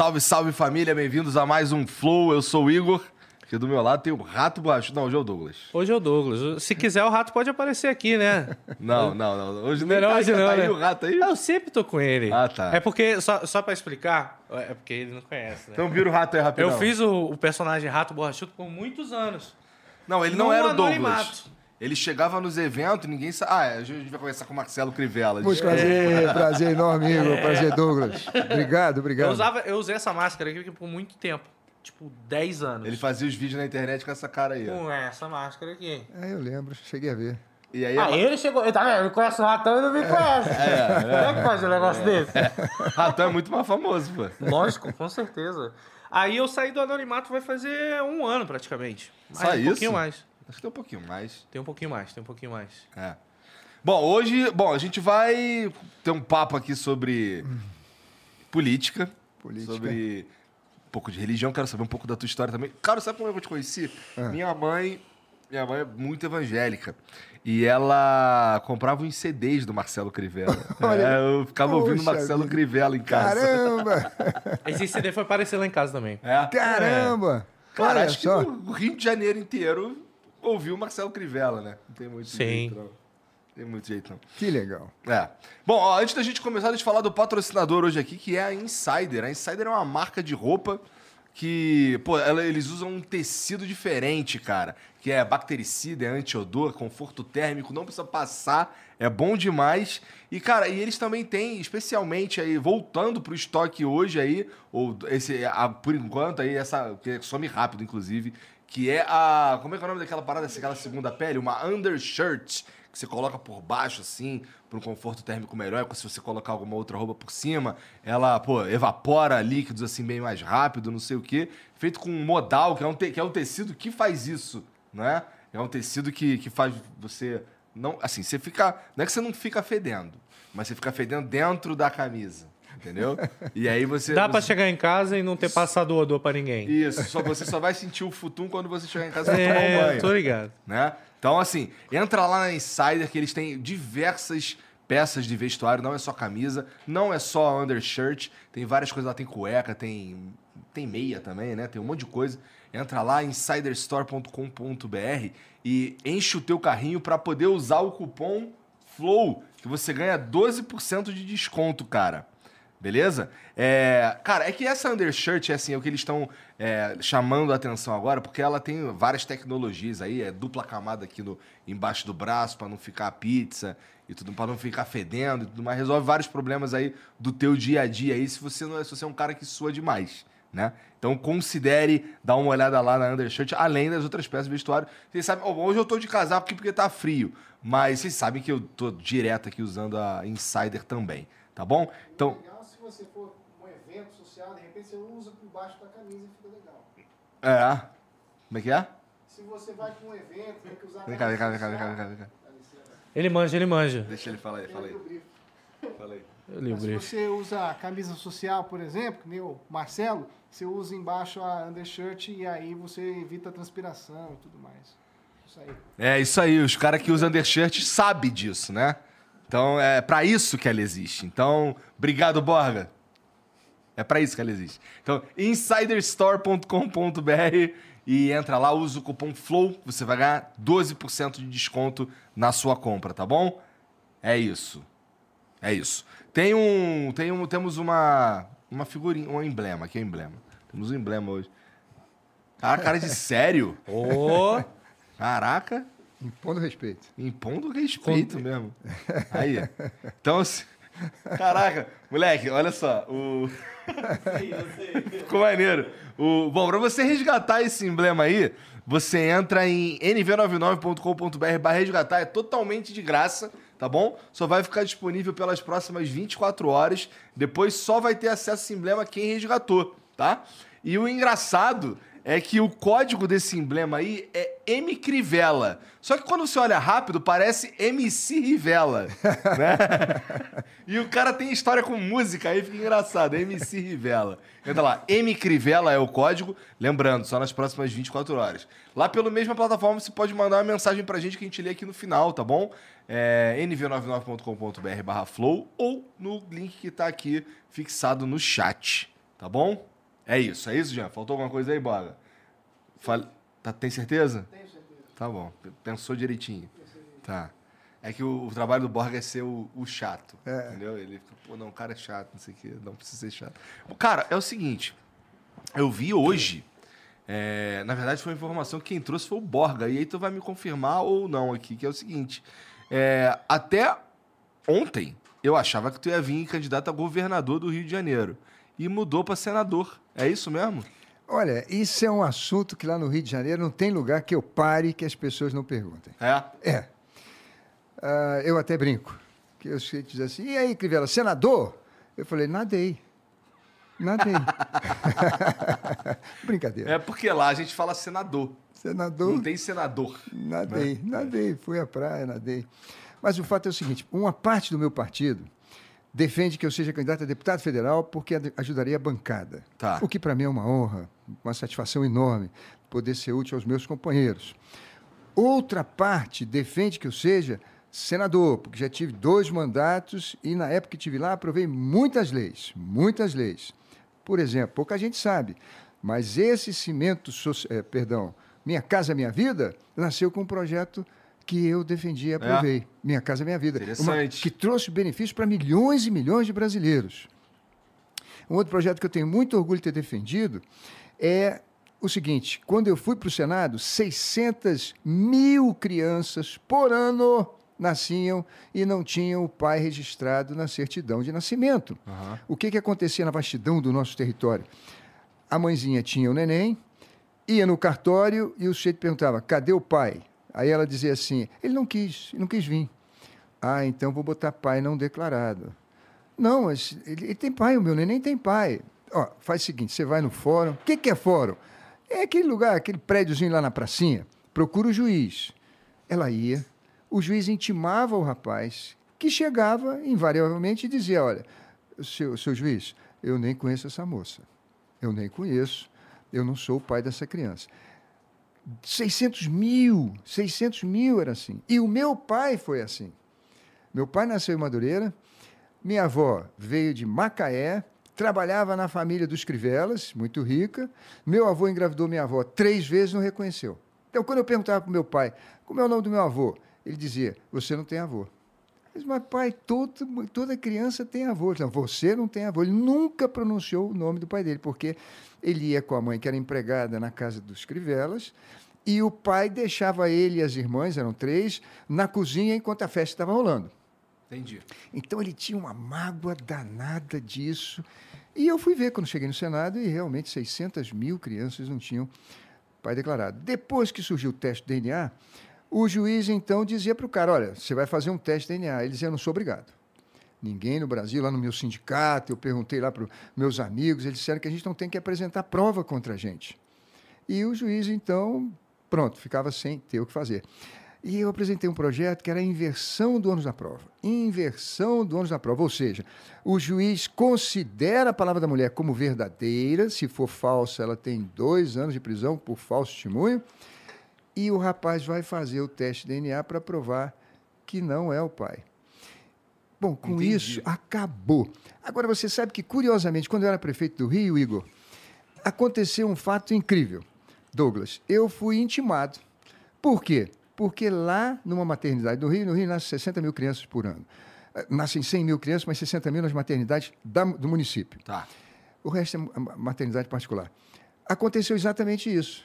Salve, salve família, bem-vindos a mais um Flow. Eu sou o Igor. Aqui do meu lado tem o Rato Borrachudo. Não, hoje é o Douglas. Hoje é o Douglas. Se quiser, o rato pode aparecer aqui, né? Não, não, não. Hoje nem Melhor tá, hoje tá não, aí né? o Rato aí. Eu sempre tô com ele. Ah, tá. É porque, só, só pra explicar, é porque ele não conhece, né? Então vira o Rato aí rapidão. Eu fiz o, o personagem Rato Borrachudo por muitos anos. Não, ele não no era o Douglas. anonimato. Ele chegava nos eventos, ninguém sabe. Ah, a gente vai conversar com o Marcelo Crivella. Muito prazer, prazer enorme, Igor. Prazer, Douglas. Obrigado, Eu, obrigado. usava, eu usei essa máscara aqui por muito tempo. Tipo, 10 anos. Ele fazia os vídeos na internet com essa cara aí. ó. Com essa máscara aqui. É, eu lembro, cheguei a ver. E aí, Ah, ele chegou. Ele, tá vendo? Ele conhece o ratão e não me conhece. Como é que faz um negócio desse? Ratão é muito mais famoso, pô. Lógico, com certeza. Aí eu saí do anonimato vai fazer um ano praticamente. Só Mais um isso? pouquinho mais. Acho que tem um pouquinho mais. Tem um pouquinho mais, tem um pouquinho mais. É. Bom, hoje, bom, a gente vai ter um papo aqui sobre política, Política. sobre um pouco de religião, quero saber um pouco da tua história também. Cara, sabe como eu te conheci? Minha mãe, minha mãe é muito evangélica. E ela comprava uns CDs do Marcelo Crivella. Olha, É, eu ficava ouvindo Marcelo vida. Crivella em casa. Caramba! Esse CD foi aparecer lá em casa também. É. Caramba! Cara, Olha acho só. que o Rio de Janeiro inteiro ouviu o Marcelo Crivella, né? Não tem muito Sim. jeito, não. Tem muito jeito, não. Que legal. É. Bom, ó, antes da gente começar, deixa eu falar do patrocinador hoje aqui, que é a Insider. A Insider é uma marca de roupa que, pô, ela- eles usam um tecido diferente, cara. Que é bactericida, é antiodor, conforto térmico, não precisa passar, é bom demais. E, cara, e eles também têm, especialmente aí, voltando pro estoque hoje aí, ou esse, a- por enquanto aí, essa, que some rápido, inclusive, que é a, como é que é o nome daquela parada, aquela segunda pele? Uma undershirt, que você coloca por baixo, assim, para um conforto térmico melhor. Se você colocar alguma outra roupa por cima, ela, pô, evapora líquidos, assim, bem mais rápido, não sei o quê. Feito com modal, que é um, te- que é um tecido que faz isso, né? É um tecido que, que faz você... Não, assim, você fica... Não é que você não fica fedendo, mas você fica fedendo dentro da camisa, entendeu? E aí você... Dá você- chegar em casa e não ter passado o odor pra ninguém. Isso, só, você só vai sentir o futum quando você chegar em casa e tomar um É, banho tô ligado. né? Então, assim, entra lá na Insider que eles têm diversas peças de vestuário, não é só camisa, não é só undershirt, tem várias coisas lá, tem cueca, tem, tem meia também, né? Tem um monte de coisa. Entra lá, insiderstore.com.br e enche o teu carrinho para poder usar o cupom FLOW, que você ganha 12% de desconto, cara. Beleza? É, cara, é que essa undershirt é assim, é o que eles estão é, chamando a atenção agora, porque ela tem várias tecnologias aí, é dupla camada aqui no, embaixo do braço para não ficar pizza e tudo, para não ficar fedendo e tudo mais. Resolve vários problemas aí do teu dia a dia aí, se você não é, se você é um cara que sua demais, né? Então considere dar uma olhada lá na undershirt, além das outras peças de vestuário. Vocês sabem, ó, hoje eu tô de casaco aqui porque tá frio, mas vocês sabem que eu tô direto aqui usando a Insider também, tá bom? Então, legal se você for um evento social, de repente você usa por baixo da camisa e fica legal. É. Como é que é? Se você vai para um evento, tem que usar. Vem cá, vem cá, vem cá, vem cá, vem cá, vem cá. Ele manja, ele manja. Deixa ele falar aí, fala aí. Fala aí. Eu li o se você usa a camisa social, por exemplo, que nem o Marcelo, você usa embaixo a undershirt e aí você evita a transpiração e tudo mais. Isso aí. É isso aí, os caras que usam undershirt sabem disso, né? Então é pra isso que ela existe. Então, obrigado, Borga. É pra isso que ela existe. Então, insiderstore.com.br e entra lá, usa o cupom FLOW, você vai ganhar 12% de desconto na sua compra, tá bom? É isso. É isso. Tem um, tem um temos uma uma figurinha, um emblema, aqui é o emblema. Temos um emblema hoje. Cara, cara de sério? Ô, Caraca. Impondo respeito. Impondo respeito mesmo. Aí. Então, se- caraca, moleque, olha só. O... Ficou maneiro. O... Bom, pra você resgatar esse emblema aí, você entra em nv99.com.br barra resgatar, é totalmente de graça, tá bom? Só vai ficar disponível pelas próximas 24 horas. Depois só vai ter acesso a esse emblema quem resgatou, tá? E o engraçado é que o código desse emblema aí é M Crivella. Só que quando você olha rápido, parece MC Rivella, né? e o cara tem história com música, aí fica engraçado, MC Rivella. Entra lá, M Crivella é o código, lembrando, só nas próximas 24 horas. Lá pela mesma plataforma você pode mandar uma mensagem pra gente que a gente lê aqui no final, tá bom? É nv99.com.br barra flow ou no link que tá aqui fixado no chat, tá bom? É isso, é isso, Jean? Faltou alguma coisa aí, Boga? Fal... Tá, tem certeza? Tenho certeza. Tá bom, pensou direitinho. Tá. É que o, o trabalho do Borga é ser o, o chato, entendeu? Ele fica, pô, não, o cara é chato, não sei o quê, não precisa ser chato. Cara, é o seguinte, eu vi hoje, é, na verdade foi uma informação que quem trouxe foi o Borga, e aí tu vai me confirmar ou não aqui, que é o seguinte, é, até ontem eu achava que tu ia vir candidato a governador do Rio de Janeiro, e mudou pra senador, é isso mesmo? Olha, isso é um assunto que lá no Rio de Janeiro não tem lugar que eu pare que as pessoas não perguntem. É? É. Ah, eu até brinco. Que eu dizer assim, e aí, Crivella, senador? Eu falei, nadei. Nadei. Brincadeira. É porque lá a gente fala senador, Senador, não tem senador. nadei, né? nadei. Fui à praia, nadei. Mas o fato é o seguinte, uma parte do meu partido defende que eu seja candidato a deputado federal porque ajudaria a bancada. Tá. O que para mim é uma honra, uma satisfação enorme poder ser útil aos meus companheiros. Outra parte defende que eu seja senador, porque já tive dois mandatos e na época que estive lá aprovei muitas leis, muitas leis. Por exemplo, pouca gente sabe, mas esse cimento, soci- eh, perdão, Minha Casa Minha Vida, nasceu com um projeto que eu defendi e aprovei. Minha Casa Minha Vida. Uma- Interessante. que trouxe benefícios para milhões e milhões de brasileiros. Um outro projeto que eu tenho muito orgulho de ter defendido é o seguinte: quando eu fui para o Senado, 600 mil crianças por ano nasciam e não tinham o pai registrado na certidão de nascimento. O que, que acontecia na vastidão do nosso território? A mãezinha tinha o neném, ia no cartório e o sujeito perguntava: cadê o pai? Aí ela dizia assim: ele não quis, ele não quis vir. Ah, então vou botar pai não declarado. Não, mas ele, ele tem pai, o meu neném tem pai. Ó, faz o seguinte, você vai no fórum. O que, que é fórum? É aquele lugar, aquele prédiozinho lá na pracinha. Procura o juiz. Ela ia, o juiz intimava o rapaz, que chegava invariavelmente e dizia, olha, seu, seu juiz, eu nem conheço essa moça. Eu nem conheço, eu não sou o pai dessa criança. 600 mil, 600 mil era assim. E o meu pai foi assim. Meu pai nasceu em Madureira, minha avó veio de Macaé, trabalhava na família dos Crivelas, muito rica. Meu avô engravidou minha avó três vezes não reconheceu. Então, quando eu perguntava para o meu pai, como é o nome do meu avô? Ele dizia, você não tem avô. Disse, Mas, pai, todo, toda criança tem avô. Não, você não tem avô. Ele nunca pronunciou o nome do pai dele, porque ele ia com a mãe, que era empregada na casa dos Crivelas, e o pai deixava ele e as irmãs, eram três, na cozinha enquanto a festa estava rolando. Entendi. Então ele tinha uma mágoa danada disso. E eu fui ver quando cheguei no Senado e realmente 600 mil crianças não tinham pai declarado. Depois que surgiu o teste de DNA, o juiz então dizia para o cara: olha, você vai fazer um teste de DNA. Ele dizia: não sou obrigado. Ninguém no Brasil, lá no meu sindicato, eu perguntei lá para os meus amigos, eles disseram que a gente não tem que apresentar prova contra a gente. E o juiz então Pronto, ficava sem ter o que fazer. E eu apresentei um projeto que era a inversão do ônus da prova. Inversão do ônus da prova. Ou seja, o juiz considera a palavra da mulher como verdadeira, se for falsa, ela tem dois anos de prisão por falso testemunho, e o rapaz vai fazer o teste de DNA para provar que não é o pai. Bom, com Entendi. isso, acabou. Agora, você sabe que, curiosamente, quando eu era prefeito do Rio, Igor, aconteceu um fato incrível. Douglas, eu fui intimado. Por quê? Porque lá, numa maternidade do Rio, no Rio nascem 60 mil crianças por ano. Eh, Nascem 100 mil crianças, mas 60 mil nas maternidades da- do município. Tá. O resto é ma- maternidade particular. Aconteceu exatamente isso.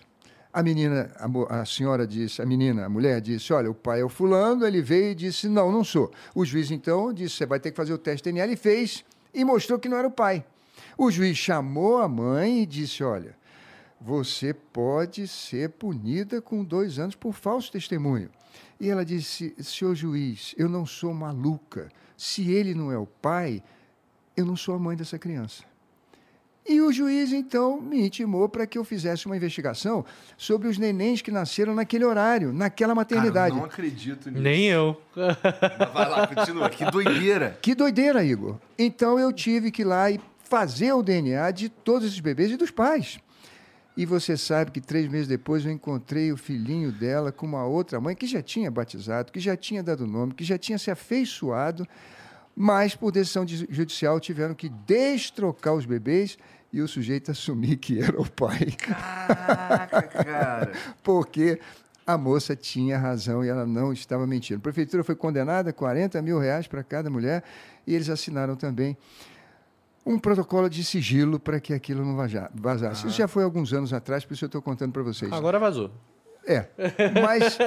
A menina, a, a senhora disse, a menina, a mulher disse, olha, o pai é o fulano, ele veio e disse, não, não sou. O juiz, então, disse, você vai ter que fazer o teste DNA, ele fez e mostrou que não era o pai. O juiz chamou a mãe e disse, olha, você pode ser punida com dois anos por falso testemunho. E ela disse, senhor juiz, eu não sou maluca. Se ele não é o pai, eu não sou a mãe dessa criança. E o juiz, então, me intimou para que eu fizesse uma investigação sobre os nenéns que nasceram naquele horário, naquela maternidade. Cara, eu não acredito nisso. Nem eu. Mas vai lá, continua. Que doideira. Que doideira, Igor. Então eu tive que ir lá e fazer o DNA de todos esses bebês e dos pais. E você sabe que três meses depois eu encontrei o filhinho dela com uma outra mãe que já tinha batizado, que já tinha dado nome, que já tinha se afeiçoado, mas por decisão de- judicial tiveram que destrocar os bebês e o sujeito assumir que era o pai. Caraca, cara. porque a moça tinha razão e ela não estava mentindo. A prefeitura foi condenada a 40 mil reais para cada mulher e eles assinaram também um protocolo de sigilo para que aquilo não vazasse. Isso já foi alguns anos atrás, por isso eu estou contando para vocês. Agora vazou. É, mas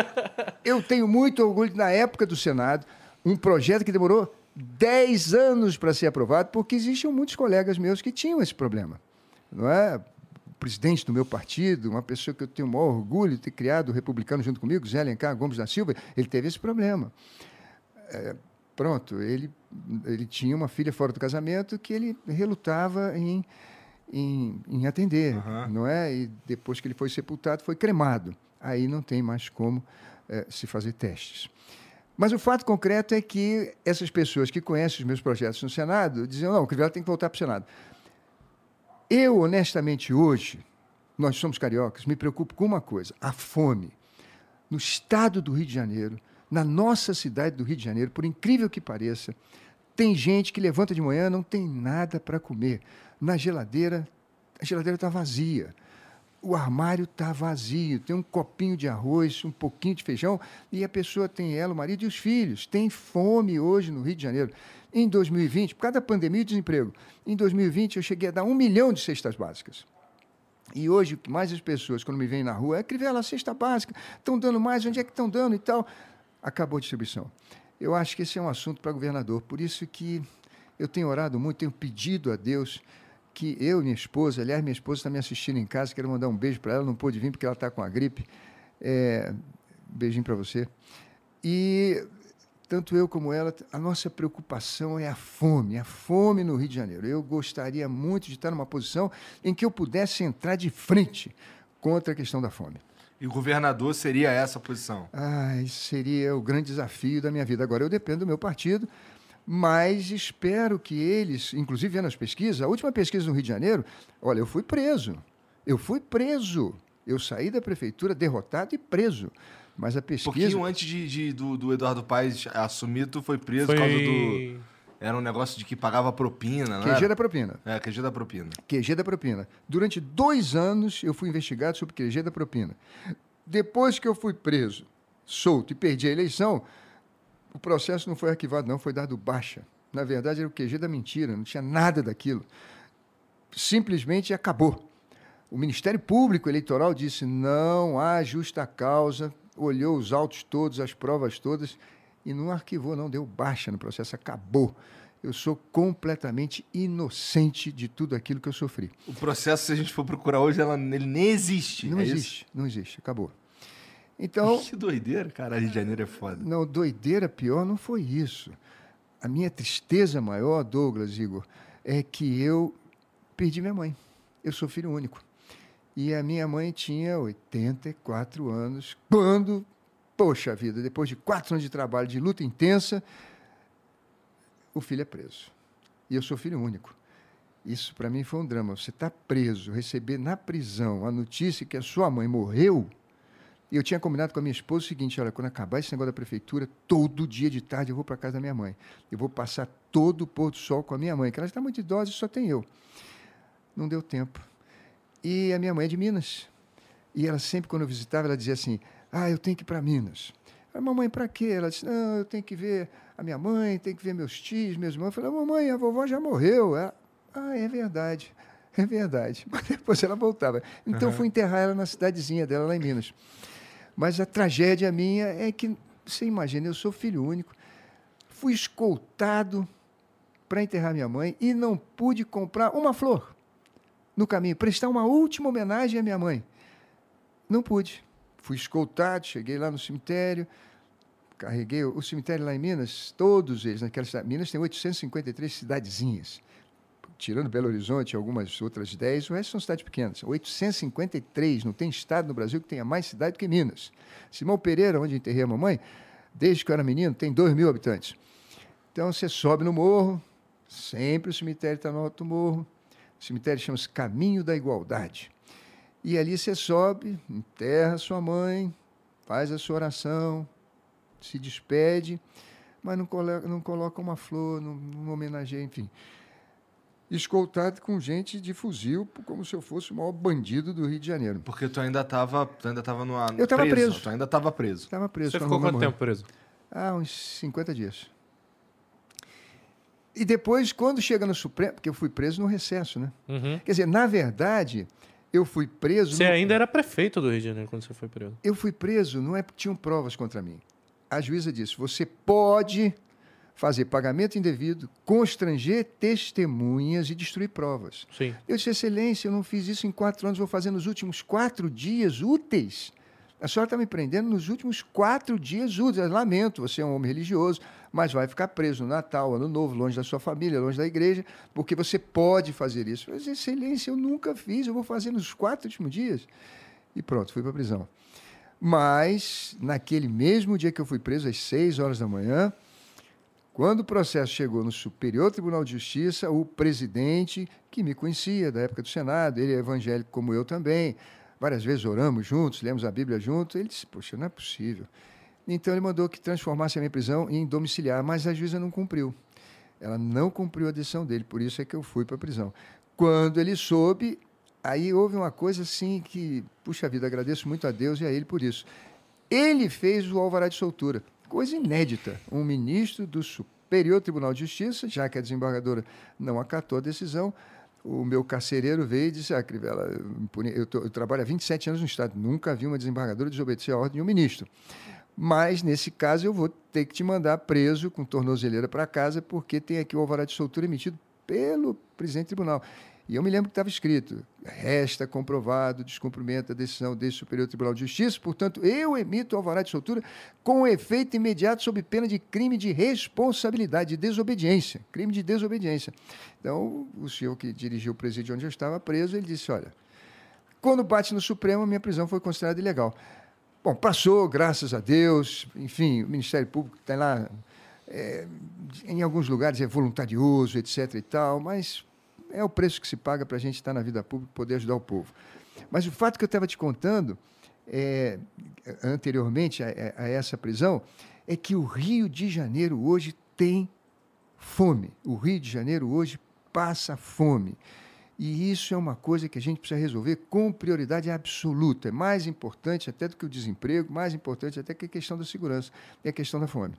eu tenho muito orgulho, na época do Senado, um projeto que demorou 10 anos para ser aprovado, porque existiam muitos colegas meus que tinham esse problema. Não é? O presidente do meu partido, uma pessoa que eu tenho o maior orgulho de ter criado o republicano junto comigo, Zé Alencar Gomes da Silva, ele teve esse problema. É, pronto, ele, ele tinha uma filha fora do casamento que ele relutava em, em, em atender, não é? E depois que ele foi sepultado, foi cremado. Aí não tem mais como eh, se fazer testes. Mas o fato concreto é que essas pessoas que conhecem os meus projetos no Senado diziam, não, o Crivella tem que voltar para o Senado. Eu, honestamente, hoje, nós somos cariocas, me preocupo com uma coisa, a fome. No estado do Rio de Janeiro, na nossa cidade do Rio de Janeiro, por incrível que pareça, tem gente que levanta de manhã não tem nada para comer. Na geladeira, a geladeira está vazia. O armário está vazio, tem um copinho de arroz, um pouquinho de feijão, e a pessoa tem ela, o marido e os filhos. Tem fome hoje no Rio de Janeiro. Em 2020, por causa da pandemia e desemprego, em 2020 eu cheguei a dar um milhão de cestas básicas. E hoje, o que mais as pessoas, quando me veem na rua, é Crivella, cesta básica, estão dando mais, onde é que estão dando e tal. Acabou a distribuição. Eu acho que esse é um assunto para governador. Por isso que eu tenho orado muito, tenho pedido a Deus que eu e minha esposa, aliás, minha esposa está me assistindo em casa, quero mandar um beijo para ela, não pôde vir porque ela está com a gripe. É, beijinho para você. E tanto eu como ela, a nossa preocupação é a fome, a fome no Rio de Janeiro. Eu gostaria muito de estar numa posição em que eu pudesse entrar de frente contra a questão da fome. E o governador seria essa posição. Ah, isso seria o grande desafio da minha vida. Agora, eu dependo do meu partido, mas espero que eles, inclusive vendo as pesquisas, a última pesquisa no Rio de Janeiro, olha, eu fui preso. Eu fui preso. Eu saí da prefeitura derrotado e preso. Mas a Um pesquisa. pouquinho antes de, de- do, do Eduardo Paes assumir, tu foi preso por causa do. Foi... Era um negócio de que pagava propina, né? QG da propina. É, QG da propina. QG da propina. Durante dois anos eu fui investigado sobre QG da propina. Depois que eu fui preso, solto e perdi a eleição, o processo não foi arquivado, não, foi dado baixa. Na verdade, era o QG da mentira, não tinha nada daquilo. Simplesmente acabou. O Ministério Público Eleitoral disse não há justa causa, olhou os autos todos, as provas todas, e não arquivou, não, deu baixa no processo, acabou. Eu sou completamente inocente de tudo aquilo que eu sofri. O processo, se a gente for procurar hoje, ela, ele nem existe. Não é isso? existe, não existe, acabou. Então, Que doideira, cara. Rio de Janeiro é foda. não, doideira pior não foi isso. A minha tristeza maior, Douglas, Igor, é que eu perdi minha mãe. Eu sou filho único. E a minha mãe tinha 84 anos, quando, poxa vida, depois de quatro anos de trabalho, de luta intensa, o filho é preso. E eu sou filho único. Isso para mim foi um drama. Você está preso, receber na prisão a notícia que a sua mãe morreu. E eu tinha combinado com a minha esposa o seguinte: olha, quando acabar esse negócio da prefeitura, todo dia de tarde eu vou para casa da minha mãe. Eu vou passar todo o pôr do sol com a minha mãe, que ela está muito idosa e só tem eu. Não deu tempo. E a minha mãe é de Minas. E ela sempre, quando eu visitava, ela dizia assim: ah, eu tenho que ir para Minas. A mamãe, para quê? Ela disse: não, eu tenho que ver a minha mãe, tenho que ver meus tios, meus irmãos. Eu falei: mamãe, a vovó já morreu. Ela, ah, é verdade. É verdade. Mas depois ela voltava. Então, uhum. fui enterrar ela na cidadezinha dela, lá em Minas. Mas a tragédia minha é que, você imagina, eu sou filho único, fui escoltado para enterrar minha mãe e não pude comprar uma flor no caminho, prestar uma última homenagem à minha mãe. Não pude. Fui escoltado, cheguei lá no cemitério, carreguei o cemitério lá em Minas, todos eles, naquela cidade. Minas tem 853 cidadezinhas tirando Belo Horizonte e algumas outras 10, o resto são cidades pequenas. 853, não tem estado no Brasil que tenha mais cidade do que Minas. Simão Pereira, onde enterrei a mamãe, desde que eu era menino, tem 2 mil habitantes. Então você sobe no morro, sempre o cemitério está no alto morro. O cemitério chama-se Caminho da Igualdade. E ali você sobe, enterra sua mãe, faz a sua oração, se despede, mas não coloca, não coloca uma flor, não, não homenageia, enfim escoltado com gente de fuzil, como se eu fosse o maior bandido do Rio de Janeiro. Porque tu ainda estava tu ainda tava numa Eu estava preso. preso. Tu ainda estava preso. Estava preso. Você ficou quanto tempo preso? Ah, uns 50 dias. E depois, quando chega no Supremo, porque eu fui preso no recesso, né? Uhum. Quer dizer, na verdade, eu fui preso. Você no... ainda era prefeito do Rio de Janeiro quando você foi preso. Eu fui preso, não é porque tinham provas contra mim. A juíza disse: você pode fazer pagamento indevido, constranger testemunhas e destruir provas. Sim. Eu disse, excelência, eu não fiz isso em quatro anos, vou fazer nos últimos quatro dias úteis. A senhora está me prendendo nos últimos quatro dias úteis. Lamento, você é um homem religioso, mas vai ficar preso no Natal, Ano Novo, longe da sua família, longe da igreja, porque você pode fazer isso. Eu disse, excelência, eu nunca fiz, eu vou fazer nos quatro últimos dias. E pronto, fui para a prisão. Mas, naquele mesmo dia que eu fui preso, às seis horas da manhã, quando o processo chegou no Superior Tribunal de Justiça, o presidente, que me conhecia da época do Senado, ele é evangélico como eu também, várias vezes oramos juntos, lemos a Bíblia juntos, ele disse: Poxa, não é possível. Então ele mandou que transformasse a minha prisão em domiciliar, mas a juíza não cumpriu. Ela não cumpriu a decisão dele, por isso é que eu fui para a prisão. Quando ele soube, aí houve uma coisa assim que, puxa vida, agradeço muito a Deus e a ele por isso. Ele fez o alvará de soltura. Coisa inédita. Um ministro do Superior Tribunal de Justiça, já que a desembargadora não acatou a decisão, o meu carcereiro veio e disse: Ah, Crivella, eu, tô, eu trabalho há 27 anos no Estado, nunca vi uma desembargadora desobedecer a ordem de um ministro. Mas, nesse caso, eu vou ter que te mandar preso com tornozeleira para casa, porque tem aqui o alvará de soltura emitido pelo presidente do tribunal. E eu me lembro que estava escrito: resta comprovado o descumprimento da decisão desse Superior Tribunal de Justiça, portanto, eu emito alvará de soltura com efeito imediato sob pena de crime de responsabilidade, de desobediência. Crime de desobediência. Então, o senhor que dirigiu o presídio onde eu estava preso, ele disse: olha, quando bate no Supremo, minha prisão foi considerada ilegal. Bom, passou, graças a Deus, enfim, o Ministério Público está lá. É, em alguns lugares é voluntarioso, etc. e tal, mas é o preço que se paga para a gente estar na vida pública e poder ajudar o povo. Mas o fato que eu estava te contando, é, anteriormente a, a, essa prisão, é que o Rio de Janeiro hoje tem fome. O Rio de Janeiro hoje passa fome. E isso é uma coisa que a gente precisa resolver com prioridade absoluta. É mais importante até do que o desemprego, mais importante até que a questão da segurança, é a questão da fome.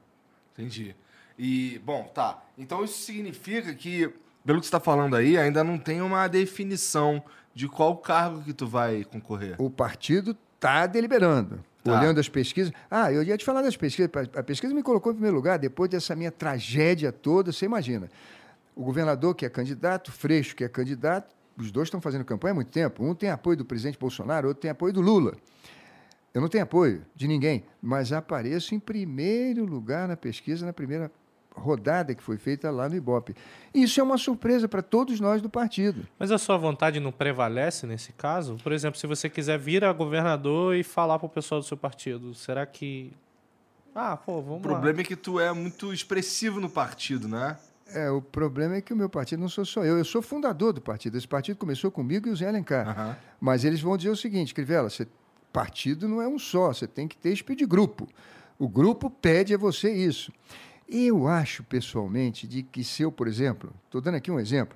Entendi. E, bom, tá. Então isso significa que pelo que você está falando aí, ainda não tem uma definição de qual cargo que tu vai concorrer. O partido está deliberando. Tá. Olhando as pesquisas. Ah, eu ia te falar das pesquisas. A pesquisa me colocou em primeiro lugar depois dessa minha tragédia toda. Você imagina. O governador que é candidato, Freixo que é candidato, os dois estão fazendo campanha há muito tempo. Um tem apoio do presidente Bolsonaro, outro tem apoio do Lula. Eu não tenho apoio de ninguém, mas apareço em primeiro lugar na pesquisa, na primeira rodada que foi feita lá no Ibope. Isso é uma surpresa para todos nós do partido. Mas a sua vontade não prevalece nesse caso? Por exemplo, se você quiser vir a governador e falar para o pessoal do seu partido, será que. Ah, pô, vamos O problema é que tu é muito expressivo no partido, né? É, o problema é que o meu partido não sou só eu, eu sou fundador do partido. Esse partido começou comigo e o Zé Alencar. Aham. Mas eles vão dizer o seguinte, Crivella, você, partido não é um só, você tem que ter espírito de grupo. O grupo pede a você isso. Eu acho, pessoalmente, de que se eu, por exemplo, estou dando aqui um exemplo,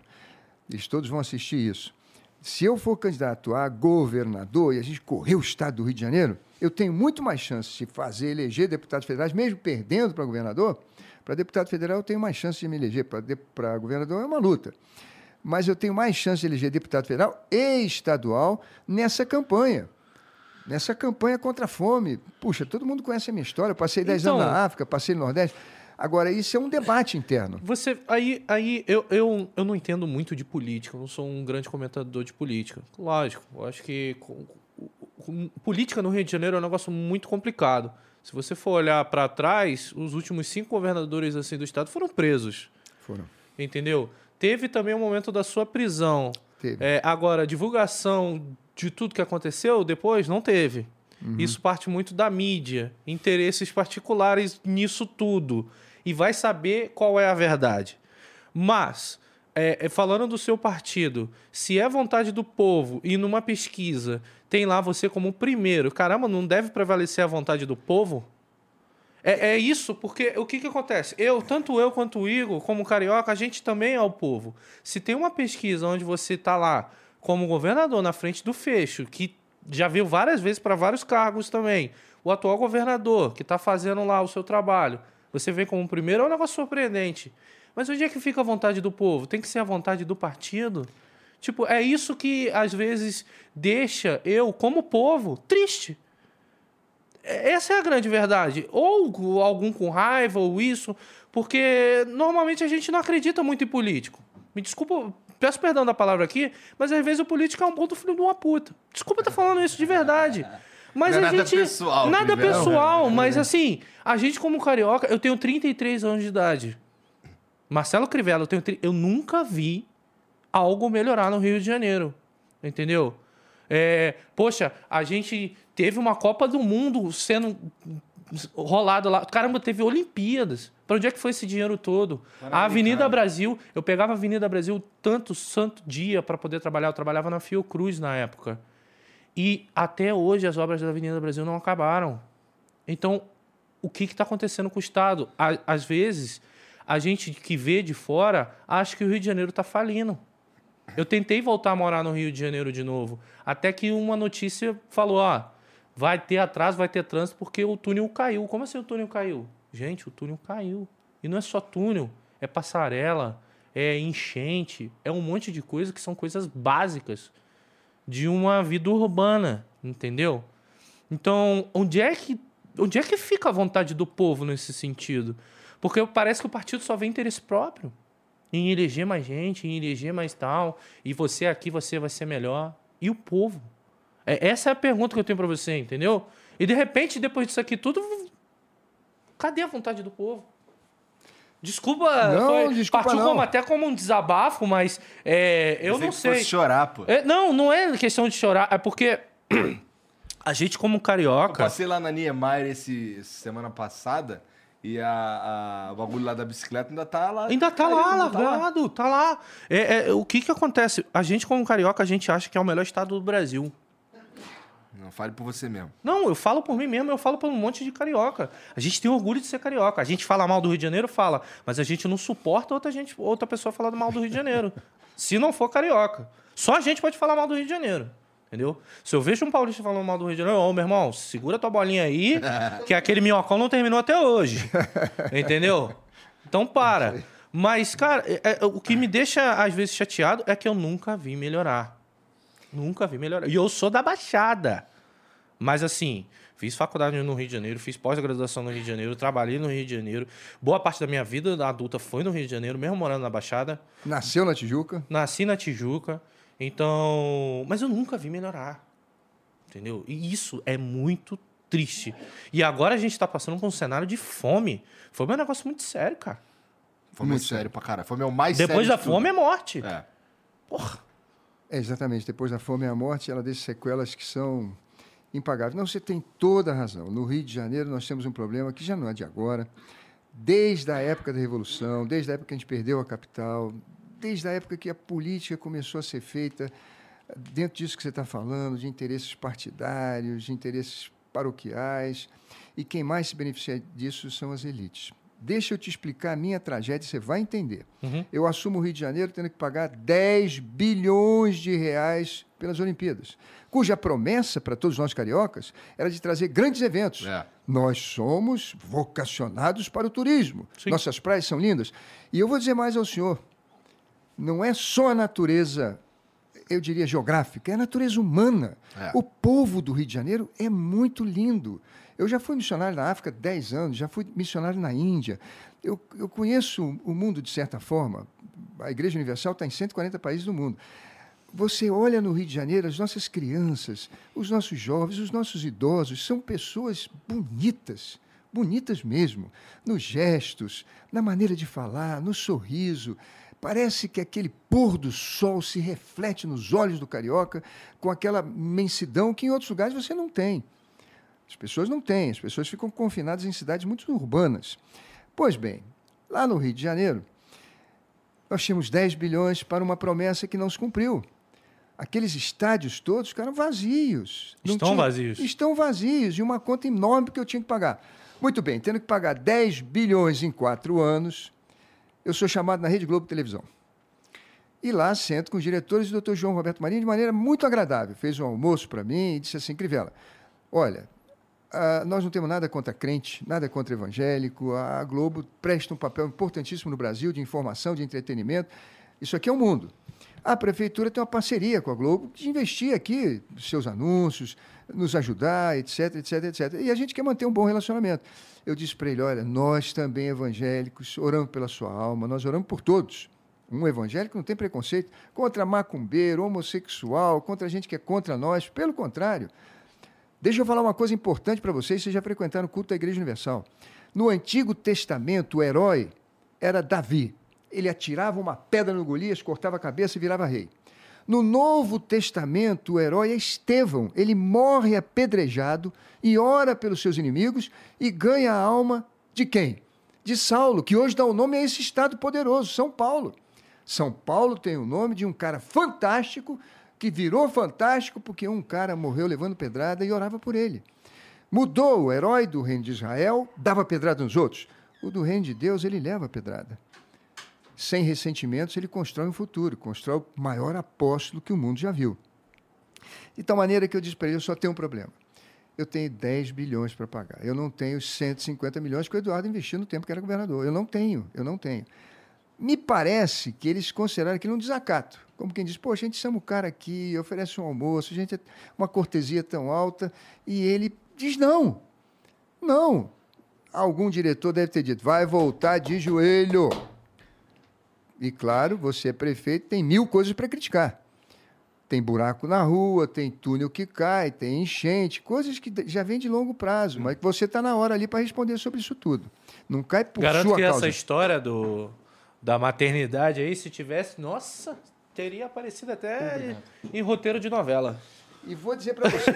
eles todos vão assistir isso. Se eu for candidato a governador e a gente correr o estado do Rio de Janeiro, eu tenho muito mais chance de fazer eleger deputados federais, mesmo perdendo para governador. Para deputado federal, eu tenho mais chance de me eleger. Para governador, é uma luta. Mas eu tenho mais chance de eleger deputado federal e estadual nessa campanha. Nessa campanha contra a fome. Puxa, todo mundo conhece a minha história. Eu passei 10 Então- anos na África, passei no Nordeste. Agora, isso é um debate interno. Você, aí, aí eu, eu, eu não entendo muito de política, eu não sou um grande comentador de política. Lógico, eu acho que com- com- política no Rio de Janeiro é um negócio muito complicado. Se você for olhar para trás, os últimos cinco governadores assim do estado foram presos, Foram. entendeu? Teve também o momento da sua prisão. Teve. É, agora, divulgação de tudo que aconteceu depois, não teve. Uhum. Isso parte muito da mídia, interesses particulares nisso tudo. E vai saber qual é a verdade. Mas, é, é, falando do seu partido, se é vontade do povo e numa pesquisa tem lá você como primeiro, caramba, não deve prevalecer a vontade do povo? É, é isso, porque o que, que acontece? Eu, tanto eu quanto o Igor, como carioca, a gente também é o povo. Se tem uma pesquisa onde você está lá como governador na frente do fecho, que já viu várias vezes para vários cargos também, o atual governador que está fazendo lá o seu trabalho, você vem como primeiro, é um negócio surpreendente. Mas onde é que fica a vontade do povo? Tem que ser a vontade do partido? Tipo, é isso que às vezes deixa eu, como povo, triste. Essa é a grande verdade. Ou algum com raiva, ou isso, porque normalmente a gente não acredita muito em político. Me desculpa, peço perdão da palavra aqui, mas às vezes o político é um ponto filho de uma puta. Desculpa estar falando isso de verdade. Mas Não é a nada gente. pessoal, Nada pessoal, mas assim, a gente como carioca, eu tenho 33 anos de idade. Marcelo Crivella, eu, tenho, eu nunca vi algo melhorar no Rio de Janeiro. Entendeu? É, poxa, a gente teve uma Copa do Mundo sendo rolado lá. Caramba, teve Olimpíadas. Para onde é que foi esse dinheiro todo? A Avenida Brasil, eu pegava a Avenida Brasil tanto santo dia para poder trabalhar. Eu trabalhava na Fiocruz na época. E até hoje as obras da Avenida Brasil não acabaram. Então, o que está acontecendo com o Estado? Às vezes, a gente que vê de fora acha que o Rio de Janeiro está falindo. Eu tentei voltar a morar no Rio de Janeiro de novo, até que uma notícia falou: ó, vai ter atraso, vai ter trânsito porque o túnel caiu. Como assim o túnel caiu? Gente, o túnel caiu. E não é só túnel, é passarela, é enchente, é um monte de coisa que são coisas básicas de uma vida urbana, entendeu? Então, onde é que onde é que fica a vontade do povo nesse sentido? Porque parece que o partido só vê interesse próprio em eleger mais gente, em eleger mais tal, e você aqui você vai ser melhor. E o povo? É, essa é a pergunta que eu tenho para você, entendeu? E de repente, depois disso aqui tudo, cadê a vontade do povo? Desculpa, Não, foi- desculpa partiu não. como- até como um desabafo, mas é, eu não sei. fosse chorar, pô. É, não, não é questão de chorar, é porque a gente como Eu carioca, passei lá na Niemeyer esse semana passada e a, a- o bagulho lá da bicicleta ainda tá lá. ainda tá lá, ainda tá lá. tá lá. É, é, o que que acontece? A gente como carioca, a gente acha que é o melhor estado do Brasil. Não, fale por você mesmo. Não, eu falo por mim mesmo, eu falo por um monte de carioca. A gente tem orgulho de ser carioca. A gente fala mal do Rio de Janeiro, fala, mas a gente não suporta outra, gente, outra pessoa falar mal do Rio de Janeiro. se não for carioca. Só a gente pode falar mal do Rio de Janeiro. Entendeu? Se eu vejo um paulista falando mal do Rio de Janeiro, ô meu irmão, segura tua bolinha aí, que aquele minhocão não terminou até hoje. Entendeu? Então para. Mas, cara, é- é- o que me deixa às vezes chateado é que eu nunca vi melhorar. Nunca vi melhorar. E eu sou da Baixada. Mas assim, fiz faculdade no Rio de Janeiro, fiz pós-graduação no Rio de Janeiro, trabalhei no Rio de Janeiro. Boa parte da minha vida adulta foi no Rio de Janeiro, mesmo morando na Baixada. Nasceu na Tijuca. Nasci na Tijuca. Então. Mas eu nunca vi melhorar. Entendeu? E isso é muito triste. E agora a gente tá passando por um cenário de fome. Foi um negócio muito sério, cara. Fome Muito é sério pra caralho. Fome é o mais Depois sério da de tudo. fome é morte. É. Porra. É, exatamente. Depois da fome e a morte, ela deixa sequelas que são impagáveis. Não, você tem toda a razão. No Rio de Janeiro, nós temos um problema que já não é de agora. Desde a época da Revolução, desde a época que a gente perdeu a capital, desde a época que a política começou a ser feita dentro disso que você está falando, de interesses partidários, de interesses paroquiais. E quem mais se beneficia disso são as elites. Deixa eu te explicar a minha tragédia, você vai entender. Uhum. Eu assumo o Rio de Janeiro tendo que pagar 10 bilhões de reais pelas Olimpíadas, cuja promessa para todos nós cariocas era de trazer grandes eventos. É. Nós somos vocacionados para o turismo. Sim. Nossas praias são lindas. E eu vou dizer mais ao senhor: não é só a natureza, eu diria geográfica, é a natureza humana. É. O povo do Rio de Janeiro é muito lindo. Eu já fui missionário na África há 10 anos, já fui missionário na Índia. Eu, eu conheço o mundo de certa forma. A Igreja Universal está em 140 países do mundo. Você olha no Rio de Janeiro, as nossas crianças, os nossos jovens, os nossos idosos, são pessoas bonitas, bonitas mesmo, nos gestos, na maneira de falar, no sorriso. Parece que aquele pôr do sol se reflete nos olhos do carioca com aquela imensidão que em outros lugares você não tem. As pessoas não têm, as pessoas ficam confinadas em cidades muito urbanas. Pois bem, lá no Rio de Janeiro, nós tínhamos 10 bilhões para uma promessa que não se cumpriu. Aqueles estádios todos ficaram vazios. Estão vazios. Estão vazios, e uma conta enorme que eu tinha que pagar. Muito bem, tendo que pagar 10 bilhões em quatro anos, eu sou chamado na Rede Globo Televisão. E lá sento com os diretores e o Dr. João Roberto Marinho de maneira muito agradável. Fez um almoço para mim e disse assim, Crivella, olha, ah, nós não temos nada contra crente, nada contra evangélico. A Globo presta um papel importantíssimo no Brasil de informação, de entretenimento. Isso aqui é o mundo. A prefeitura tem uma parceria com a Globo de investir aqui seus anúncios, nos ajudar, etc, etc, etc. E a gente quer manter um bom relacionamento. Eu disse para ele: olha, nós também evangélicos oramos pela sua alma, nós oramos por todos. Um evangélico não tem preconceito contra macumbeiro, homossexual, contra gente que é contra nós. Pelo contrário, Deixa eu falar uma coisa importante para vocês, vocês já frequentaram o culto da Igreja Universal. No Antigo Testamento, o herói era Davi. Ele atirava uma pedra no Golias, cortava a cabeça e virava rei. No Novo Testamento, o herói é Estevão. Ele morre apedrejado e ora pelos seus inimigos e ganha a alma de quem? De Saulo, que hoje dá o nome a esse estado poderoso, São Paulo. São Paulo tem o nome de um cara fantástico que virou fantástico porque um cara morreu levando pedrada e orava por ele. Mudou o herói do reino de Israel, dava pedrada nos outros. O do reino de Deus, ele leva pedrada. Sem ressentimentos, ele constrói um futuro, constrói o maior apóstolo que o mundo já viu. De tal maneira que eu disse para ele: eu só tenho um problema. Eu tenho 10 bilhões para pagar. Eu não tenho 150 milhões que o Eduardo investiu no tempo que era governador. Eu não tenho, eu não tenho. Me parece que eles consideraram aquilo um desacato. Como quem diz, poxa, a gente chama o cara aqui, oferece um almoço, a gente é uma cortesia tão alta, e ele diz não. Não. Algum diretor deve ter dito, vai voltar de joelho. E claro, você é prefeito, tem mil coisas para criticar. Tem buraco na rua, tem túnel que cai, tem enchente, coisas que já vêm de longo prazo, mas que você está na hora ali para responder sobre isso tudo. Não cai por Garanto sua que causa. essa história do, da maternidade aí, se tivesse, nossa, teria aparecido até em roteiro de novela. E vou dizer para você,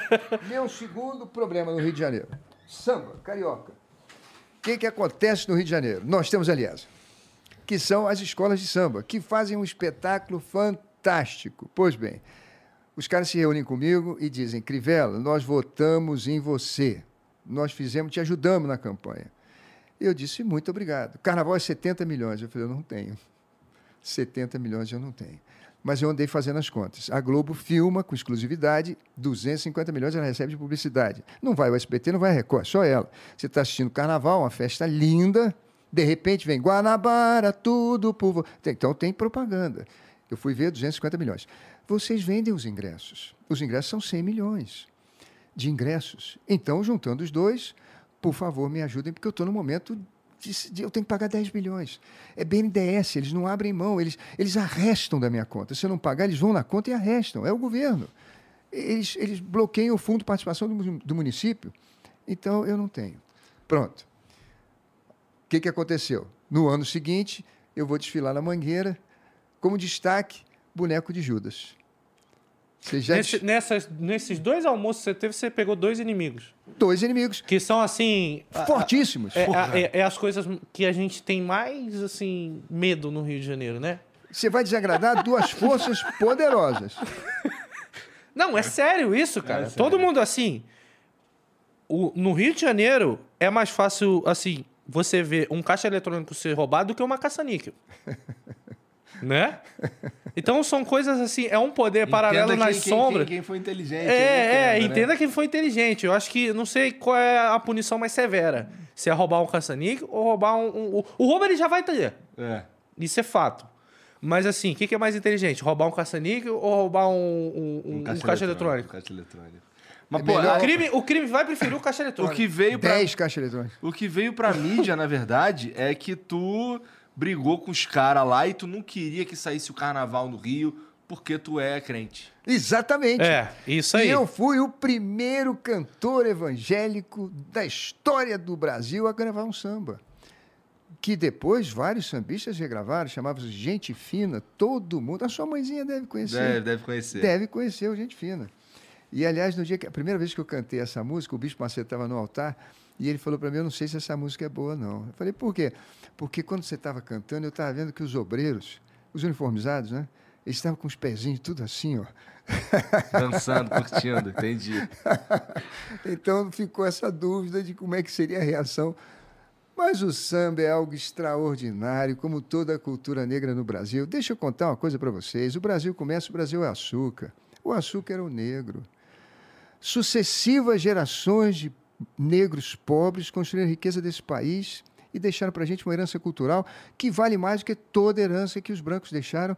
meu segundo problema no Rio de Janeiro. Samba, carioca. O que, que acontece no Rio de Janeiro? Nós temos, aliás, que são as escolas de samba, que fazem um espetáculo fantástico. Pois bem, os caras se reúnem comigo e dizem, Crivella, nós votamos em você. Nós fizemos, te ajudamos na campanha. Eu disse, muito obrigado. Carnaval é 70 milhões. Eu falei, eu não tenho. 70 milhões eu não tenho. Mas eu andei fazendo as contas. A Globo filma com exclusividade, 250 milhões ela recebe de publicidade. Não vai o SBT, não vai a Record, só ela. Você está assistindo Carnaval, uma festa linda, de repente vem Guanabara, tudo por... vo-". Tem- Então tem propaganda. Eu fui ver 250 milhões. Vocês vendem os ingressos. Os ingressos são 100 milhões de ingressos. Então, juntando os dois, por favor, me ajudem, porque eu estou no momento eu tenho que pagar 10 bilhões. É BNDES, eles não abrem mão, eles, eles arrestam da minha conta. Se eu não pagar, eles vão na conta e arrestam. É o governo. Eles, eles bloqueiam o fundo de participação do, do município. Então, eu não tenho. Pronto. O que, que aconteceu? No ano seguinte, eu vou desfilar na Mangueira, como destaque, boneco de Judas. Você já Nesse- des- nessas, nesses dois almoços que você teve, você pegou dois inimigos. Dois inimigos Que são, assim... a- a- fortíssimos. É, a- é- é as coisas que a gente tem mais, assim, medo no Rio de Janeiro, né? Você vai desagradar duas forças poderosas. Não, é sério isso, cara. Todo mundo assim. o- no Rio de Janeiro é mais fácil, assim, você ver um caixa eletrônico ser roubado do que uma caça-níquel. né? Então são coisas assim, é um poder paralelo Entenda nas quem- sombras. Quem, quem foi inteligente. É, é, aí, entenda quem foi inteligente. Eu acho que não sei qual é a punição mais severa. Se é roubar um caça-níquel ou roubar um, um- o- O roubo ele já vai ter. É. Isso é fato. Mas assim, o que, que é mais inteligente? Roubar um caça-níquel ou roubar um, um- um- um caixa, eletrônico? Caixa eletrônico. Mas, É pô, melhor- O crime, o crime vai preferir o caixa o eletrônico. que veio pra... Dez caixas eletrônicas. O que veio pra mídia, na verdade, é que tu brigou com os caras lá e tu não queria que saísse o carnaval no Rio porque tu é crente. Exatamente. É, isso aí. E eu fui o primeiro cantor evangélico da história do Brasil a gravar um samba. Que depois vários sambistas regravaram, chamavam-se Gente Fina, todo mundo. A sua mãezinha deve conhecer. Deve, deve conhecer. Deve conhecer o Gente Fina. E, aliás, no dia que a primeira vez que eu cantei essa música, o Bispo Macedo estava no altar e ele falou para mim: Eu não sei se essa música é boa, não. Eu falei: Por quê? Porque quando você estava cantando, eu estava vendo que os obreiros, os uniformizados, né? Eles estavam com os pezinhos tudo assim, ó. Dançando, curtindo, entendi. Então ficou essa dúvida de como é que seria a reação. Mas o samba é algo extraordinário, como toda a cultura negra no Brasil. Deixa eu contar uma coisa para vocês. O Brasil começa, o Brasil é açúcar. O açúcar era o negro. Sucessivas gerações de negros pobres construíram a riqueza desse país e deixaram para a gente uma herança cultural que vale mais do que toda herança que os brancos deixaram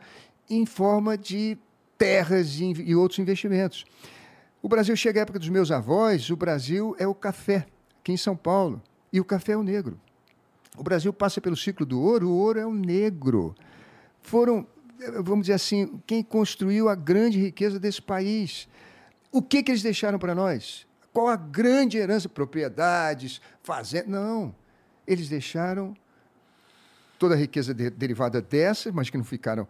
em forma de terras e e outros investimentos. O Brasil chega à época dos meus avós, o Brasil é o café, aqui em São Paulo, e o café é o negro. O Brasil passa pelo ciclo do ouro, o ouro é o negro. Foram, eh, vamos dizer assim, quem construiu a grande riqueza desse país. O que, que eles deixaram para nós? Qual a grande herança? Propriedades, fazendas? Não. Eles deixaram toda a riqueza de- derivada dessas, mas que não ficaram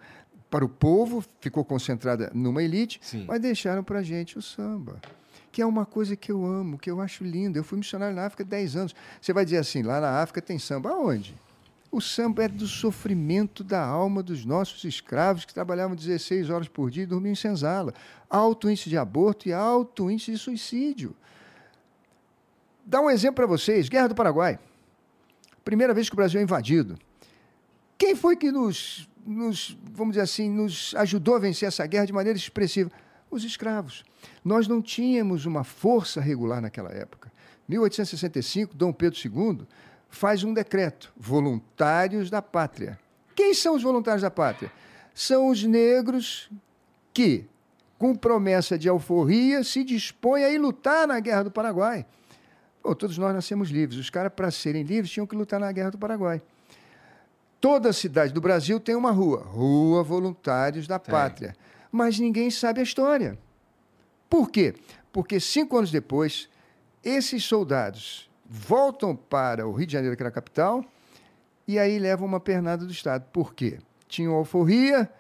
para o povo, ficou concentrada numa elite, Sim. mas deixaram para a gente o samba, que é uma coisa que eu amo, que eu acho lindo. Eu fui missionário na África há 10 anos. Você vai dizer assim, lá na África tem samba. Aonde? O samba é do sofrimento da alma dos nossos escravos que trabalhavam 16 horas por dia e dormiam em senzala. Alto índice de aborto e alto índice de suicídio. Dá um exemplo para vocês: Guerra do Paraguai. Primeira vez que o Brasil é invadido. Quem foi que nos, nos, vamos dizer assim, nos ajudou a vencer essa guerra de maneira expressiva? Os escravos. Nós não tínhamos uma força regular naquela época. 1865, Dom Pedro II faz um decreto: voluntários da pátria. Quem são os voluntários da pátria? São os negros que, com promessa de alforria, se dispõem a ir lutar na Guerra do Paraguai. Pô, todos nós nascemos livres. Os caras, para serem livres, tinham que lutar na Guerra do Paraguai. Toda cidade do Brasil tem uma rua, Rua Voluntários da Pátria. Mas ninguém sabe a história. Por quê? Porque cinco anos depois, esses soldados voltam para o Rio de Janeiro, que era a capital, e aí levam uma pernada do Estado. Por quê? Tinham alforria,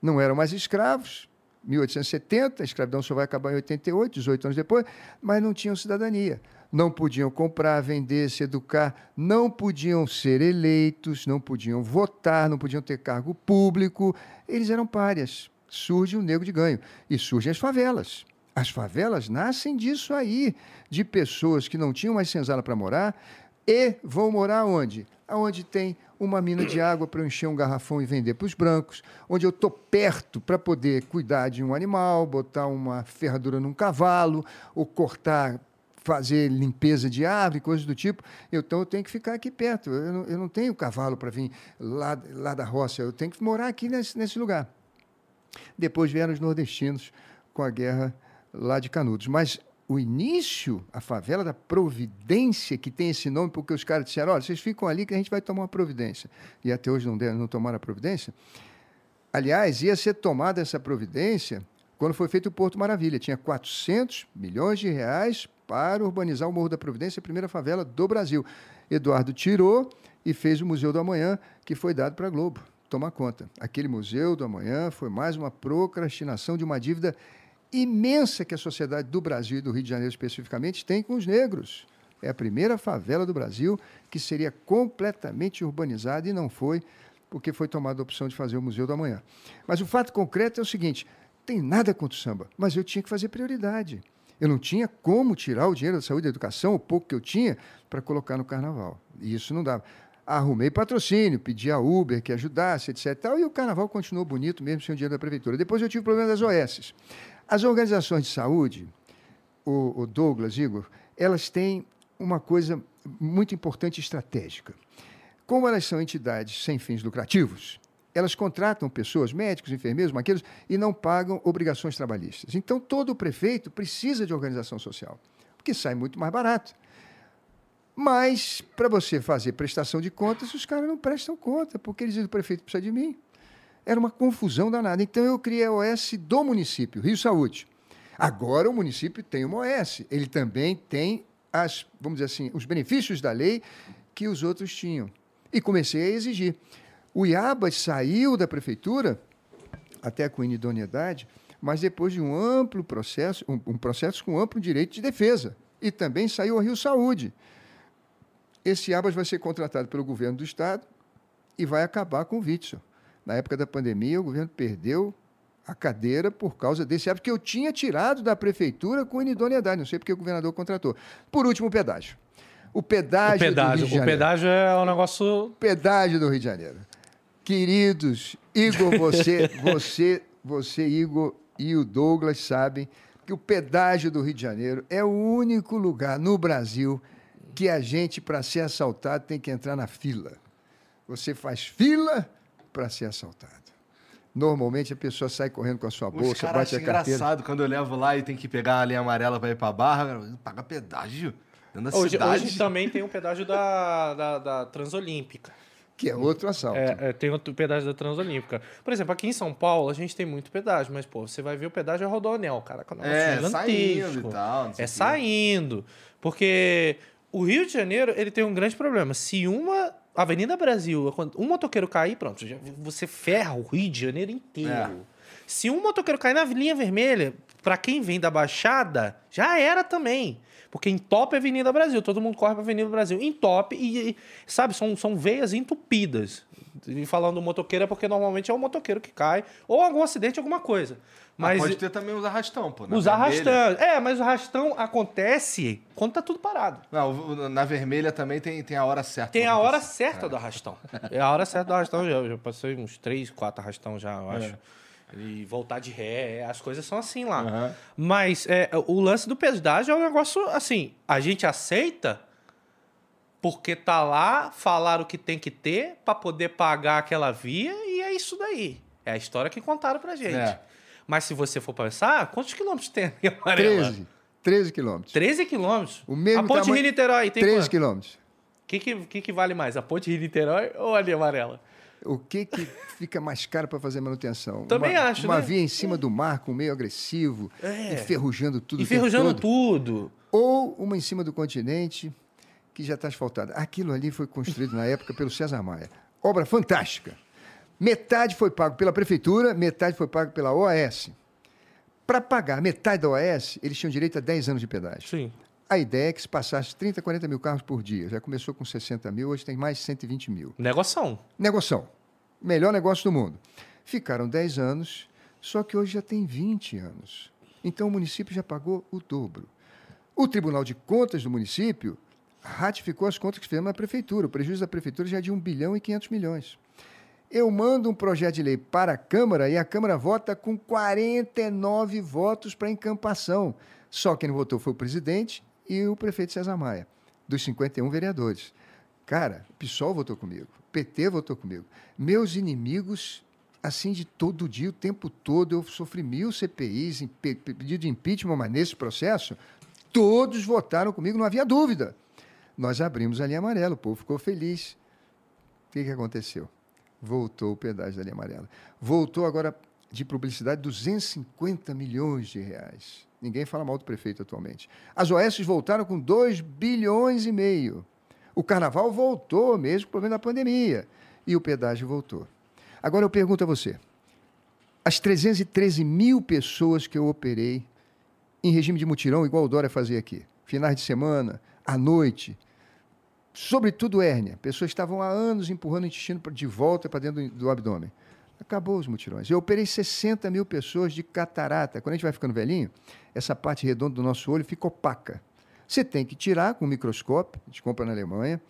não eram mais escravos, 1870, a escravidão só vai acabar em 88, 18 anos depois, mas não tinham cidadania. Não podiam comprar, vender, se educar, não podiam ser eleitos, não podiam votar, não podiam ter cargo público. Eles eram párias. Surge o negro de ganho. E surgem as favelas. As favelas nascem disso aí, de pessoas que não tinham mais senzala para morar e vão morar onde? Onde tem uma mina de água para encher um garrafão e vender para os brancos, onde eu estou perto para poder cuidar de um animal, botar uma ferradura num cavalo, ou cortar, fazer limpeza de árvore, coisas do tipo. Então eu tenho que ficar aqui perto. Eu não, eu não tenho cavalo para vir lá, lá da roça, eu tenho que morar aqui nesse, nesse lugar. Depois vieram os nordestinos com a guerra lá de Canudos. Mas o início, a favela da Providência, que tem esse nome porque os caras disseram: olha, vocês ficam ali que a gente vai tomar uma providência. E até hoje não, deram, não tomaram a providência. Aliás, ia ser tomada essa providência quando foi feito o Porto Maravilha. Tinha 400 milhões de reais para urbanizar o Morro da Providência, a primeira favela do Brasil. Eduardo tirou e fez o Museu do Amanhã, que foi dado para a Globo tomar conta. Aquele Museu do Amanhã foi mais uma procrastinação de uma dívida imensa que a sociedade do Brasil e do Rio de Janeiro especificamente tem com os negros. É a primeira favela do Brasil que seria completamente urbanizada e não foi, porque foi tomada a opção de fazer o Museu do Amanhã. Mas o fato concreto é o seguinte: tem nada contra o samba, mas eu tinha que fazer prioridade. Eu não tinha como tirar o dinheiro da saúde e da educação, o pouco que eu tinha, para colocar no carnaval. E isso não dava. Arrumei patrocínio, pedi a Uber que ajudasse, etc. E o carnaval continuou bonito, mesmo sem o dinheiro da prefeitura. Depois eu tive o problema das OS. As organizações de saúde, o, o Douglas, Igor, elas têm uma coisa muito importante e estratégica. Como elas são entidades sem fins lucrativos, elas contratam pessoas, médicos, enfermeiros, maqueiros, e não pagam obrigações trabalhistas. Então, todo prefeito precisa de organização social, porque sai muito mais barato. Mas, para você fazer prestação de contas, os caras não prestam conta, porque eles dizem o prefeito precisa de mim. Era uma confusão danada. Então, eu criei a OS do município, Rio Saúde. Agora, o município tem uma OS. Ele também tem, as, vamos dizer assim, os benefícios da lei que os outros tinham. E comecei a exigir. O Iabas saiu da prefeitura, até com inidoneidade, mas depois de um amplo processo, um, um processo com amplo direito de defesa. E também saiu a Rio Saúde. Esse Abas vai ser contratado pelo governo do Estado e vai acabar com o Witzel. Na época da pandemia, o governo perdeu a cadeira por causa desse Abas, que eu tinha tirado da prefeitura com inidoneidade. Não sei porque o governador contratou. Por último, o pedágio. O pedágio, O pedágio, do Rio de o Janeiro. pedágio é um negócio. Pedágio do Rio de Janeiro. Queridos, Igor, você, você, você, Igor e o Douglas sabem que o pedágio do Rio de Janeiro é o único lugar no Brasil que a gente, para ser assaltado, tem que entrar na fila. Você faz fila para ser assaltado. Normalmente a pessoa sai correndo com a sua Os bolsa, caras bate a carteira. engraçado quando eu levo lá e tem que pegar a linha amarela pra ir pra barra. Paga pedágio. Dentro da Hoje, cidade. hoje também tem um pedágio da, da, da Transolímpica. Que é outro assalto. É, é, tem outro pedágio da Transolímpica. Por exemplo, aqui em São Paulo a gente tem muito pedágio, mas, pô, você vai ver o pedágio é Rodoanel, cara. é um É, gigantesco. saindo e tal. É saindo. Porque o Rio de Janeiro, ele tem um grande problema. Se uma Avenida Brasil, um motoqueiro cair, pronto, você ferra o Rio de Janeiro inteiro. É. Se um motoqueiro cair na linha vermelha, pra quem vem da Baixada, já era também. Porque entope a Avenida Brasil, todo mundo corre pra Avenida Brasil. Entope e, e, sabe, são, são veias entupidas. E falando motoqueiro é porque normalmente é o motoqueiro que cai, ou algum acidente, alguma coisa. Mas Mas pode ter também os arrastão, pô. os arrastão. É, mas o arrastão acontece quando tá tudo parado. Não, na vermelha também tem, tem a hora certa. Tem a hora certa do arrastão. É a hora certa do arrastão. Eu já passei uns três, quatro arrastão já, eu acho. E voltar de ré, as coisas são assim lá. Aham. Mas é, o lance do pedágio é um negócio assim, a gente aceita porque tá lá, falaram que tem que ter para poder pagar aquela via e é isso daí. É a história que contaram pra gente. É. Mas se você for pensar, quantos quilômetros tem a linha amarela? 13. 13 quilômetros. 13 quilômetros. O mesmo a ponte tamanho- Rio-Niterói tem 13 quanto? quilômetros. O que, que, que, que vale mais, a ponte Rio-Niterói ou a linha amarela? O que, que fica mais caro para fazer manutenção? Também uma, acho, Uma né? via em cima do mar com meio agressivo, É. enferrujando tudo. o Enferrujando tudo. Ou uma em cima do continente que já está asfaltada. Aquilo ali foi construído na época pelo César Maia. Obra fantástica. Metade foi pago pela prefeitura, metade foi pago pela OAS. Para pagar metade da OAS, eles tinham direito a 10 anos de pedágio. Sim. A ideia é que se passasse 30, 40 mil carros por dia. Já começou com 60 mil, hoje tem mais de 120 mil. Negoção. Negoção. Melhor negócio do mundo. Ficaram 10 anos, só que hoje já tem 20 anos. Então o município já pagou o dobro. O Tribunal de Contas do município ratificou as contas que fizemos na prefeitura. O prejuízo da prefeitura já é de 1 bilhão e 500 milhões. Eu mando um projeto de lei para a Câmara e a Câmara vota com 49 votos para encampação. Só quem não votou foi o presidente e o prefeito César Maia, dos 51 vereadores. Cara, o PSOL votou comigo, o PT votou comigo. Meus inimigos, assim, de todo dia, o tempo todo, eu sofri mil CPIs, pedido de impeachment, mas nesse processo, todos votaram comigo, não havia dúvida. Nós abrimos a linha amarela, o povo ficou feliz. O que, que aconteceu? Voltou o pedágio da linha amarela. Voltou agora, de publicidade 250 milhões de reais. Ninguém fala mal do prefeito atualmente. As OS voltaram com 2 bilhões e meio. O carnaval voltou mesmo com o problema da pandemia. E o pedágio voltou. Agora eu pergunto a você: as 313 mil pessoas que eu operei em regime de mutirão, igual o Dória fazia aqui, finais de semana, à noite, sobretudo hérnia, pessoas estavam há anos empurrando o intestino de volta para dentro do abdômen. Acabou os mutirões. Eu operei 60 mil pessoas de catarata. Quando a gente vai ficando velhinho, essa parte redonda do nosso olho fica opaca. Você tem que tirar com um microscópio, a gente compra na Alemanha,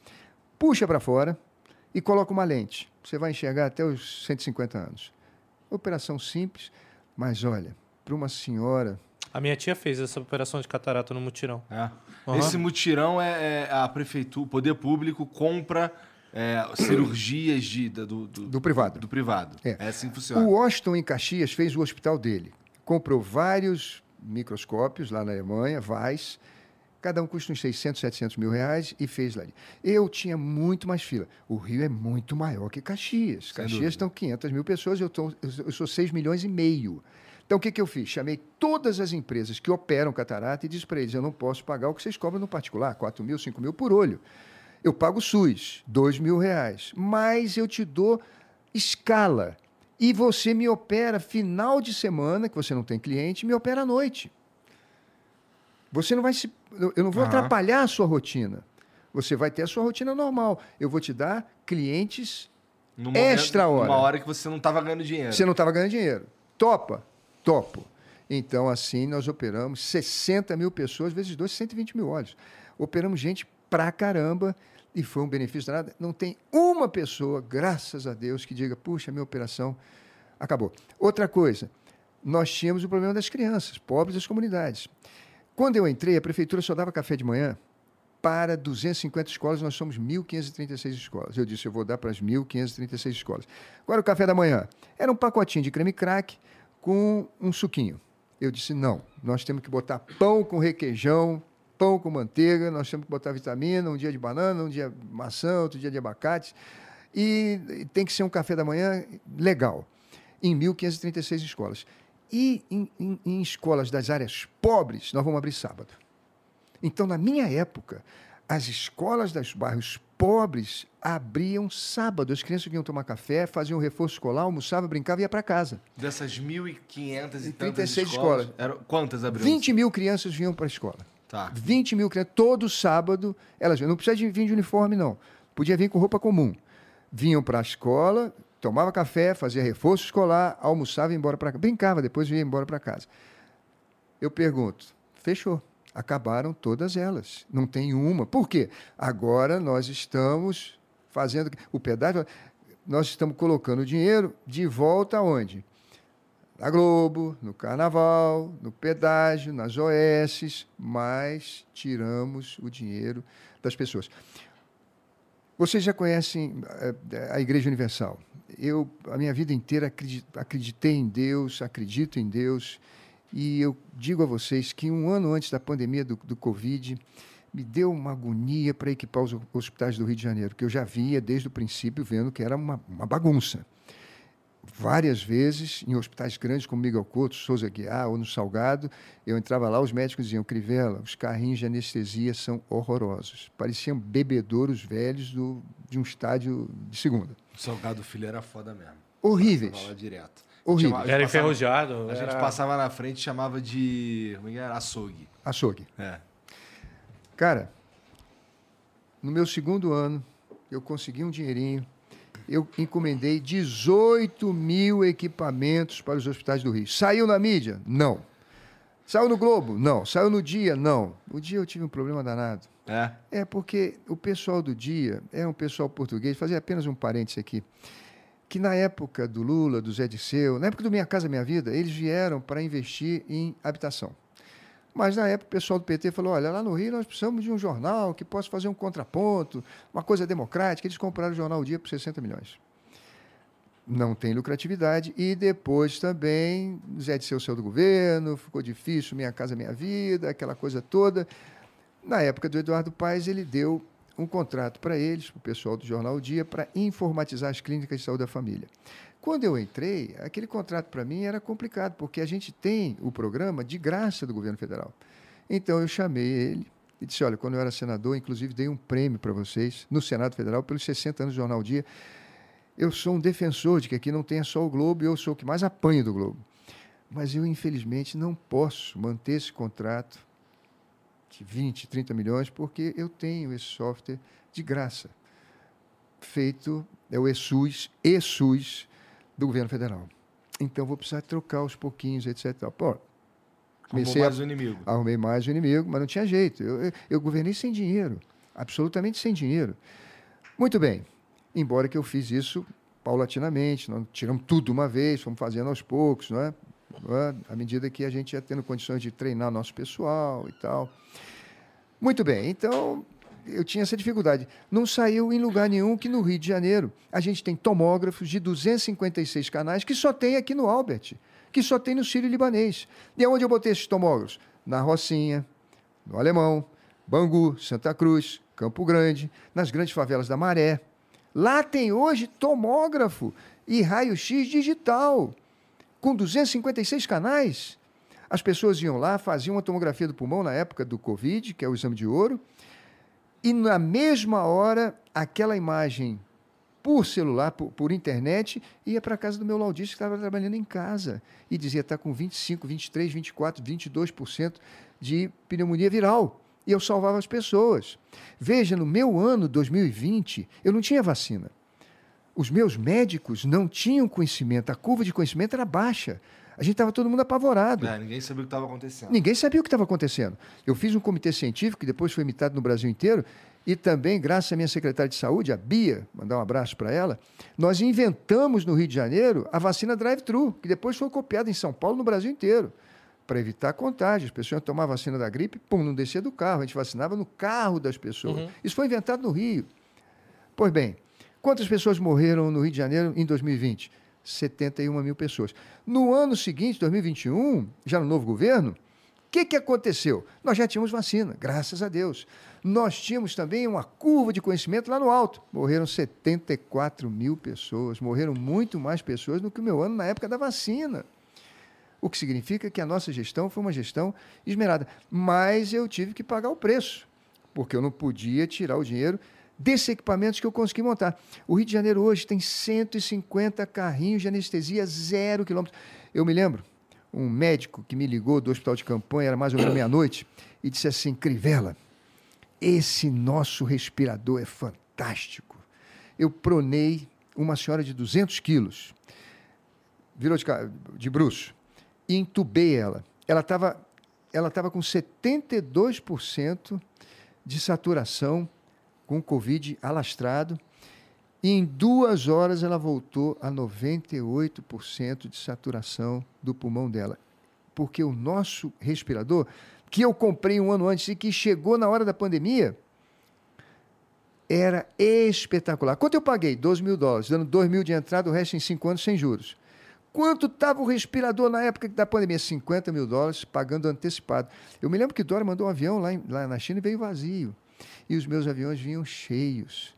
puxa para fora e coloca uma lente. Você vai enxergar até os 150 anos. Operação simples, mas olha, para uma senhora. A minha tia fez essa operação de catarata no mutirão. É. Aham. Esse mutirão é, é a prefeitura, o poder público compra é, cirurgias de, do, do, Do privado. do privado. É. É assim que funciona. O Washington, em Caxias, fez o hospital dele. Comprou vários microscópios lá na Alemanha, Weiss, cada um custa uns 600, 700 mil reais, e fez lá. Eu tinha muito mais fila. O Rio é muito maior que Caxias. Sem Caxias dúvida. estão 500 mil pessoas, eu, tô, eu sou 6 milhões e meio. Então, o que, que eu fiz? Chamei todas as empresas que operam catarata e disse para eles, eu não posso pagar o que vocês cobram no particular, 4 mil, 5 mil por olho. Eu pago SUS, 2 mil reais, mas eu te dou escala. E você me opera final de semana, que você não tem cliente, me opera à noite. Você não vai se. eu- não vou Aham. atrapalhar a sua rotina. Você vai ter a sua rotina normal. Eu vou te dar clientes. Num extra hora. Uma hora que você não estava ganhando dinheiro. Você não estava ganhando dinheiro. Topa? Topo. Então, assim, nós operamos 60 mil pessoas, vezes dois, 120 mil olhos. Operamos gente pra caramba e foi um benefício danado. Não tem uma pessoa, graças a Deus, que diga, puxa, minha operação acabou. Outra coisa, nós tínhamos o problema das crianças, pobres das comunidades. Quando eu entrei, a prefeitura só dava café de manhã para 250 escolas, nós somos 1.536 escolas. Eu disse, eu vou dar para as 1.536 escolas. Agora, o café da manhã era um pacotinho de creme crack com um suquinho. Eu disse, não, nós temos que botar pão com requeijão, pão com manteiga, nós temos que botar vitamina, um dia de banana, um dia maçã, outro dia de abacate. E e tem que ser um café da manhã legal, em 1.536 escolas. E em, em- em escolas das áreas pobres, nós vamos abrir sábado. Então, na minha época, as escolas dos bairros pobres abriam sábado. As crianças vinham tomar café, faziam reforço escolar, almoçavam, brincavam e ia para casa. Dessas 1.500 e E tantas 36 escolas. escolas. Eram, quantas abriram? 20 mil crianças vinham para a escola. Tá. 20 mil crianças, todo sábado, elas vinham. Não precisa de vir de uniforme, não. Podia vir com roupa comum. Vinham para a escola, tomava café, fazia reforço escolar, almoçava e ia embora para casa. Brincava, depois ia embora para casa. Eu pergunto, fechou. Acabaram todas elas. Não tem uma. Por quê? Agora nós estamos fazendo. O pedágio, nós estamos colocando o dinheiro de volta aonde? Na Globo, no Carnaval, no pedágio, nas OS, mas tiramos o dinheiro das pessoas. Vocês já conhecem eh, a Igreja Universal. Eu, a minha vida inteira, acredi- acreditei em Deus, acredito em Deus, e eu digo a vocês que um ano antes da pandemia do, do Covid, me deu uma agonia para equipar os hospitais do Rio de Janeiro, que eu já via desde o princípio vendo que era uma, uma bagunça várias vezes em hospitais grandes como Miguel Couto, Souza Guiar ou no Salgado, eu entrava lá, os médicos diziam, Crivella, os carrinhos de anestesia são horrorosos. Pareciam bebedouros velhos do, de um estádio de segunda. O Salgado Filho era foda mesmo. Horríveis. Direto. Horríveis. Chama- a gente Era passava- enferrujado. A gente era- passava na frente e chamava de. Como é que era? Açougue. Açougue. É. Cara, no meu segundo ano, eu consegui um dinheirinho, eu encomendei 18 mil equipamentos para os hospitais do Rio. Saiu na mídia? Não. Saiu no Globo? Não. Saiu no Dia? Não. O Dia eu tive um problema danado. É. É porque o pessoal do dia é um pessoal português, fazer apenas um parêntese aqui, que na época do Lula, do Zé Disseu, na época do Minha Casa Minha Vida, eles vieram para investir em habitação. Mas na época o pessoal do PT falou: olha, lá no Rio nós precisamos de um jornal que possa fazer um contraponto, uma coisa democrática. Eles compraram o jornal O Dia por 60 milhões. Não tem lucratividade. E depois também, Zé Disseu saiu do governo, ficou difícil, Minha Casa Minha Vida, aquela coisa toda. Na época do Eduardo Paes, ele deu um contrato para eles, para o pessoal do Jornal O Dia, para informatizar as clínicas de saúde da família. Quando eu entrei, aquele contrato para mim era complicado, porque a gente tem o programa de graça do governo federal. Então eu chamei ele e disse: Olha, quando eu era senador, inclusive dei um prêmio para vocês no Senado Federal pelos 60 anos do Jornal Dia. Eu sou um defensor de que aqui não tenha só o Globo e eu sou o que mais apanho do Globo. Mas eu, infelizmente, não posso manter esse contrato de 20, 30 milhões, porque eu tenho esse software de graça, feito, é o ESUS, ESUS do governo federal. Então, vou precisar trocar aos pouquinhos, etc. Pô, comecei a mais um inimigo. arrumei mais o inimigo, mas não tinha jeito. Eu, eu, eu governei sem dinheiro, absolutamente sem dinheiro. Muito bem, embora que eu fiz isso paulatinamente, nós tiramos tudo de uma vez, fomos fazendo aos poucos, não é? Não é? À medida que a gente ia tendo condições de treinar nosso pessoal e tal. Muito bem, então eu tinha essa dificuldade. Não saiu em lugar nenhum que no Rio de Janeiro a gente tem tomógrafos de 256 canais que só tem aqui no Albert, que só tem no Sírio Libanês. E aonde eu botei esses tomógrafos? Na Rocinha, no Alemão, Bangu, Santa Cruz, Campo Grande, nas grandes favelas da Maré. Lá tem hoje tomógrafo e raio-x digital, com 256 canais. As pessoas iam lá, faziam uma tomografia do pulmão na época do Covid, que é o exame de ouro, e na mesma hora, aquela imagem por celular, por, por internet, ia para a casa do meu laudista que estava trabalhando em casa e dizia está com 25, 23, 24, 22% de pneumonia viral. E eu salvava as pessoas. Veja, no meu ano 2020, eu não tinha vacina. Os meus médicos não tinham conhecimento, a curva de conhecimento era baixa. A gente estava todo mundo apavorado. É, ninguém sabia o que estava acontecendo. Ninguém sabia o que estava acontecendo. Eu fiz um comitê científico, que depois foi imitado no Brasil inteiro, e também, graças à minha secretária de saúde, a Bia, mandar um abraço para ela, nós inventamos no Rio de Janeiro a vacina drive-thru, que depois foi copiada em São Paulo no Brasil inteiro, para evitar contágio. As pessoas iam tomar a vacina da gripe, pum, não descia do carro, a gente vacinava no carro das pessoas. Isso foi inventado no Rio. Pois bem, quantas pessoas morreram no Rio de Janeiro em 2020? 71 mil pessoas. No ano seguinte, 2021, já no novo governo, o que, que aconteceu? Nós já tínhamos vacina, graças a Deus. Nós tínhamos também uma curva de conhecimento lá no alto. Morreram 74 mil pessoas, morreram muito mais pessoas do que o meu ano na época da vacina. O que significa que a nossa gestão foi uma gestão esmerada. Mas eu tive que pagar o preço, porque eu não podia tirar o dinheiro desses equipamentos que eu consegui montar. O Rio de Janeiro hoje tem 150 carrinhos de anestesia zero quilômetros. Eu me lembro, um médico que me ligou do hospital de campanha, era mais ou menos meia-noite, e disse assim: Crivella, esse nosso respirador é fantástico. Eu pronei uma senhora de 200 quilos, virou de, de bruço, e entubei ela. Ela estava ela tava com 72% de saturação com Covid alastrado. E em duas horas ela voltou a 98% de saturação do pulmão dela. Porque o nosso respirador, que eu comprei um ano antes e que chegou na hora da pandemia, era espetacular. Quanto eu paguei? 12 mil dólares, dando 2 mil de entrada, o resto em 5 anos sem juros. Quanto estava o respirador na época da pandemia? 50 mil dólares, pagando antecipado. Eu me lembro que Dória mandou um avião lá, em- lá na China e veio vazio. E os meus aviões vinham cheios.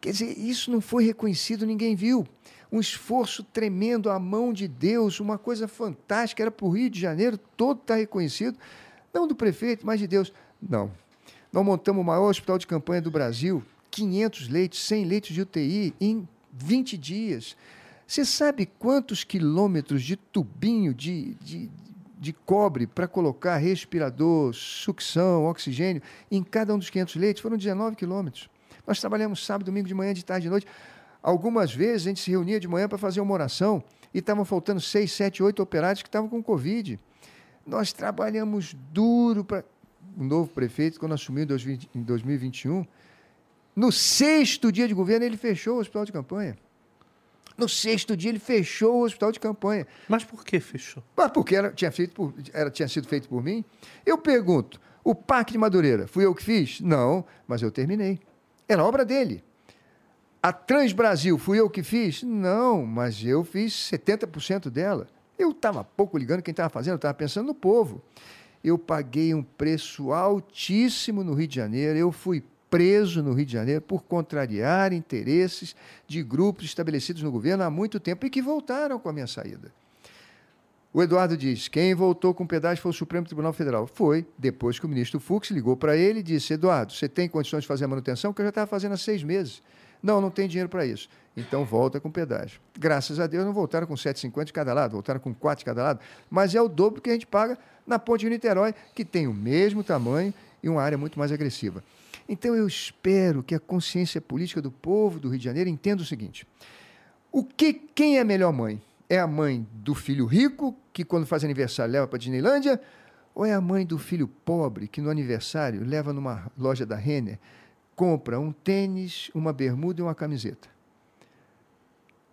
Quer dizer, isso não foi reconhecido, ninguém viu. Um esforço tremendo, a mão de Deus, uma coisa fantástica, era para o Rio de Janeiro, todo está reconhecido. Não do prefeito, mas de Deus. Não. Nós montamos o maior hospital de campanha do Brasil, 500 leitos, 100 leitos de UTI em 20 dias. Você sabe quantos quilômetros de tubinho de, de, de cobre para colocar respirador, sucção, oxigênio em cada um dos 500 leitos? Foram 19 quilômetros. Nós trabalhamos sábado, domingo de manhã, de tarde, de noite. Algumas vezes a gente se reunia de manhã para fazer uma oração e estavam faltando seis, sete, oito operários que estavam com Covid. Nós trabalhamos duro para. O novo prefeito, quando assumiu em 2020 em 2021, no sexto dia de governo, ele fechou o hospital de campanha. No sexto dia, ele fechou o hospital de campanha. Mas por que fechou? Mas porque era, tinha, feito por, era, tinha sido feito por mim. Eu pergunto: o Parque de Madureira, fui eu que fiz? Não, mas eu terminei. Era obra dele. A Transbrasil, fui eu que fiz? Não, mas eu fiz 70% dela. Eu estava pouco ligando quem estava fazendo, eu estava pensando no povo. Eu paguei um preço altíssimo no Rio de Janeiro, eu fui preso no Rio de Janeiro por contrariar interesses de grupos estabelecidos no governo há muito tempo e que voltaram com a minha saída. O Eduardo diz: quem voltou com pedágio foi o Supremo Tribunal Federal. Foi depois que o ministro Fux ligou para ele e disse: Eduardo, você tem condições de fazer a manutenção? Que eu já estava fazendo há seis meses. Não, não tem dinheiro para isso. Então volta com pedágio. Graças a Deus não voltaram com 7,50 de cada lado, voltaram com 4 de cada lado, mas é o dobro que a gente paga na ponte de Niterói, que tem o mesmo tamanho e uma área muito mais agressiva. Então eu espero que a consciência política do povo do Rio de Janeiro entenda o seguinte: o que, quem é a melhor mãe? É a mãe do filho rico, que quando faz aniversário leva para Disneylândia? Ou é a mãe do filho pobre, que no aniversário leva numa loja da Renner, compra um tênis, uma bermuda e uma camiseta?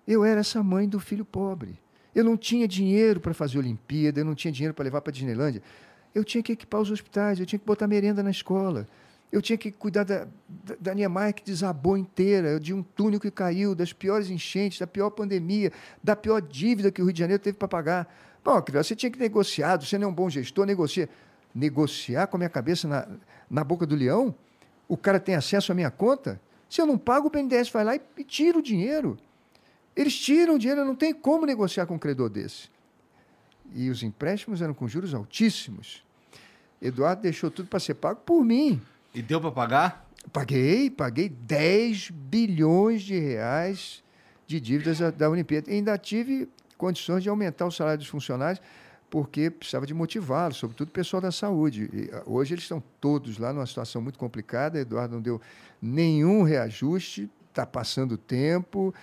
Eu era essa mãe do filho pobre. Eu não tinha dinheiro para fazer Olimpíada, eu não tinha dinheiro para levar para Disneylândia. Eu tinha que equipar os hospitais, eu tinha que botar merenda na escola. Eu tinha que cuidar da, da, da Niemeyer que desabou inteira, de um túnel que caiu, das piores enchentes, da pior pandemia, da pior dívida que o Rio de Janeiro teve para pagar. Bom, você tinha que negociar, você não é um bom gestor, negocia. Negociar com a minha cabeça na, na boca do leão? O cara tem acesso à minha conta? Se eu não pago, o BNDES vai lá e, e tira o dinheiro. Eles tiram o dinheiro, não tem como negociar com um credor desse. E os empréstimos eram com juros altíssimos. Eduardo deixou tudo para ser pago por mim. E deu para pagar? Paguei, paguei 10 bilhões de reais de dívidas da Olimpíada. Ainda tive condições de aumentar o salário dos funcionários, porque precisava de motivá-los, sobretudo o pessoal da saúde. E ah, hoje eles estão todos lá numa situação muito complicada. Eduardo não deu nenhum reajuste, está passando o tempo.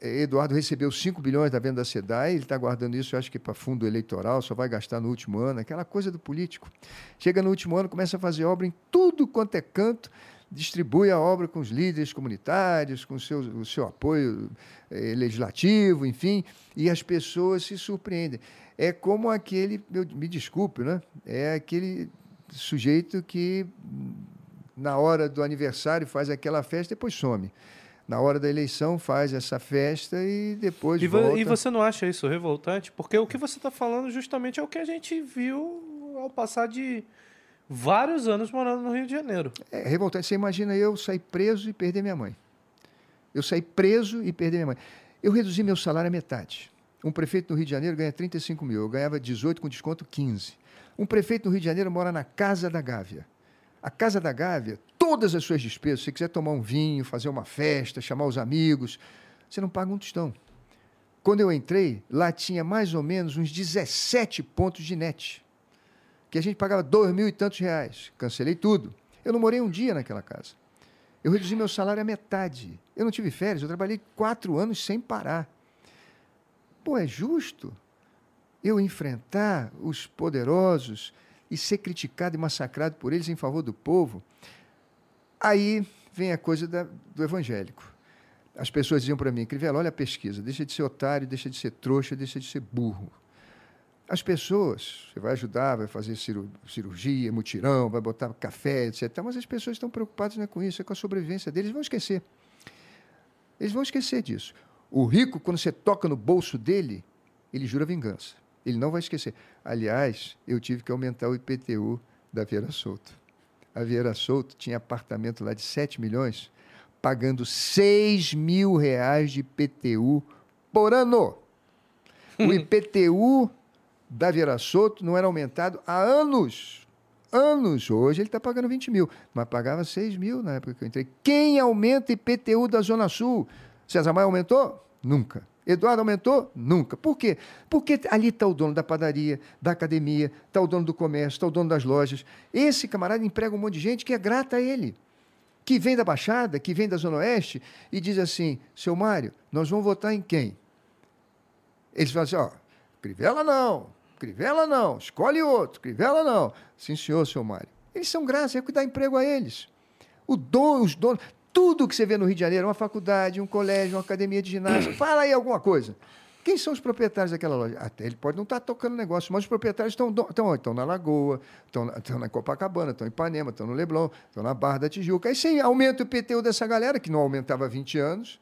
Eduardo recebeu 5 bilhões da venda da SEDAI, ele está guardando isso, eu acho que para fundo eleitoral, só vai gastar no último ano, aquela coisa do político. Chega no último ano, começa a fazer obra em tudo quanto é canto, distribui a obra com os líderes comunitários, com seu, o seu apoio eh, legislativo, enfim, e as pessoas se surpreendem. É como aquele, eu, me desculpe, né? é aquele sujeito que na hora do aniversário faz aquela festa e depois some na hora da eleição faz essa festa e depois e, volta. E você não acha isso revoltante? Porque o que você está falando justamente é o que a gente viu ao passar de vários anos morando no Rio de Janeiro. É revoltante. Você imagina eu sair preso e perder minha mãe. Eu saí preso e perder minha mãe. Eu reduzi meu salário à metade. Um prefeito no Rio de Janeiro ganha 35 mil. Eu ganhava 18 com desconto 15. Um prefeito no Rio de Janeiro mora na Casa da Gávea. A Casa da Gávea, todas as suas despesas, se você quiser tomar um vinho, fazer uma festa, chamar os amigos, você não paga um tostão. Quando eu entrei, lá tinha mais ou menos uns 17 pontos de net, que a gente pagava dois mil e tantos reais. Cancelei tudo. Eu não morei um dia naquela casa. Eu reduzi meu salário à metade. Eu não tive férias, eu trabalhei quatro anos sem parar. Pô, é justo eu enfrentar os poderosos e ser criticado e massacrado por eles em favor do povo. Aí vem a coisa da, do evangélico. As pessoas diziam para mim, Crivella, olha a pesquisa, deixa de ser otário, deixa de ser trouxa, deixa de ser burro. As pessoas, você vai ajudar, vai fazer cirurgia, mutirão, vai botar café, etc. Mas as pessoas estão preocupadas não é com isso, é com a sobrevivência deles, vão esquecer. Eles vão esquecer disso. O rico, quando você toca no bolso dele, ele jura vingança. Ele não vai esquecer. Aliás, eu tive que aumentar o IPTU da Vieira Souto. A Vieira Souto tinha apartamento lá de 7 milhões, pagando 6 mil reais de IPTU por ano. O IPTU da Vieira Souto não era aumentado há anos. Anos. Hoje ele está pagando 20 mil, mas pagava 6 mil na época que eu entrei. Quem aumenta IPTU da Zona Sul? César Maia aumentou? Nunca. Eduardo aumentou? Nunca. Por quê? Porque ali está o dono da padaria, da academia, está o dono do comércio, está o dono das lojas. Esse camarada emprega um monte de gente que é grata a ele. Que vem da Baixada, que vem da Zona Oeste e diz assim: seu Mário, nós vamos votar em quem? Eles falam assim: ó, Crivella não, Crivella não, escolhe outro, Crivella não. Sim, senhor, seu Mário. Eles são graças, é que dá emprego a eles. O dono, os donos, tudo que você vê no Rio de Janeiro, uma faculdade, um colégio, uma academia de ginástica, fala aí alguma coisa. Quem são os proprietários daquela loja? Até ele pode não estar tá tocando negócio, mas os proprietários estão, estão, estão na Lagoa, estão, estão na Copacabana, estão em Ipanema, estão no Leblon, estão na Barra da Tijuca. Aí você aumenta o IPTU dessa galera, que não aumentava há 20 anos.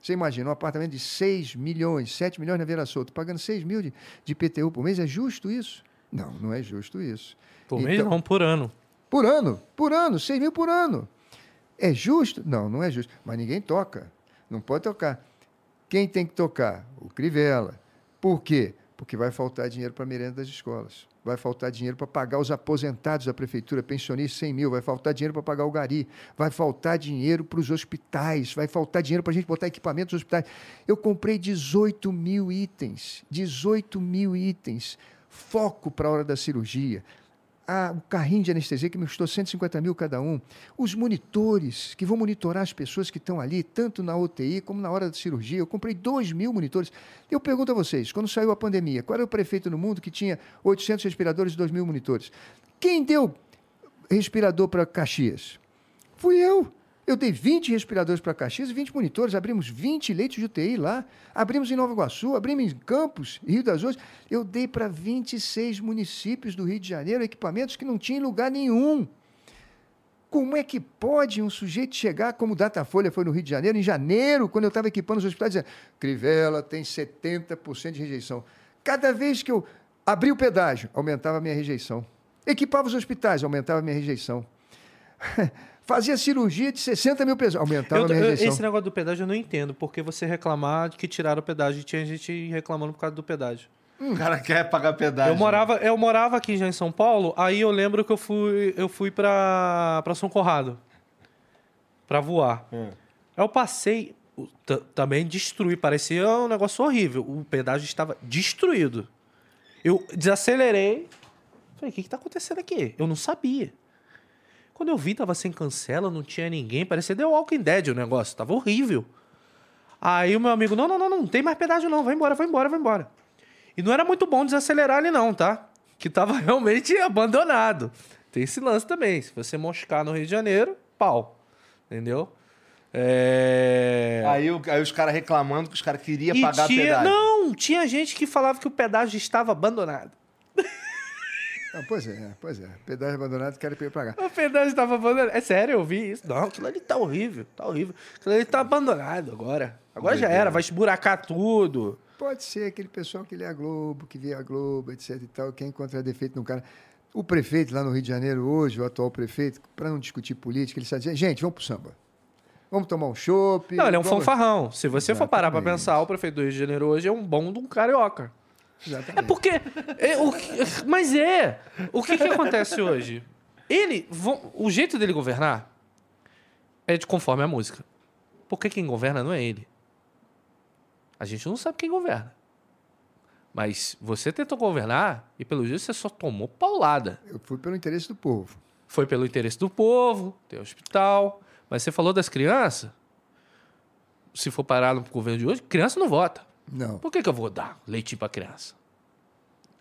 Você imagina, um apartamento de 6 milhões, 7 milhões na Vera Solto, pagando 6 mil de, de IPTU por mês. É justo isso? Não, não é justo isso. Por então, mês não, por ano. Por ano, por ano, 6 mil por ano. É justo? Não, não é justo. Mas ninguém toca. Não pode tocar. Quem tem que tocar? O Crivella. Por quê? Porque vai faltar dinheiro para a merenda das escolas. Vai faltar dinheiro para pagar os aposentados da prefeitura, pensionistas 100 mil. Vai faltar dinheiro para pagar o gari. Vai faltar dinheiro para os hospitais. Vai faltar dinheiro para a gente botar equipamento nos hospitais. Eu comprei 18 mil itens. 18 mil itens. Foco para a hora da cirurgia a, o carrinho de anestesia que me custou 150 mil cada um, os monitores que vão monitorar as pessoas que estão ali, tanto na UTI como na hora da cirurgia. Eu comprei 2 mil monitores. Eu pergunto a vocês, quando saiu a pandemia, qual era o prefeito no mundo que tinha 800 respiradores e 2 mil monitores? Quem deu respirador para Caxias? Fui eu. Eu dei 20 respiradores para Caxias e 20 monitores, abrimos 20 leitos de UTI lá, abrimos em Nova Iguaçu, abrimos em Campos, Rio das Ostras. Eu dei para 26 municípios do Rio de Janeiro equipamentos que não tinham lugar nenhum. Como é que pode um sujeito chegar, como o Datafolha foi no Rio de Janeiro, em janeiro, quando eu estava equipando os hospitais, dizendo Crivella tem 70% de rejeição. Cada vez que eu abria o pedágio, aumentava a minha rejeição. Equipava os hospitais, aumentava a minha rejeição. Fazia cirurgia de 60 mil pessoas, aumentava Eu- a minha eu- rejeição. esse negócio do pedágio eu não entendo, porque você reclamar de que tiraram o pedágio. E tinha gente reclamando por causa do pedágio. O cara quer pagar pedágio. Eu morava, eu morava aqui já em São Paulo, aí eu lembro que eu fui, eu fui pra, pra São Conrado. Pra voar. Hum. Aí eu passei, também destruí, parecia um negócio horrível. O pedágio estava destruído. Eu desacelerei. Falei, o que, que tá acontecendo aqui? Eu não sabia. Quando eu vi, tava sem cancela, não tinha ninguém. Parecia The Walking Dead o negócio. Tava horrível. Aí o meu amigo, não, não, não, não, tem mais pedágio não. Vai embora, vai embora, vai embora. E não era muito bom desacelerar ali não, tá? Que tava realmente abandonado. Tem esse lance também. Se você moscar no Rio de Janeiro, pau. Entendeu? É... Aí, aí os caras reclamando que os caras queriam pagar tinha... pedágio. Não, tinha gente que falava que o pedágio estava abandonado. Ah, pois é, pois é. Pedágio abandonado, quero ir pagar. O pedágio estava abandonado. É sério, eu vi isso. Não, aquilo ali tá horrível, tá horrível. Aquilo ali tá abandonado agora. Agora já era, vai esburacar tudo. Pode ser aquele pessoal que lê a Globo, que vê a Globo, etc e tal, quer encontrar defeito no cara. O prefeito lá no Rio de Janeiro hoje, o atual prefeito, para não discutir política, ele está dizendo, gente, vamos pro samba. Vamos tomar um chopp. Não, ele é um vamos... fanfarrão. Se você for parar Exatamente. pensar, o prefeito do Rio de Janeiro hoje é um bom de um carioca. Exatamente. É porque. é, o mas é. O que, que acontece hoje? Ele. O jeito dele governar é de conforme a música. Porque quem governa não é ele. A gente não sabe quem governa. Mas você tentou governar e, pelo jeito, você só tomou paulada. Eu fui pelo interesse do povo. Foi pelo interesse do povo, tem hospital. Mas você falou das crianças. Se for parar no governo de hoje, criança não vota. Não. Por que, que eu vou dar leitinho pra criança?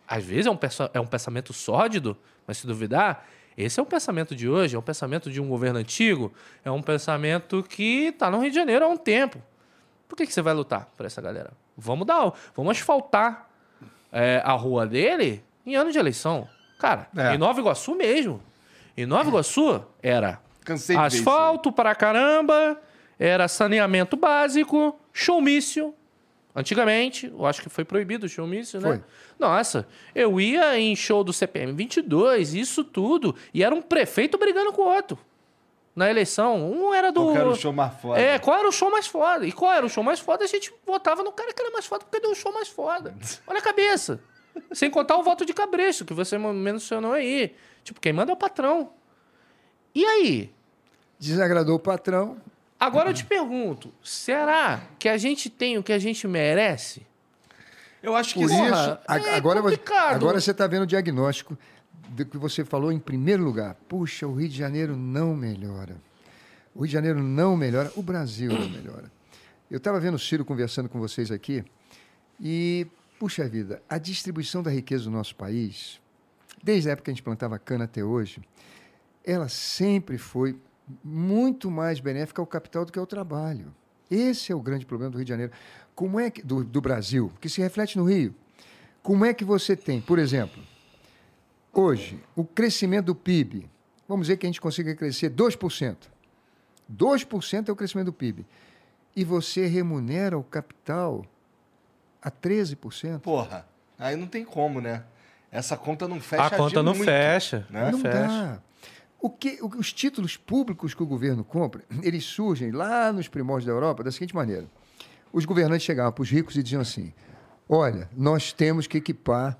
Às vezes é um, é um pensamento sórdido, mas se duvidar, esse é o pensamento de hoje, é um pensamento de um governo antigo, é um pensamento que tá no Rio de Janeiro há um tempo. Por que, que você vai lutar por essa galera? Vamos dar, vamos asfaltar é, a rua dele em ano de eleição. Cara, É. em Nova Iguaçu mesmo. Em Nova Iguaçu era Cansei asfalto para caramba, era saneamento básico, showmício. Antigamente, eu acho que foi proibido o showmício, né? Foi. Nossa, eu ia em show do CPM 22, isso tudo, e era um prefeito brigando com o outro. Na eleição, um era do. Qual era o show mais foda? É, qual era o show mais foda? E qual era o show mais foda? A gente votava no cara que era mais foda porque deu o show mais foda. Olha a cabeça. Sem contar o voto de cabresto, que você mencionou aí. Tipo, quem manda é o patrão. E aí? Desagradou o patrão. Agora eu te pergunto: será que a gente tem o que a gente merece? Eu acho que Por sim. Porra, isso, a- é agora, você- complicado. agora você está vendo o diagnóstico do que você falou em primeiro lugar. Puxa, o Rio de Janeiro não melhora. O Rio de Janeiro não melhora, o Brasil não melhora. Eu estava vendo o Ciro conversando com vocês aqui e, puxa vida, a distribuição da riqueza do nosso país, desde a época que a gente plantava cana até hoje, ela sempre foi muito mais benéfica ao capital do que ao trabalho. Esse é o grande problema do Rio de Janeiro. Como é que do, do Brasil, que se reflete no Rio? Como é que você tem, por exemplo, hoje, o crescimento do PIB, vamos dizer que a gente consiga crescer 2%. 2% é o crescimento do PIB. E você remunera o capital a 13%. Porra, aí não tem como, né? Essa conta não fecha a conta de não muito, fecha. né? Não Não fecha. dá. O que, os títulos públicos que o governo compra, eles surgem lá nos primórdios da Europa da seguinte maneira. Os governantes chegavam para os ricos e diziam assim, olha, nós temos que equipar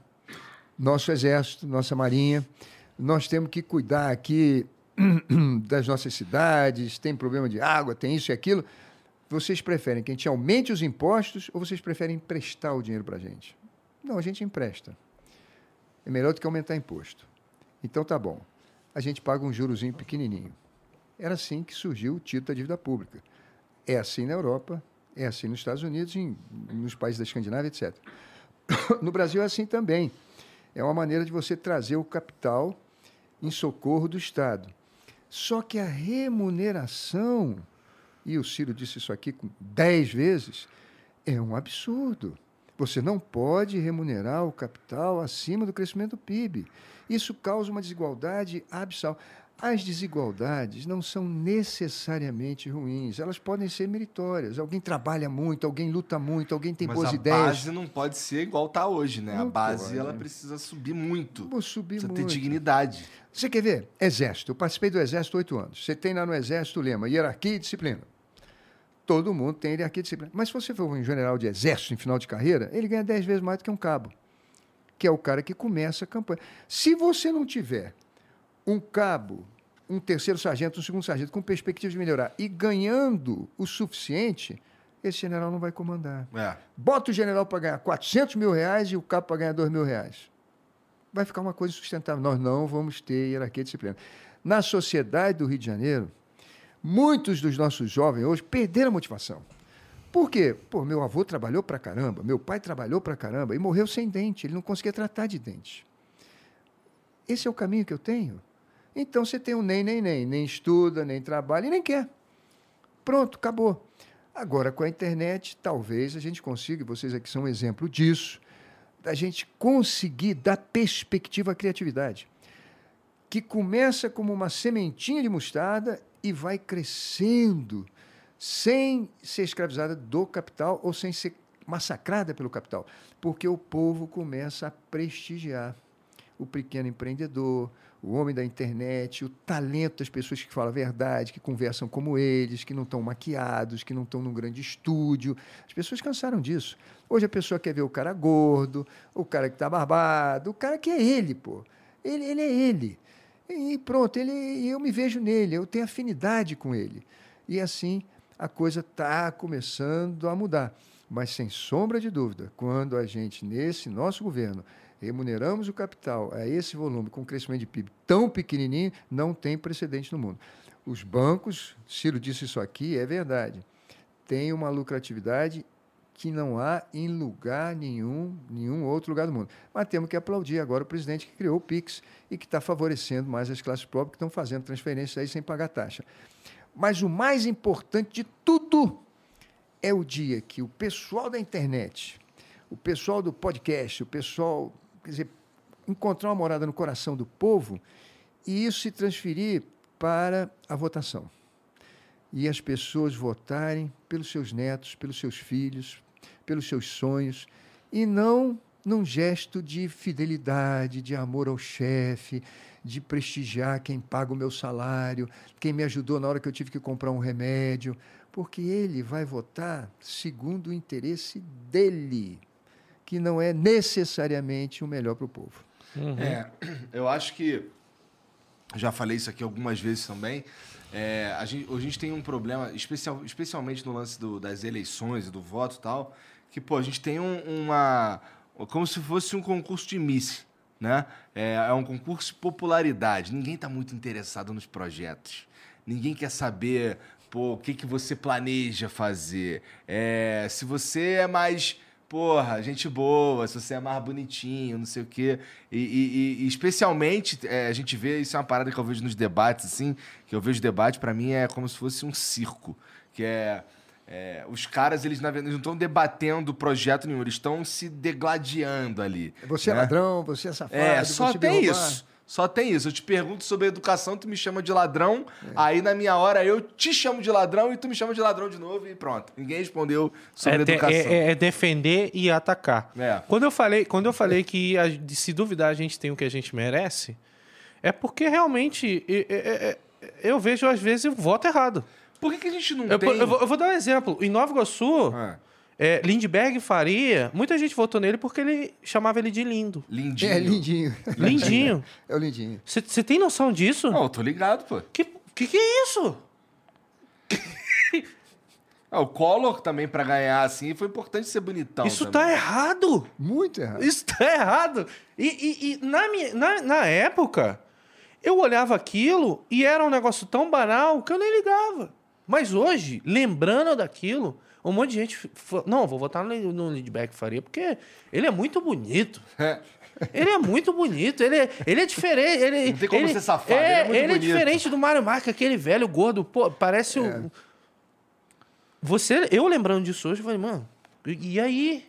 nosso exército, nossa marinha, nós temos que cuidar aqui das nossas cidades, tem problema de água, tem isso e aquilo. Vocês preferem que a gente aumente os impostos ou vocês preferem emprestar o dinheiro para a gente? Não, a gente empresta. É melhor do que aumentar imposto. Então tá bom. A gente paga um jurozinho pequenininho. Era assim que surgiu o título da dívida pública. É assim na Europa, é assim nos Estados Unidos, em, nos países da Escandinávia, etc. No Brasil é assim também. É uma maneira de você trazer o capital em socorro do Estado. Só que a remuneração, e o Ciro disse isso aqui dez vezes, é um absurdo. Você não pode remunerar o capital acima do crescimento do PIB. Isso causa uma desigualdade abissal. As desigualdades não são necessariamente ruins, elas podem ser meritórias. Alguém trabalha muito, alguém luta muito, alguém tem Mas boas a ideias. base não pode ser igual tá hoje, né? a Não base pode. ela precisa subir muito. Vou subir Precisa muito. ter dignidade. Você quer ver? Exército. Eu participei do Exército oito anos. Você tem lá no Exército o lema hierarquia e disciplina. Todo mundo tem hierarquia e disciplina. Mas se você for um general de exército em final de carreira, ele ganha dez vezes mais do que um cabo, que é o cara que começa a campanha. Se você não tiver um cabo, um terceiro sargento, um segundo sargento com perspectiva de melhorar e ganhando o suficiente, esse general não vai comandar. É. Bota o general para ganhar 400 mil reais e o cabo para ganhar 2 mil reais. Vai ficar uma coisa sustentável. Nós não vamos ter hierarquia disciplina. Na sociedade do Rio de Janeiro, muitos dos nossos jovens hoje perderam a motivação. Por quê? Pô, meu avô trabalhou para caramba, meu pai trabalhou para caramba e morreu sem dente. Ele não conseguia tratar de dente. Esse é o caminho que eu tenho. Então você tem um nem, nem, nem. Nem estuda, nem trabalha e nem quer. Pronto, acabou. Agora, com a internet, talvez a gente consiga, e vocês aqui são um exemplo disso, da gente conseguir dar perspectiva à criatividade, que começa como uma sementinha de mostarda e vai crescendo sem ser escravizada do capital ou sem ser massacrada pelo capital, porque o povo começa a prestigiar o pequeno empreendedor, o homem da internet, o talento das pessoas que falam a verdade, que conversam como eles, que não estão maquiados, que não estão num grande estúdio. As pessoas cansaram disso. Hoje a pessoa quer ver o cara gordo, o cara que está barbado, o cara que é ele, pô. Ele, ele é ele. E pronto, ele, eu me vejo nele, eu tenho afinidade com ele. E assim a coisa está começando a mudar. Mas sem sombra de dúvida, quando a gente, nesse nosso governo, remuneramos o capital a esse volume com um crescimento de PIB tão pequenininho, não tem precedente no mundo. Os bancos, Ciro disse isso aqui, é verdade, têm uma lucratividade que não há em lugar nenhum, nenhum outro lugar do mundo. Mas temos que aplaudir agora o presidente que criou o Pix e que está favorecendo mais as classes pobres que estão fazendo transferências aí sem pagar taxa. Mas o mais importante de tudo é o dia que o pessoal da internet, o pessoal do podcast, o pessoal, quer dizer, encontrar uma morada no coração do povo e isso se transferir para a votação. E as pessoas votarem pelos seus netos, pelos seus filhos, pelos seus sonhos, e não num gesto de fidelidade, de amor ao chefe, de prestigiar quem paga o meu salário, quem me ajudou na hora que eu tive que comprar um remédio, porque ele vai votar segundo o interesse dele, que não é necessariamente o melhor para o povo. É, eu acho que. Já falei isso aqui algumas vezes também. É, a, gente, a gente tem um problema, especial, especialmente no lance do- das eleições e do voto e tal, que, pô, a gente tem um- uma. Como se fosse um concurso de Miss. Né? É, é um concurso de popularidade. Ninguém está muito interessado nos projetos. Ninguém quer saber pô, o que, que você planeja fazer. É, se você é mais porra, gente boa, se você é mais bonitinho, não sei o quê. E, e- e- especialmente, é, a gente vê, isso é uma parada que eu vejo nos debates, assim, que eu vejo debate, pra mim, é como se fosse um circo. Que é. É, os caras, eles, na verdade, não estão debatendo projeto nenhum, eles estão se degladiando ali. Você é né? ladrão, você é safado, É, só você tem isso. Só tem isso. Eu te pergunto sobre educação, tu me chama de ladrão. É. Aí na minha hora eu te chamo de ladrão e tu me chama de ladrão de novo e pronto. Ninguém respondeu sobre é, educação. é- é defender e atacar. É. Quando eu falei, quando eu falei que a- se duvidar a gente tem o que a gente merece, é porque realmente eu vejo, às vezes, o voto errado. Por que, que a gente não Eu, tem... eu vou, eu vou dar um exemplo. Em Nova Iguaçu, Ah, é, Lindbergh Faria, muita gente votou nele porque ele chamava ele de lindo. lindinho. É lindinho. Lindinho. É o lindinho. Você tem noção disso? Não, eu tô ligado, pô. Que, que que é isso? Ah, o Collor também, pra ganhar assim, foi importante ser bonitão isso também. tá errado. Muito errado. Isso tá errado. E, e- e na, minha, na, na época, eu olhava aquilo e era um negócio tão banal que eu nem ligava. Mas hoje, lembrando daquilo, um monte de gente. fa- Não, vou votar no, no Lindbergh Faria, porque ele é muito bonito. É. Ele é muito bonito, ele é, ele é diferente. Ele, Não tem como ele, ser safado, É, ele é ele é bonito. diferente do Mário Marques, aquele velho gordo, pô, parece um. Você, eu lembrando disso hoje, eu falei, mano, e e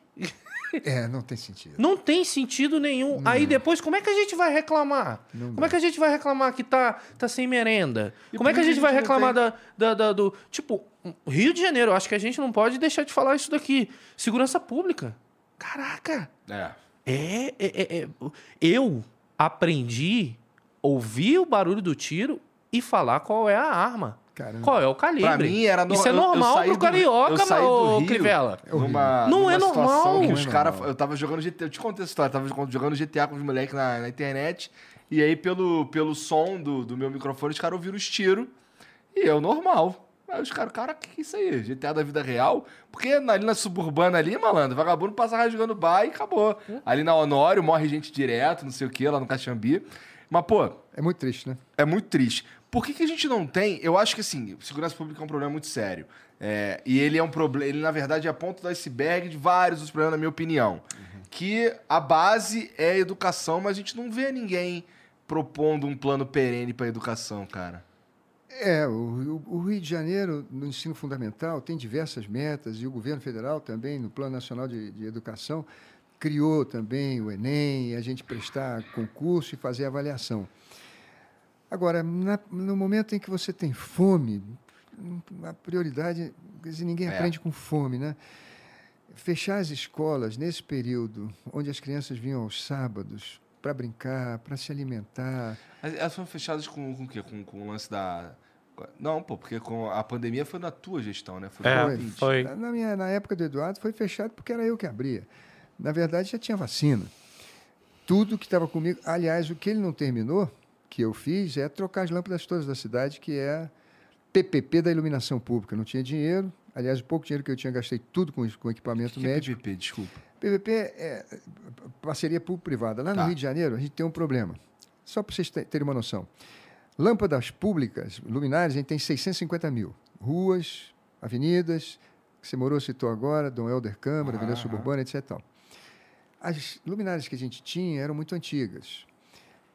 É, não tem sentido. Não tem sentido nenhum. Aí depois, como é que a gente vai reclamar? como é que a gente vai reclamar que tá, tá sem merenda? E como é que a gente a vai gente não reclamar da, da, da- do. Tipo, Rio de Janeiro, acho que a gente não pode deixar de falar isso daqui. Segurança pública. Caraca! É. É, é, é, é. Eu aprendi a ouvir o barulho do tiro e falar qual é a arma. Caramba. Qual é o calibre. Pra mim era no- Isso é eu- eu normal saí pro do- carioca, eu Rio. Crivella. Numa, Não numa é normal. que Não os é caras. normal. Eu tava jogando GTA. Eu te contei essa história. Tava jogando GTA com os moleques na, na internet. E aí, pelo, pelo som do, do meu microfone, os caras ouviram os tiros. E eu, normal. Aí os caras, cara, que que é isso aí? GTA da vida real? Porque ali na suburbana ali, malandro, vagabundo passa rasgando bar e acabou. Ali na Honório morre gente direto, não sei o que, lá no Caxambi. Mas, pô, É muito triste, né? é muito triste. Por que, que a gente não tem? Eu acho que assim, segurança pública é um problema muito sério. É, e ele é um problema. Ele, na verdade, é a ponta do iceberg de vários dos problemas, na minha opinião. Que a base é a educação, mas a gente não vê ninguém propondo um plano perene para educação, cara. É, o, o- Rio de Janeiro, no ensino fundamental, tem diversas metas, e o governo federal também, no Plano Nacional de, de Educação, criou também o Enem, a gente prestar concurso e fazer avaliação. Agora, na- no momento em que você tem fome, a prioridade, quer dizer, ninguém É. aprende com fome, né? Fechar as escolas nesse período, onde as crianças vinham aos sábados para brincar, para se alimentar, Mas Elas foram fechadas com, com o quê? Com, com o lance da. Não, pô, porque com a pandemia foi na tua gestão, né? Foi É, 2020. foi. Na, na minha, na época do Eduardo foi fechado porque era eu que abria. Na verdade, já tinha vacina. Tudo que estava comigo. Aliás, o que ele não terminou, que eu fiz, é trocar as lâmpadas todas da cidade, que é PPP da iluminação pública. Não tinha dinheiro. Aliás, o pouco dinheiro que eu tinha, gastei tudo com, com equipamento que que é médico. PPP? Desculpa. PPP é parceria público-privada. Lá no Tá. Rio de Janeiro, a gente tem um problema. Só para vocês te- terem uma noção. Lâmpadas públicas, luminárias, a gente tem 650 mil. Ruas, avenidas, que você morou, citou agora, Dom Helder Câmara, Avenida Aham. Suburbana, etc. tal. As luminárias que a gente tinha eram muito antigas.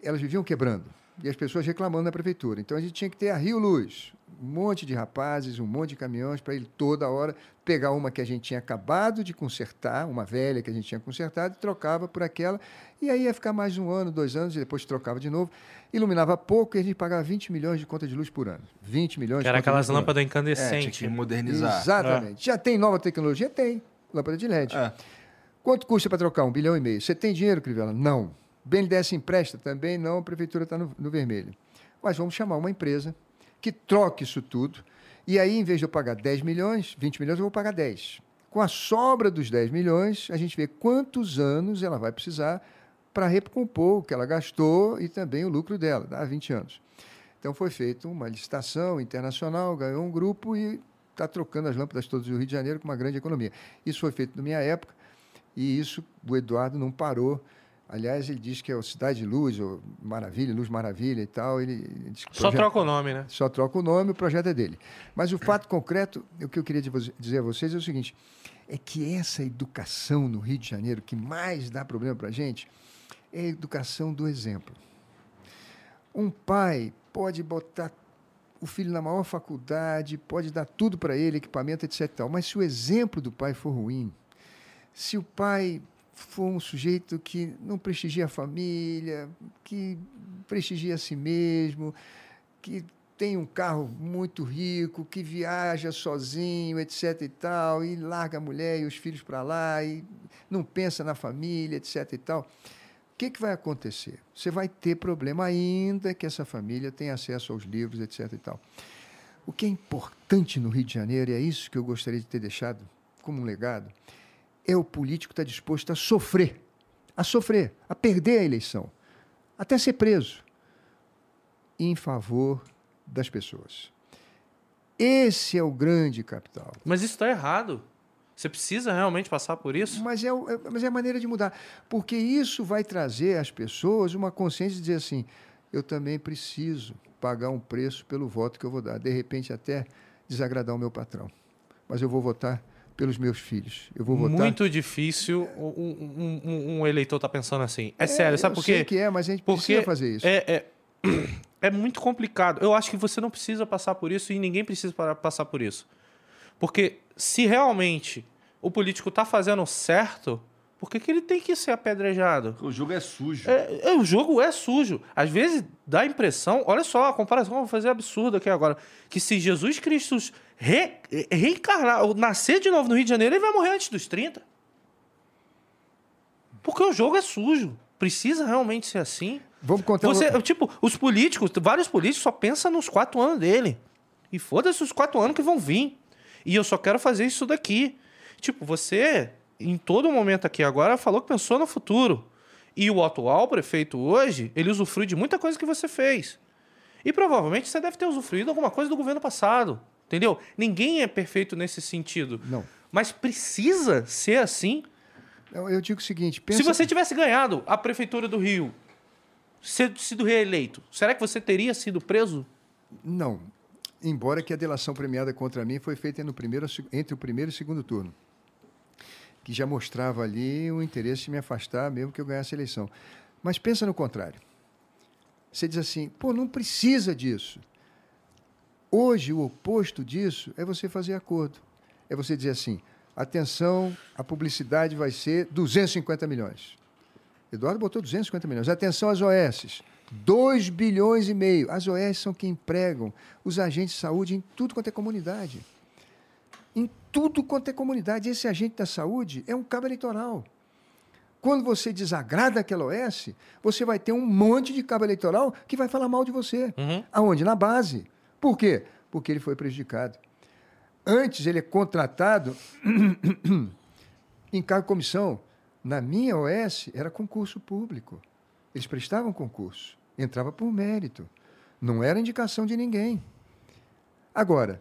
Elas viviam quebrando. E as pessoas reclamando na prefeitura. Então a gente tinha que ter a Rio Luz. Um monte de rapazes, um monte de caminhões para ele toda hora pegar uma que a gente tinha acabado de consertar, uma velha que a gente tinha consertado, e trocava por aquela. E aí ia ficar mais um ano, dois anos, e depois trocava de novo. Iluminava pouco e a gente pagava 20 milhões de conta de luz por ano. 20 milhões Que era de conta de aquelas lâmpadas É, tinha incandescentes. que modernizar. Exatamente. Já tem nova tecnologia? Tem. Lâmpada de LED. É. Quanto custa para trocar? Um bilhão e meio. Você tem dinheiro, Crivella? Não. BNDES empresta? Também não. A prefeitura está no, no vermelho. Mas vamos chamar uma empresa que troque isso tudo. E aí, em vez de eu pagar 10 milhões, 20 milhões, eu vou pagar 10. Com a sobra dos 10 milhões, a gente vê quantos anos ela vai precisar para recompor o que ela gastou e também o lucro dela, dá 20 anos. Então foi feita uma licitação internacional, ganhou um grupo e está trocando as lâmpadas todas do Rio de Janeiro com uma grande economia. Isso foi feito na minha época e isso o Eduardo não parou. Aliás, ele diz que é o Cidade de Luz, ou Maravilha, Luz Maravilha e tal. Ele, ele Só projeto- troca o nome, né? só troca o nome, o projeto é dele. Mas o fato concreto, o que eu queria dizer a vocês é o seguinte: é que essa educação no Rio de Janeiro que mais dá problema para a gente é a educação do exemplo. Um pai pode botar o filho na maior faculdade, pode dar tudo para ele, equipamento, etc. Mas se o exemplo do pai for ruim, se o pai for um sujeito que não prestigia a família, que prestigia a si mesmo, que tem um carro muito rico, que viaja sozinho, etc e tal, e larga a mulher e os filhos para lá e não pensa na família, etc e tal. O que, que vai acontecer? Você vai ter problema ainda que essa família tenha acesso aos livros, etc. E tal. O que é importante no Rio de Janeiro, e é isso que eu gostaria de ter deixado como um legado, é o político estar disposto a sofrer, a sofrer, a perder a eleição, até ser preso, em favor das pessoas. Esse é o grande capital. Mas isso está errado. Você precisa realmente passar por isso? Mas é, é- mas é a maneira de mudar. Porque isso vai trazer às pessoas uma consciência de dizer assim: eu também preciso pagar um preço pelo voto que eu vou dar. De repente, até desagradar o meu patrão. Mas eu vou votar pelos meus filhos. Eu vou votar. Muito difícil um, um- um- eleitor tá pensando assim. É, sério, sabe eu por sei quê? que é, mas a gente Porque precisa fazer isso. É, é, é muito complicado. Eu acho que você não precisa passar por isso e ninguém precisa para- passar por isso. Porque se realmente o político tá fazendo certo, por que, que ele tem que ser apedrejado? O jogo é sujo. É, é, o jogo é sujo. Às vezes dá a impressão, olha só, a comparação que eu vou fazer é absurda aqui agora, que se Jesus Cristo re- reencarnar, ou nascer de novo no Rio de Janeiro, ele vai morrer antes dos 30. Porque o jogo é sujo. Precisa realmente ser assim? Vamos contar. um- Você, tipo, os políticos, vários políticos só pensam nos quatro anos dele. E foda-se os quatro anos que vão vir. E eu só quero fazer isso daqui. Tipo, você, em todo momento aqui agora, falou que pensou no futuro. E o atual prefeito hoje, ele usufrui de muita coisa que você fez. E provavelmente você deve ter usufruído alguma coisa do governo passado. Entendeu? Ninguém é perfeito nesse sentido. Não. Mas precisa ser assim? Eu, eu digo o seguinte: pensa, Se você tivesse ganhado a prefeitura do Rio, sido, reeleito, será que você teria sido preso? Não. Embora que a delação premiada contra mim foi feita no primeiro, entre o primeiro e o segundo turno. Que já mostrava ali o interesse de me afastar, mesmo que eu ganhasse a eleição. Mas pensa no contrário. Você diz assim, pô, não precisa disso. Hoje, o oposto disso é você fazer acordo. É você dizer assim, atenção, a publicidade vai ser 250 milhões. Eduardo botou 250 milhões. Atenção às OS. 2 bilhões e meio. As OS são quem empregam os agentes de saúde em tudo quanto é comunidade. Em tudo quanto é comunidade. Esse agente da saúde é um cabo eleitoral. Quando você desagrada aquela OS, você vai ter um monte de cabo eleitoral que vai falar mal de você. Uhum. Aonde? Na base. Por quê? Porque ele foi prejudicado. Antes ele é contratado em cargo de comissão. Na minha OS era concurso público. Eles prestavam concurso. Entrava por mérito. Não era indicação de ninguém. Agora,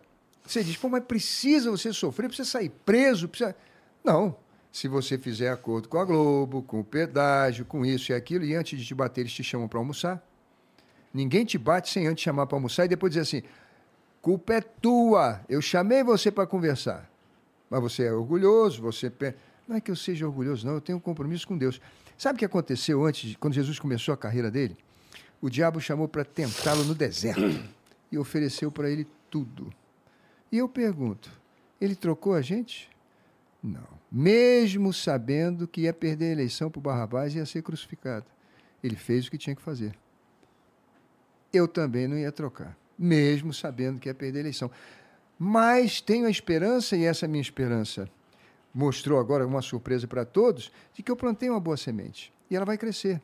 você diz, pô, mas precisa você sofrer, precisa sair preso, precisa. Não. Se você fizer acordo com a Globo, com o pedágio, com isso e aquilo, e antes de te bater, eles te chamam para almoçar. Ninguém te bate sem antes chamar para almoçar e depois dizer assim: culpa é tua, eu chamei você para conversar. Mas você é orgulhoso, você. Não é que eu seja orgulhoso, não, eu tenho um compromisso com Deus. Sabe o que aconteceu antes, quando Jesus começou a carreira dele? O diabo chamou para tentá-lo no deserto e ofereceu para ele tudo. E eu pergunto: ele trocou a gente? Não. Mesmo sabendo que ia perder a eleição para o Barrabás e ia ser crucificado. Ele fez o que tinha que fazer. Eu também não ia trocar, mesmo sabendo que ia perder a eleição. Mas tenho a esperança, e essa minha esperança mostrou agora uma surpresa para todos, de que eu plantei uma boa semente. E ela vai crescer.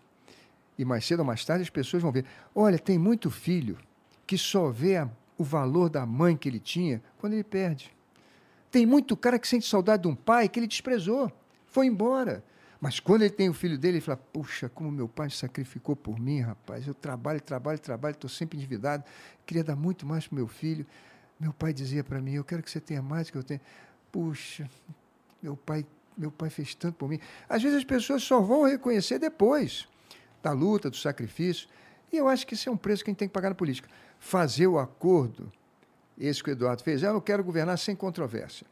E mais cedo ou mais tarde as pessoas vão ver. Olha, tem muito filho que só vê a- o valor da mãe que ele tinha quando ele perde. Tem muito cara que sente saudade de um pai que ele desprezou, foi embora. Mas quando ele tem o filho dele, ele fala: Puxa, como meu pai se sacrificou por mim, rapaz. Eu trabalho, trabalho, trabalho, estou sempre endividado. Queria dar muito mais para meu filho. Meu pai dizia para mim: Eu quero que você tenha mais do que eu tenho. Puxa, meu pai, meu pai fez tanto por mim. Às vezes as pessoas só vão reconhecer depois da luta, do sacrifício. E eu acho que esse é um preço que a gente tem que pagar na política. Fazer o acordo, esse que o Eduardo fez, "Ah, eu quero governar sem controvérsia.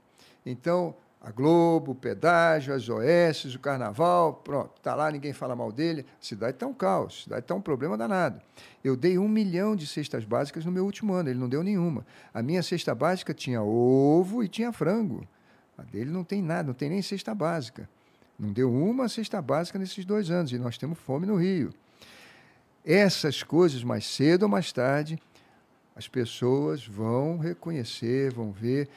Então, a Globo, o pedágio, as OS, o carnaval, pronto, está lá, ninguém fala mal dele. A cidade está um caos, a cidade está um problema danado. Eu dei um milhão de cestas básicas no meu último ano, ele não deu nenhuma. A minha cesta básica tinha ovo e tinha frango. A dele não tem nada, não tem nem cesta básica. Não deu uma cesta básica nesses dois anos, e nós temos fome no Rio. Essas coisas, mais cedo ou mais tarde, as pessoas vão reconhecer, vão ver,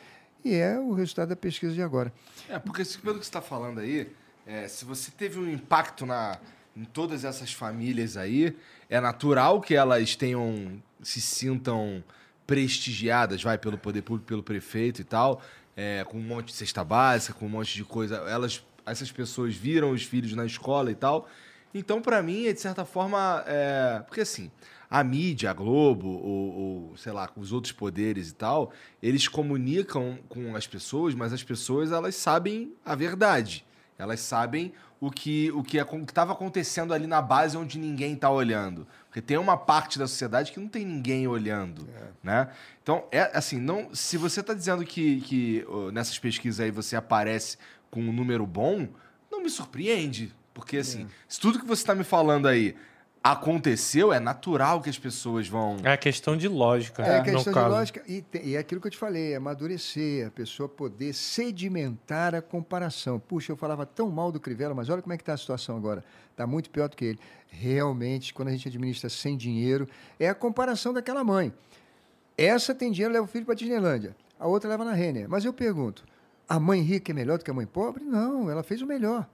e é o resultado da pesquisa de agora. É, porque pelo que você está falando aí, é, se você teve um impacto na, em todas essas famílias aí, é natural que elas tenham, se sintam prestigiadas, vai, pelo poder público, pelo prefeito e tal, é, com um monte de cesta básica, com um monte de coisa. Elas, essas pessoas viram os filhos na escola e tal. Então, pra mim, é de certa forma, é... porque assim, a mídia, a Globo, ou, ou, sei lá, os outros poderes e tal, eles comunicam com as pessoas, mas as pessoas elas sabem a verdade. Elas sabem o que o que estava acontecendo ali na base onde ninguém está olhando. Porque tem uma parte da sociedade que não tem ninguém olhando, né? Então, é assim, não, se você está dizendo que, que nessas pesquisas aí você aparece com um número bom, não me surpreende. Porque, assim, se tudo que você está me falando aí aconteceu, é natural que as pessoas vão... É questão de lógica, É questão de caso. lógica. E, te- e é aquilo que eu te falei, amadurecer, a pessoa poder sedimentar a comparação. Puxa, eu falava tão mal do Crivella, mas olha como é que está a situação agora. Está muito pior do que ele. Realmente, quando a gente administra sem dinheiro, é a comparação daquela mãe. Essa tem dinheiro, leva o filho para Disneylândia. A outra leva na Renner. Mas eu pergunto, a mãe rica é melhor do que a mãe pobre? Não, ela fez o melhor.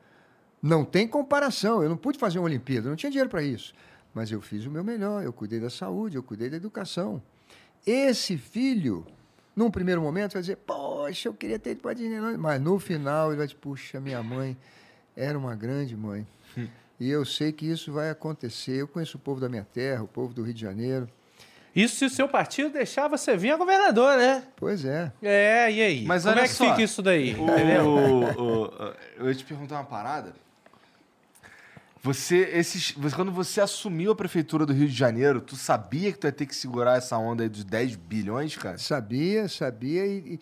Não tem comparação. Eu não pude fazer uma Olimpíada, não tinha dinheiro para isso. Mas eu fiz o meu melhor. Eu cuidei da saúde, eu cuidei da educação. Esse filho, num primeiro momento, vai dizer: Poxa, eu queria ter ido para Disneyland. Mas no final, ele vai dizer: Puxa, minha mãe era uma grande mãe. E eu sei que isso vai acontecer. Eu conheço o povo da minha terra, o povo do Rio de Janeiro. Isso se o seu partido deixar você vir a governador, né? Pois é. É, e aí? Mas Como olha é que só, fica isso daí? O- Entendeu? o- o- eu ia te perguntar uma parada. Você, esses, você- quando você assumiu a prefeitura do Rio de Janeiro, tu sabia que tu ia ter que segurar essa onda aí dos 10 bilhões, cara? Sabia, sabia. E, e-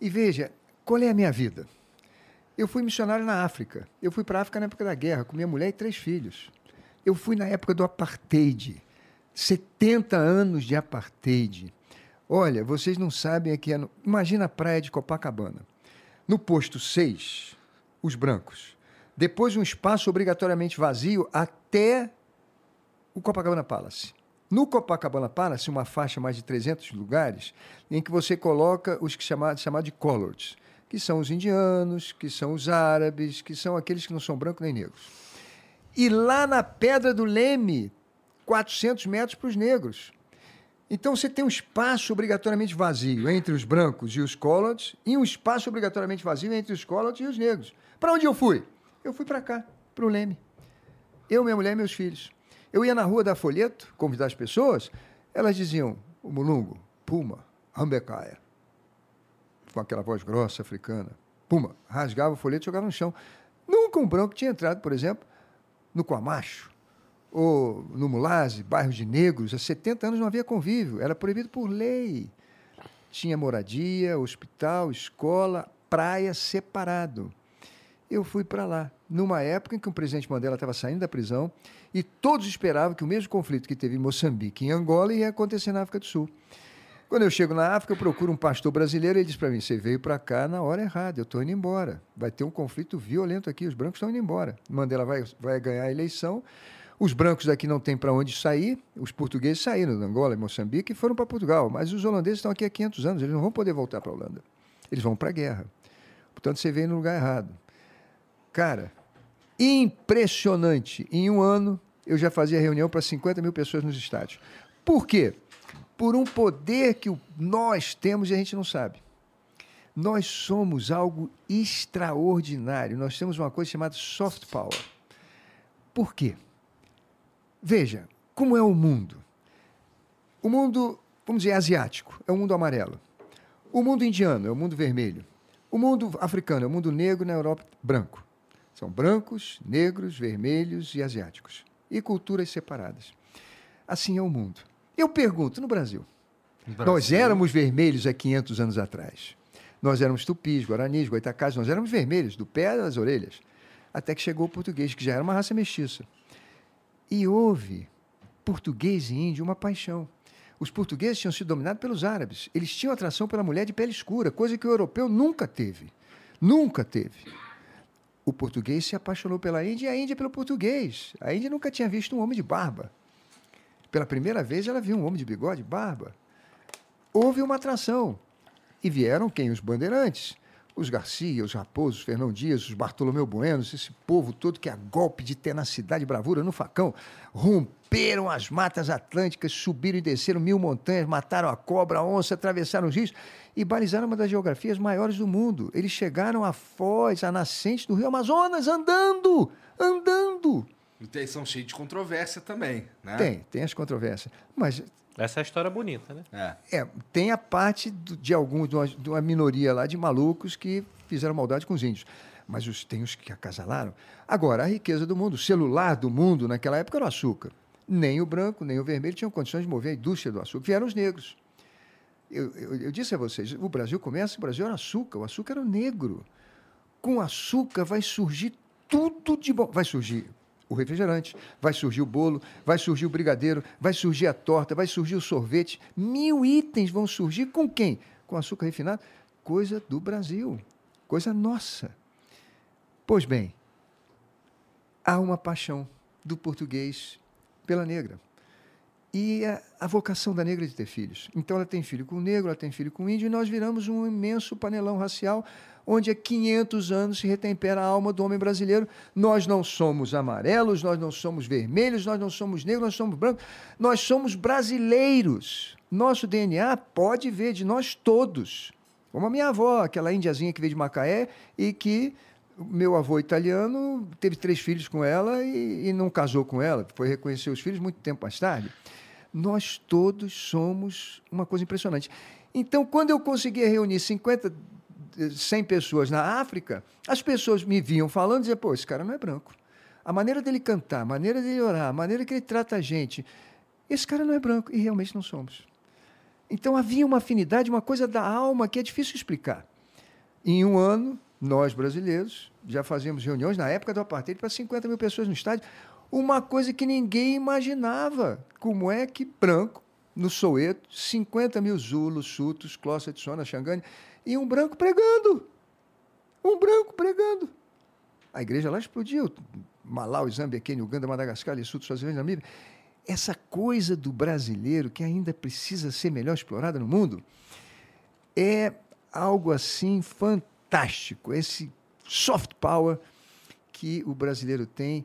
e veja, qual é a minha vida? Eu fui missionário na África. Eu fui para a África na época da guerra, com minha mulher e três filhos. Eu fui na época do apartheid. 70 anos de apartheid. Olha, vocês não sabem aqui. é no- Imagina a praia de Copacabana. No posto 6, os brancos. Depois um espaço obrigatoriamente vazio até o Copacabana Palace. No Copacabana Palace, uma faixa mais de 300 lugares, em que você coloca os que chamar de coloreds, que são os indianos, que são os árabes, que são aqueles que não são brancos nem negros. E lá na Pedra do Leme, 400 metros para os negros. Então você tem um espaço obrigatoriamente vazio entre os brancos e os coloreds e um espaço obrigatoriamente vazio entre os coloreds e os negros. Para onde eu fui? Eu fui para cá, para o Leme. Eu, minha mulher e meus filhos. Eu ia na rua da Folheto convidar as pessoas, elas diziam, o mulungo, puma, rambecaia. Com aquela voz grossa africana. Puma, rasgava o folheto e jogava no chão. Nunca um branco tinha entrado, por exemplo, no Quamacho, ou no Mulase, bairro de negros. Há 70 anos não havia convívio, era proibido por lei. Tinha moradia, hospital, escola, praia separado. Eu fui para lá, numa época em que o presidente Mandela estava saindo da prisão e todos esperavam que o mesmo conflito que teve em Moçambique e em Angola ia acontecer na África do Sul. Quando eu chego na África, eu procuro um pastor brasileiro e ele diz para mim: Você veio para cá na hora errada, eu estou indo embora. Vai ter um conflito violento aqui, os brancos estão indo embora. Mandela vai, vai ganhar a eleição. Os brancos daqui não têm para onde sair, os portugueses saíram de Angola e Moçambique e foram para Portugal, mas os holandeses estão aqui há 500 anos, eles não vão poder voltar para a Holanda. Eles vão para a guerra. Portanto, você veio no lugar errado. Cara, impressionante. Em um ano, eu já fazia reunião para 50 mil pessoas nos estádios. Por quê? Por um poder que nós temos e a gente não sabe. Nós somos algo extraordinário. Nós temos uma coisa chamada soft power. Por quê? Veja, como é o mundo? O mundo, vamos dizer, asiático, é o mundo amarelo. O mundo indiano é o mundo vermelho. O mundo africano é o mundo negro, na Europa, branco. São brancos, negros, vermelhos e asiáticos. E culturas separadas. Assim é o mundo. Eu pergunto, no Brasil, nós éramos vermelhos há 500 anos atrás. Nós éramos tupis, guaranis, goitacás, nós éramos vermelhos, do pé às orelhas. Até que chegou o português, que já era uma raça mestiça. E houve, português e índio, uma paixão. Os portugueses tinham sido dominados pelos árabes. Eles tinham atração pela mulher de pele escura, coisa que o europeu nunca teve. Nunca teve. O português se apaixonou pela Índia e a Índia pelo português. A Índia nunca tinha visto um homem de barba. Pela primeira vez ela viu um homem de bigode barba. Houve uma atração. E vieram quem? Os bandeirantes. Os Garcia, os Raposos, os Fernão Dias, os Bartolomeu Buenos, esse povo todo que a golpe de tenacidade e bravura no facão romperam as matas atlânticas, subiram e desceram mil montanhas, mataram a cobra, a onça, atravessaram os rios e balizaram uma das geografias maiores do mundo. Eles chegaram à foz, à nascente do rio Amazonas, andando, andando. E são cheios de controvérsia também, né? Tem, tem as controvérsias. Mas Essa é a história bonita, né? É. é, tem a parte do- de alguns, de uma, de uma minoria lá de malucos que fizeram maldade com os índios. Mas os, tem os que acasalaram. Agora, a riqueza do mundo, o celular do mundo naquela época era o açúcar. Nem o branco, nem o vermelho tinham condições de mover a indústria do açúcar. Vieram os negros. Eu, eu- eu disse a vocês, o Brasil começa, o Brasil era açúcar, o açúcar era o negro. Com açúcar vai surgir tudo de bom. Vai surgir o refrigerante, vai surgir o bolo, vai surgir o brigadeiro, vai surgir a torta, vai surgir o sorvete. Mil itens vão surgir com quem? Com açúcar refinado. Coisa do Brasil, coisa nossa. Pois bem, há uma paixão do português pela negra. E a, a vocação da negra é de ter filhos. Então ela tem filho com o negro, ela tem filho com o índio, e nós viramos um imenso panelão racial, onde há 500 anos se retempera a alma do homem brasileiro. Nós não somos amarelos, nós não somos vermelhos, nós não somos negros, nós somos brancos, nós somos brasileiros. Nosso DNA pode ver de nós todos. Como a minha avó, aquela indiazinha que veio de Macaé e que meu avô italiano teve três filhos com ela e, e não casou com ela, foi reconhecer os filhos muito tempo mais tarde. Nós todos somos uma coisa impressionante. Então, quando eu conseguia reunir 50, eh, 100 pessoas na África, as pessoas me viam falando e diziam, pô, esse cara não é branco. A maneira dele cantar, a maneira dele orar, a maneira que ele trata a gente, esse cara não é branco. E realmente não somos. Então havia uma afinidade, uma coisa da alma que é difícil explicar. Em um ano, nós brasileiros já fazíamos reuniões, na época do apartheid, para 50 mil pessoas no estádio. Uma coisa que ninguém imaginava. Como é que branco, no Soweto, 50 mil Zulos, Chutos, Clossa de Sona, Xangane, e um branco pregando. Um branco pregando. A igreja lá explodiu. Malawi, Zâmbia, Quênia, Uganda, Madagascar, Lesotho, Swaziland, Namíbia. Essa coisa do brasileiro que ainda precisa ser melhor explorada no mundo é algo assim fantástico. Esse soft power que o brasileiro tem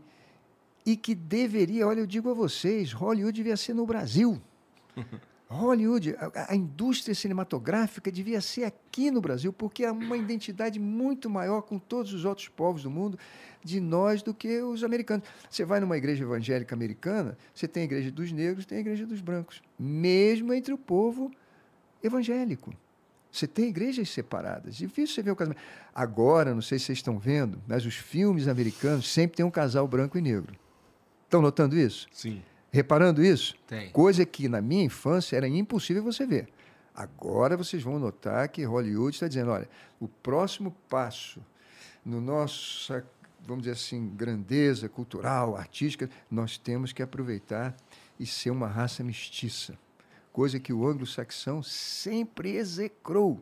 e que deveria, olha, eu digo a vocês, Hollywood devia ser no Brasil. Hollywood, a, a indústria cinematográfica devia ser aqui no Brasil, porque há uma identidade muito maior com todos os outros povos do mundo de nós do que os americanos. Você vai numa igreja evangélica americana, você tem a igreja dos negros, tem a igreja dos brancos, mesmo entre o povo evangélico. Você tem igrejas separadas. Difícil você ver o casamento. Agora, não sei se vocês estão vendo, mas os filmes americanos sempre tem um casal branco e negro. Estão notando isso? Sim. Reparando isso? Tem. Coisa que na minha infância era impossível você ver. Agora vocês vão notar que Hollywood está dizendo: olha, o próximo passo no nossa, vamos dizer assim, grandeza cultural, artística, nós temos que aproveitar e ser uma raça mestiça. Coisa que o anglo-saxão sempre execrou.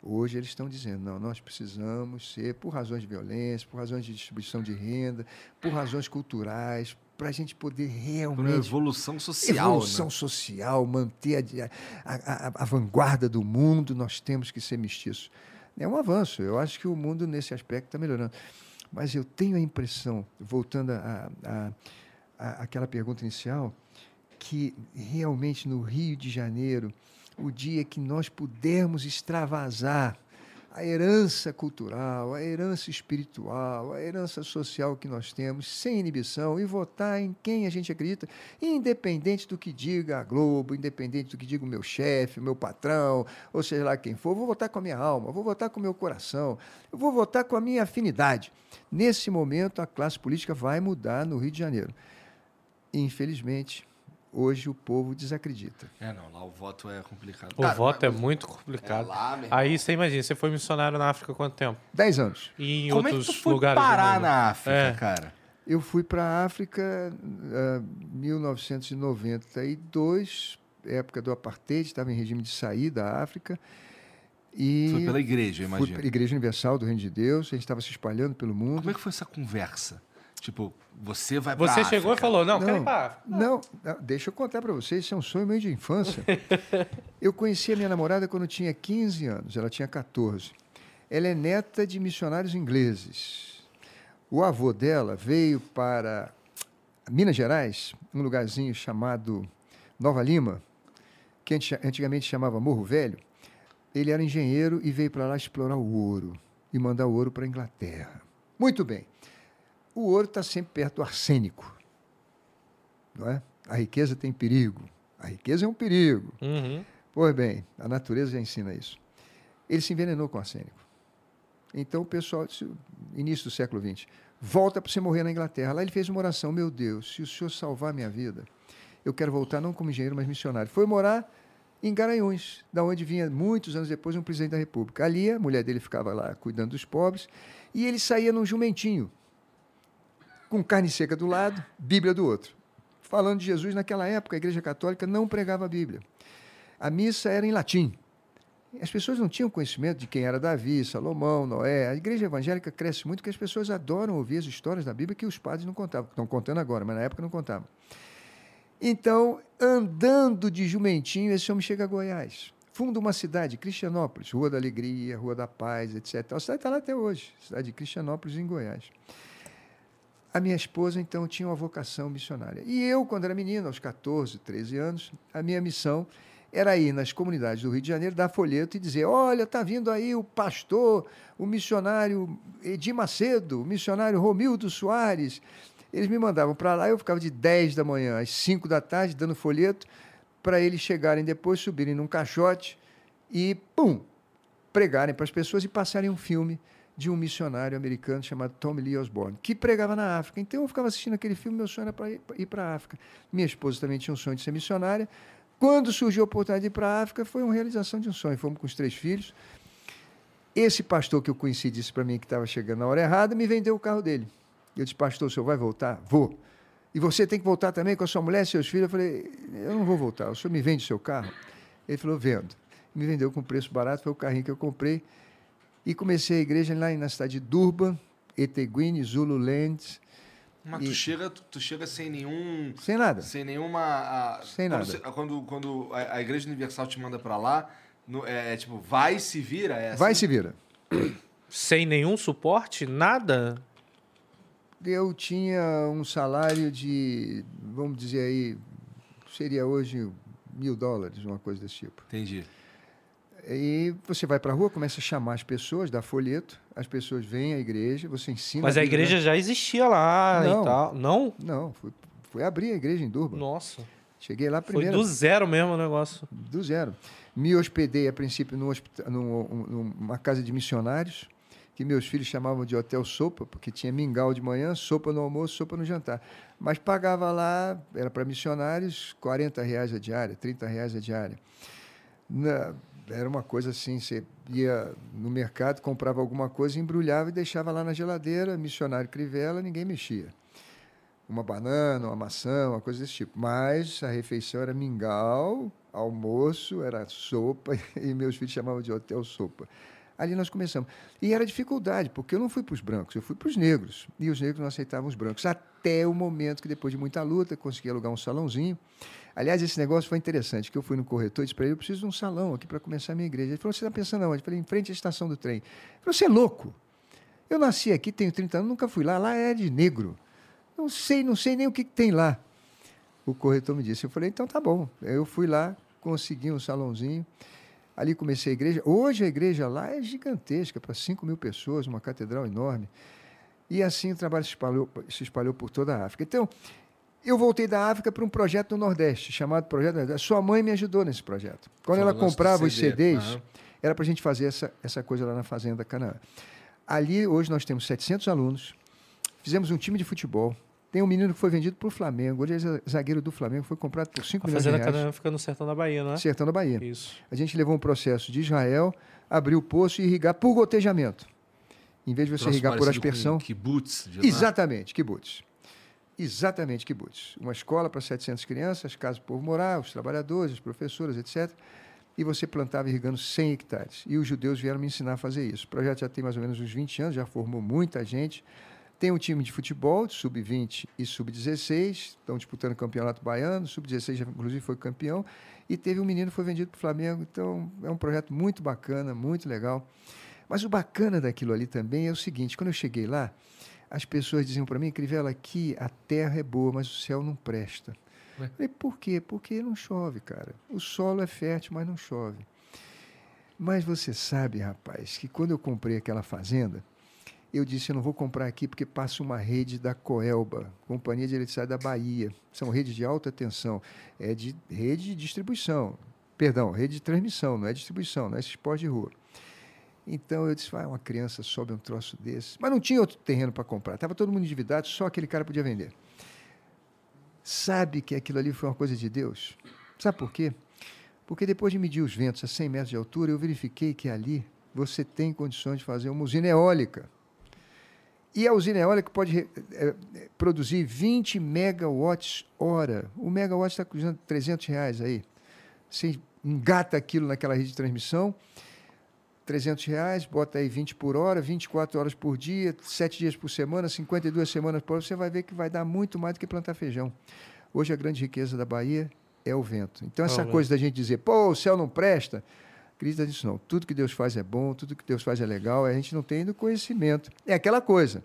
Hoje eles estão dizendo, não, nós precisamos ser, por razões de violência, por razões de distribuição de renda, por razões culturais, para a gente poder Por uma realmente evolução social, evolução né? social, manter a, a, a- a vanguarda do mundo, nós temos que ser mestiços. É um avanço. Eu acho que o mundo, nesse aspecto, está melhorando. Mas eu tenho a impressão, voltando à a, a, aquela pergunta inicial, que realmente no Rio de Janeiro, o dia que nós pudermos extravasar a herança cultural, a herança espiritual, a herança social que nós temos, sem inibição, e votar em quem a gente acredita, independente do que diga a Globo, independente do que diga o meu chefe, o meu patrão, ou seja lá quem for, vou votar com a minha alma, vou votar com o meu coração, eu vou votar com a minha afinidade. Nesse momento, a classe política vai mudar no Rio de Janeiro. Infelizmente, hoje o povo desacredita. É, não, lá o voto é complicado. O Cara, voto é muito complicado. É lá. Aí você imagina, você foi missionário na África há quanto tempo? Dez anos. E em Como é que outros tu foi lugares. do parar mundo? na África, É. cara? Eu fui para a África em 1992, época do apartheid, estava em regime de sair da África. E Foi pela igreja, eu fui imagino. para a Igreja Universal do Reino de Deus, a gente estava se espalhando pelo mundo. Como é que foi essa conversa? Tipo, você vai Você pra chegou e falou: não, quero ir pra África. Não, não, deixa eu contar para vocês, isso é um sonho meio de infância. eu conheci a minha namorada quando eu tinha 15 anos, ela tinha 14. Ela é neta de missionários ingleses. O avô dela veio para Minas Gerais, um lugarzinho chamado Nova Lima, que anti- antigamente chamava Morro Velho. Ele era engenheiro e veio para lá explorar o ouro e mandar o ouro para a Inglaterra. Muito bem. O ouro está sempre perto do arsênico. Não é? A riqueza tem perigo. A riqueza é um perigo. Uhum. Pois bem, a natureza já ensina isso. Ele se envenenou com arsênico. Então o pessoal, disse, início do século XX, volta para você morrer na Inglaterra. Lá ele fez uma oração: Meu Deus, se o senhor salvar minha vida, eu quero voltar não como engenheiro, mas missionário. Foi morar em Garanhuns, da onde vinha muitos anos depois um presidente da República. Ali a mulher dele ficava lá cuidando dos pobres e ele saía num jumentinho, com carne seca do lado, Bíblia do outro. Falando de Jesus, naquela época a Igreja Católica não pregava a Bíblia. A missa era em latim. As pessoas não tinham conhecimento de quem era Davi, Salomão, Noé. A igreja evangélica cresce muito porque as pessoas adoram ouvir as histórias da Bíblia que os padres não contavam. Estão contando agora, mas na época não contavam. Então, andando de jumentinho, esse homem chega a Goiás. Funda uma cidade, Cristianópolis, Rua da Alegria, Rua da Paz, etc. A cidade está lá até hoje, cidade de Cristianópolis, em Goiás. A minha esposa, então, tinha uma vocação missionária. E eu, quando era menino, aos 14, 13 anos, a minha missão era ir nas comunidades do Rio de Janeiro, dar folheto e dizer: olha, está vindo aí o pastor, o missionário Edir Macedo, o missionário Romildo Soares. Eles me mandavam para lá, eu ficava de 10 da manhã às 5 da tarde dando folheto, para eles chegarem depois, subirem num caixote e, pum, pregarem para as pessoas e passarem um filme de um missionário americano chamado Tommy Lee Osborne, que pregava na África. Então eu ficava assistindo aquele filme, meu sonho era para ir para a África. Minha esposa também tinha um sonho de ser missionária. Quando surgiu a oportunidade de ir para a África, foi uma realização de um sonho. Fomos com os três filhos. Esse pastor que eu conheci disse para mim que estava chegando na hora errada, me vendeu o carro dele. Eu disse, pastor, o senhor vai voltar? Vou. E você tem que voltar também com a sua mulher e seus filhos? Eu falei, eu não vou voltar, o senhor me vende o seu carro? Ele falou, vendo. Me vendeu com preço barato, foi o carrinho que eu comprei. E comecei a igreja lá na cidade de Durban, Eteguine, Zululand, Mas E- tu chega, tu, tu chega sem nenhum. sem nada. Sem nenhuma. a- Sem quando nada. você- quando quando a, a Igreja Universal te manda pra lá, no- é, é tipo, vai se vira. É Vai assim? se vira. Sem nenhum suporte? Nada? Eu tinha um salário de, vamos dizer aí, seria hoje mil dólares, uma coisa desse tipo. Entendi. E você vai para a rua, começa a chamar as pessoas, dá folheto, as pessoas vêm à igreja, você ensina. Mas a igreja né? já existia lá Não. e tal. Não? Não, fui, fui abrir a igreja em Durban. Nossa. Cheguei lá Foi primeiro. do zero mesmo o negócio. Do zero. Me hospedei, a princípio, num num- um- numa casa de missionários, que meus filhos chamavam de Hotel Sopa, porque tinha mingau de manhã, sopa no almoço, sopa no jantar. Mas pagava lá, era para missionários, 40 reais a diária, 30 reais a diária. Na- era uma coisa assim, você ia no mercado, comprava alguma coisa, embrulhava e deixava lá na geladeira, missionário crivela, ninguém mexia uma banana, uma maçã, uma coisa desse tipo. Mas a refeição era mingau, almoço, era sopa, e meus filhos chamavam de hotel sopa. Ali nós começamos. E era dificuldade, porque eu não fui para os brancos, eu fui para os negros. E os negros não aceitavam os brancos. Até o momento que, depois de muita luta, consegui alugar um salãozinho. Aliás, esse negócio foi interessante, que eu fui no corretor e disse para ele, eu preciso de um salão aqui para começar a minha igreja. Ele falou, você está pensando aonde? Eu falei, em frente à estação do trem. Ele falou, você é louco? Eu nasci aqui, tenho 30 anos, nunca fui lá. Lá é de negro. Não sei, não sei nem o que, que tem lá. O corretor me disse. Eu falei, então tá bom. Eu fui lá, consegui um salãozinho. Ali comecei a igreja. Hoje a igreja lá é gigantesca, para 5 mil pessoas, uma catedral enorme. E assim o trabalho se espalhou, se espalhou por toda a África. Então, eu voltei da África para um projeto no Nordeste, chamado Projeto Nordeste. Sua mãe me ajudou nesse projeto. Quando Foi ela comprava os CD, CDs, aham. era para a gente fazer essa, essa coisa lá na Fazenda Canaã. Ali, hoje, nós temos 700 alunos. Fizemos um time de futebol. Tem um menino que foi vendido para o Flamengo. Hoje é zagueiro do Flamengo. Foi comprado por 5 A milhões de Fazenda reais. Canaã fica no sertão da Bahia, não é? Sertão da Bahia. Isso. A gente levou um processo de Israel, abrir o poço e irrigar por gotejamento. Em vez de você irrigar por aspersão. Com kibbutz, de lá. Exatamente, kibbutz. Exatamente, kibbutz. Uma escola para 700 crianças, casa para o povo morar, os trabalhadores, as professoras, etc. E você plantava irrigando 100 hectares. E os judeus vieram me ensinar a fazer isso. O projeto já tem mais ou menos uns 20 anos, já formou muita gente. Tem um time de futebol, de sub-20 e sub-16, estão disputando o campeonato baiano, sub-16 já, inclusive foi campeão, e teve um menino que foi vendido para o Flamengo, então é um projeto muito bacana, muito legal. Mas o bacana daquilo ali também é o seguinte: quando eu cheguei lá, as pessoas diziam para mim, Crivella, aqui a terra é boa, mas o céu não presta. Eu falei, por quê? Porque não chove, cara. O solo é fértil, mas não chove. Mas você sabe, rapaz, que quando eu comprei aquela fazenda, eu disse, eu não vou comprar aqui porque passa uma rede da Coelba, Companhia de Eletricidade da Bahia. São redes de alta tensão, é de rede de distribuição. Perdão, rede de transmissão, não é distribuição, não é esse esporte de rua. Então eu disse, vai, uma criança sobe um troço desse. Mas não tinha outro terreno para comprar, estava todo mundo endividado, só aquele cara podia vender. Sabe que aquilo ali foi uma coisa de Deus? Sabe por quê? Porque depois de medir os ventos a 100 metros de altura, eu verifiquei que ali você tem condições de fazer uma usina eólica. E a usina eólica pode eh, eh, produzir 20 megawatts hora. O megawatt está custando 300 reais aí. Você engata aquilo naquela rede de transmissão, 300 reais, bota aí 20 por hora, 24 horas por dia, 7 dias por semana, 52 semanas por hora, você vai ver que vai dar muito mais do que plantar feijão. Hoje a grande riqueza da Bahia é o vento. Então essa É coisa da gente dizer, pô, o céu não presta, acredita nisso não. Tudo que Deus faz é bom, tudo que Deus faz é legal, a gente não tem ainda conhecimento. É aquela coisa.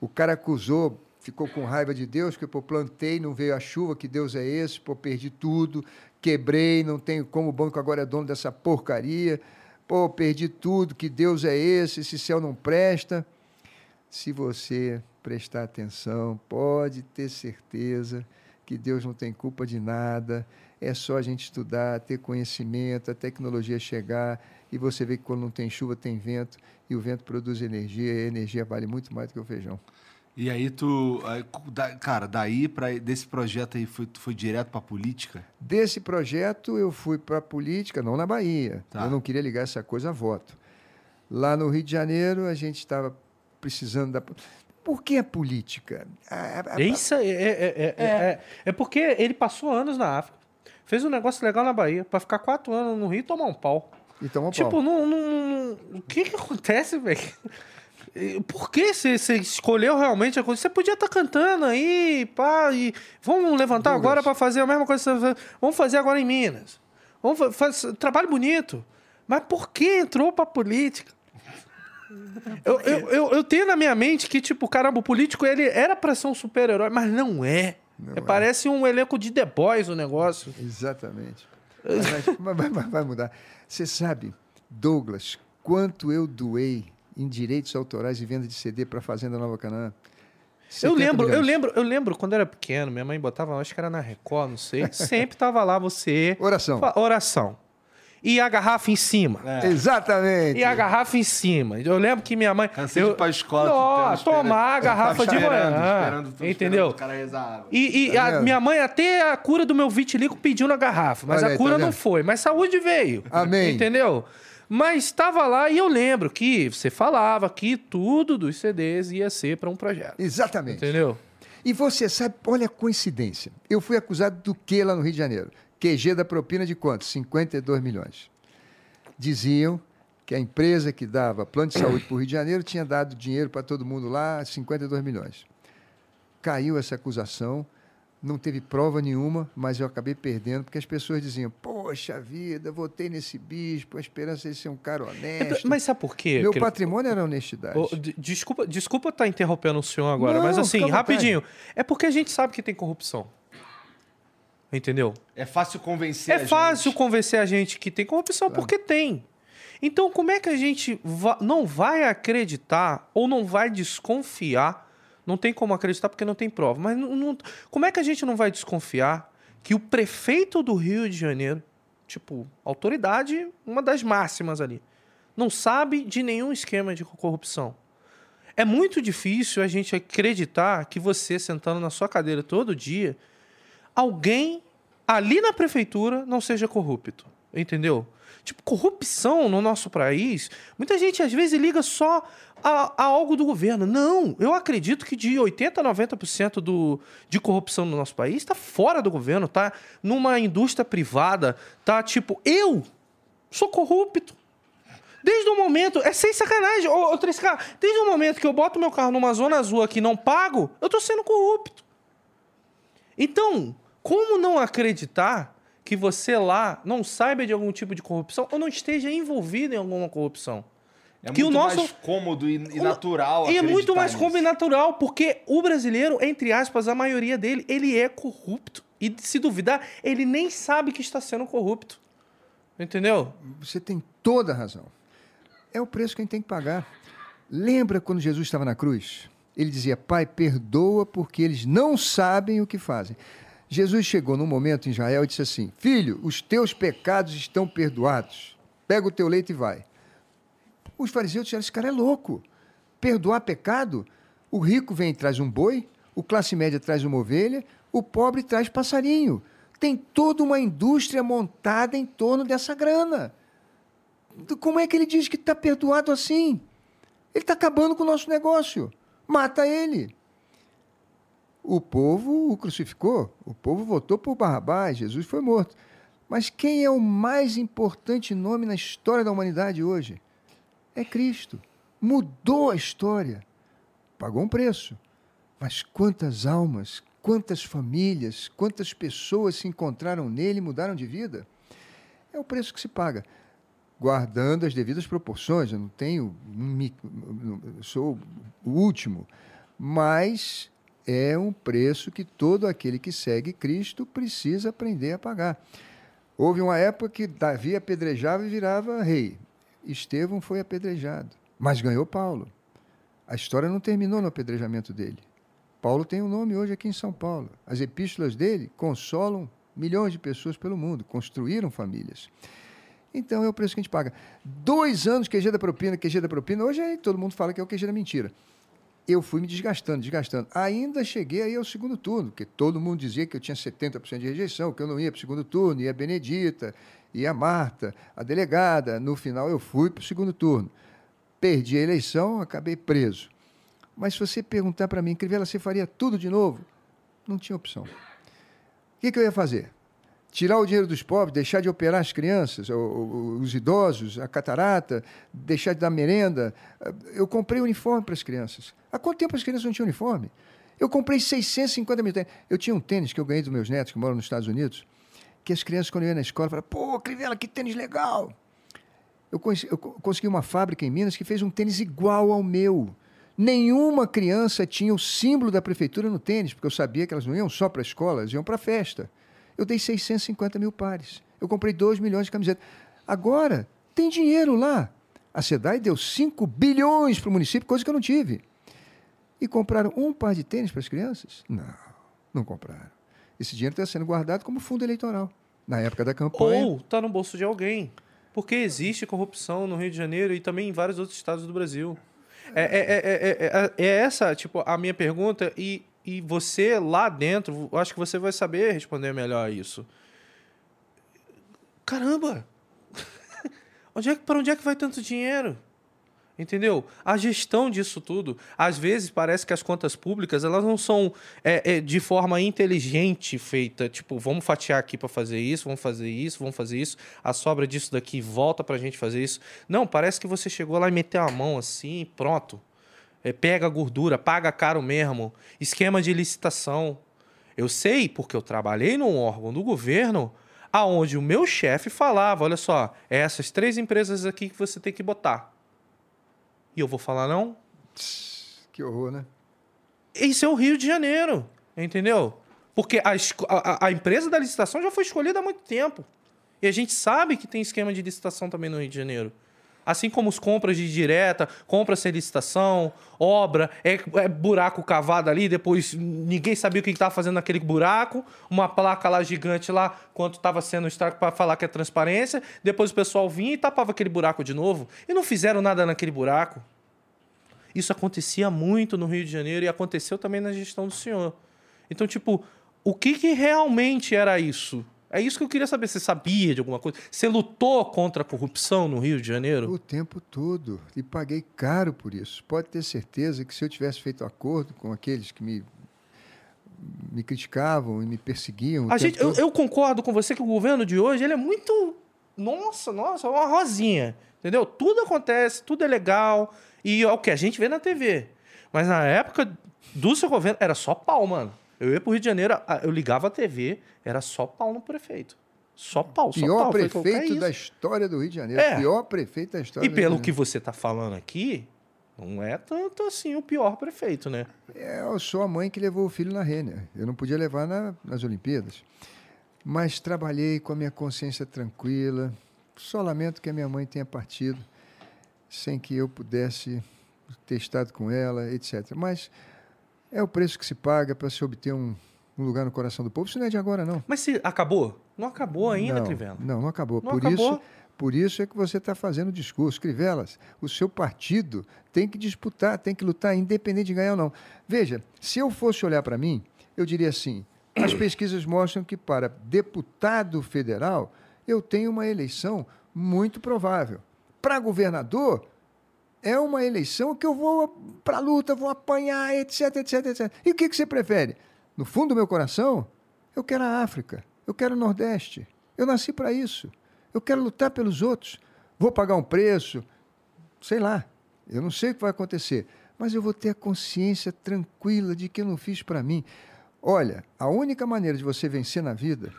O cara acusou, ficou com raiva de Deus, porque pô, plantei, não veio a chuva, que Deus é esse, pô, perdi tudo, quebrei, não tenho como o banco agora é dono dessa porcaria. Pô, perdi tudo, que Deus é esse, esse céu não presta. Se você prestar atenção, pode ter certeza que Deus não tem culpa de nada. É só a gente estudar, ter conhecimento, a tecnologia chegar e você vê que quando não tem chuva tem vento e o vento produz energia e a energia vale muito mais do que o feijão. E aí tu. aí, da- cara, daí pra, desse projeto aí foi, tu foi direto pra política? Desse projeto eu fui para política, não na Bahia. Tá. Eu não queria ligar essa coisa a voto. Lá no Rio de Janeiro a gente estava precisando da. Por que a política? A- a- É isso aí, é, é, é, é, é, é porque ele passou anos na África, fez um negócio legal na Bahia, pra ficar quatro anos no Rio e tomar um pau. Então, Tipo, não, não- não- o que que acontece, velho? Por que você escolheu realmente a coisa? Você podia estar cantando aí, pá, e vamos levantar Douglas. agora pra fazer a mesma coisa. que você fez. Vamos fazer agora em Minas. Vamos fa- fazer trabalho bonito. Mas por que entrou pra política? Eu, eu, eu, eu tenho na minha mente que, tipo, caramba, o político ele era pra ser um super-herói, mas não é. Não É, é. Parece um elenco de The Boys o negócio. Exatamente. Mas vai, vai- vai mudar. Você sabe, Douglas, quanto eu doei em direitos autorais e venda de CD para a Fazenda Nova Canaã? Eu 70 lembro, eu milhões. lembro, eu lembro quando eu era pequeno, minha mãe botava, acho que era na Record, não sei. Sempre tava lá você. Oração. Fa- Oração. E a garrafa em cima. Exatamente. E a garrafa em cima. Eu lembro que minha mãe. Cansei eu, de ir pra escola. Não, tentando, tomar a garrafa de manhã. esperando, tô entendeu? esperando o cara rezar água. E, e Tá a minha mãe, até a cura do meu vitiligo pediu na garrafa, mas Olha a aí, cura tá não foi. Mas saúde veio. Amém. Entendeu? Mas estava lá e eu lembro que você falava que tudo dos CDs ia ser para um projeto. Exatamente. Entendeu? E você sabe, olha a coincidência. Eu fui acusado do que lá no Rio de Janeiro? QG da propina de quanto? 52 milhões. Diziam que a empresa que dava plano de saúde para o Rio de Janeiro tinha dado dinheiro para todo mundo lá, 52 milhões. Caiu essa acusação, não teve prova nenhuma, mas eu acabei perdendo, porque as pessoas diziam: Poxa vida, votei nesse bispo, a esperança de ser um cara honesto. Mas sabe por quê? Meu patrimônio era honestidade. De- desculpa, desculpa estar interrompendo o senhor agora, Não, mas assim, rapidinho. É porque a gente sabe que tem corrupção. Entendeu? É fácil convencer É a fácil gente. convencer a gente que tem corrupção porque tem. Então, como é que a gente va- não vai acreditar ou não vai desconfiar? Não tem como acreditar porque não tem prova. Mas não- não- como é que a gente não vai desconfiar que o prefeito do Rio de Janeiro, tipo, autoridade, uma das máximas ali, não sabe de nenhum esquema de corrupção? É muito difícil a gente acreditar que você, sentando na sua cadeira todo dia, alguém ali na prefeitura não seja corrupto. Entendeu? Tipo, corrupção no nosso país, muita gente às vezes liga só a, a algo do governo. Não, eu acredito que de 80% a 90% do, de corrupção no nosso país está fora do governo, tá numa indústria privada, tá tipo, eu sou corrupto. Desde o momento, é sem sacanagem, ô, ô 3K, desde o momento que eu boto meu carro numa zona azul aqui e não pago, eu tô sendo corrupto. Então, como não acreditar que você lá não saiba de algum tipo de corrupção ou não esteja envolvido em alguma corrupção? É que muito o nosso mais cômodo e, e natural. E é muito mais nisso. cômodo e natural, porque o brasileiro, entre aspas, a maioria dele, ele é corrupto. E se duvidar, ele nem sabe que está sendo corrupto. Entendeu? Você tem toda a razão. É o preço que a gente tem que pagar. Lembra quando Jesus estava na cruz? Ele dizia: Pai, perdoa porque eles não sabem o que fazem. Jesus chegou num momento em Israel e disse assim: Filho, os teus pecados estão perdoados. Pega o teu leite e vai. Os fariseus disseram: Esse cara é louco. Perdoar pecado? O rico vem e traz um boi, o classe média traz uma ovelha, o pobre traz passarinho. Tem toda uma indústria montada em torno dessa grana. Como é que ele diz que está perdoado assim? Ele está acabando com o nosso negócio. Mata ele. O povo o crucificou, o povo votou por Barrabás, Jesus foi morto. Mas quem é o mais importante nome na história da humanidade hoje? É Cristo. Mudou a história. Pagou um preço. Mas quantas almas, quantas famílias, quantas pessoas se encontraram nele e mudaram de vida? É o preço que se paga guardando as devidas proporções. Eu não tenho, sou o último, mas é um preço que todo aquele que segue Cristo precisa aprender a pagar. Houve uma época que Davi apedrejava e virava rei. Estevão foi apedrejado, mas ganhou Paulo. A história não terminou no apedrejamento dele. Paulo tem um nome hoje aqui em São Paulo. As epístolas dele consolam milhões de pessoas pelo mundo, construíram famílias. Então é o preço que a gente paga. Dois anos QG da propina, QG da propina. Hoje aí todo mundo fala que é o QG da mentira. Eu fui me desgastando, desgastando. Ainda cheguei aí ao segundo turno, porque todo mundo dizia que eu tinha 70% de rejeição, que eu não ia para o segundo turno, ia a Benedita, ia a Marta, a delegada. No final eu fui para o segundo turno. Perdi a eleição, acabei preso. Mas se você perguntar para mim, Crivella, você faria tudo de novo? Não tinha opção. O que, que eu ia fazer? Tirar o dinheiro dos pobres, deixar de operar as crianças, os idosos, a catarata, deixar de dar merenda. Eu comprei uniforme para as crianças. Há quanto tempo as crianças não tinham uniforme? Eu comprei 650 mil tênis. Eu tinha um tênis que eu ganhei dos meus netos, que moram nos Estados Unidos, que as crianças, quando eu ia na escola, falavam, pô, Crivella, que tênis legal! Eu, conheci, eu consegui uma fábrica em Minas que fez um tênis igual ao meu. Nenhuma criança tinha o símbolo da prefeitura no tênis, porque eu sabia que elas não iam só para a escola, elas iam para a festa. Eu dei 650 mil pares. Eu comprei 2 milhões de camisetas. Agora, tem dinheiro lá. A SEDAI deu 5 bilhões para o município, coisa que eu não tive. E compraram um par de tênis para as crianças? Não, não compraram. Esse dinheiro está sendo guardado como fundo eleitoral. Na época da campanha. Ou está no bolso de alguém. Porque existe corrupção no Rio de Janeiro e também em vários outros estados do Brasil. É, é, é, é, essa, tipo, a minha pergunta. E e você lá dentro, acho que você vai saber responder melhor isso. Caramba! onde é que, para onde é que vai tanto dinheiro? Entendeu? A gestão disso tudo, às vezes parece que as contas públicas elas não são é, é, de forma inteligente feita. Tipo, vamos fatiar aqui para fazer isso, vamos fazer isso, vamos fazer isso. A sobra disso daqui volta para a gente fazer isso. Não, parece que você chegou lá e meteu a mão assim, pronto é, pega gordura, paga caro mesmo, esquema de licitação. Eu sei porque eu trabalhei num órgão do governo aonde o meu chefe falava, olha só, é essas três empresas aqui que você tem que botar. E eu vou falar não? Que horror, né? Isso é o Rio de Janeiro, entendeu? Porque a, a, a empresa da licitação já foi escolhida há muito tempo. E a gente sabe que tem esquema de licitação também no Rio de Janeiro. Assim como os compras de direta, compra sem licitação, obra, é, é, buraco cavado ali, depois ninguém sabia o que estava fazendo naquele buraco, uma placa lá gigante lá, quanto estava sendo estrago para falar que é transparência, depois o pessoal vinha e tapava aquele buraco de novo. E não fizeram nada naquele buraco. Isso acontecia muito no Rio de Janeiro e aconteceu também na gestão do senhor. Então, tipo, o que, que realmente era isso? É isso que eu queria saber. Você sabia de alguma coisa? Você lutou contra a corrupção no Rio de Janeiro? O tempo todo. E paguei caro por isso. Pode ter certeza que se eu tivesse feito acordo com aqueles que me, me criticavam e me perseguiam. A gente, eu, eu, concordo com você que o governo de hoje ele é muito. Nossa, nossa, uma rosinha. Entendeu? Tudo acontece, tudo é legal. E é o que a gente vê na TV. Mas na época do seu governo era só pau, mano. Eu ia pro Rio de Janeiro, eu ligava a TV, era só pau no prefeito. Só pau, só Pior pau. Falei, "Qual que é prefeito da isso?" história do Rio de Janeiro. É. Pior prefeito da história E do Rio pelo de que Janeiro. você tá falando aqui, não é tanto assim o pior prefeito, né? É, eu sou a mãe que levou o filho na Renner. Eu não podia levar na- nas Olimpíadas. Mas trabalhei com a minha consciência tranquila. Só lamento que a minha mãe tenha partido sem que eu pudesse ter estado com ela, etc. Mas é o preço que se paga para se obter um, um lugar no coração do povo. Isso não é de agora, não. Mas se acabou? Não acabou ainda, não, Crivella. Não, não acabou. Não por, acabou? Isso, por isso é que você está fazendo o discurso. Crivelas, o seu partido tem que disputar, tem que lutar, independente de ganhar ou não. Veja, se eu fosse olhar para mim, eu diria assim: as pesquisas mostram que para deputado federal eu tenho uma eleição muito provável. Para governador, é uma eleição que eu vou para a luta, vou apanhar, etc, etc, etc. E o que, que você prefere? No fundo do meu coração, eu quero a África, eu quero o Nordeste. Eu nasci para isso. Eu quero lutar pelos outros. Vou pagar um preço, sei lá. Eu não sei o que vai acontecer, mas eu vou ter a consciência tranquila de que eu não fiz para mim. Olha, a única maneira de você vencer na vida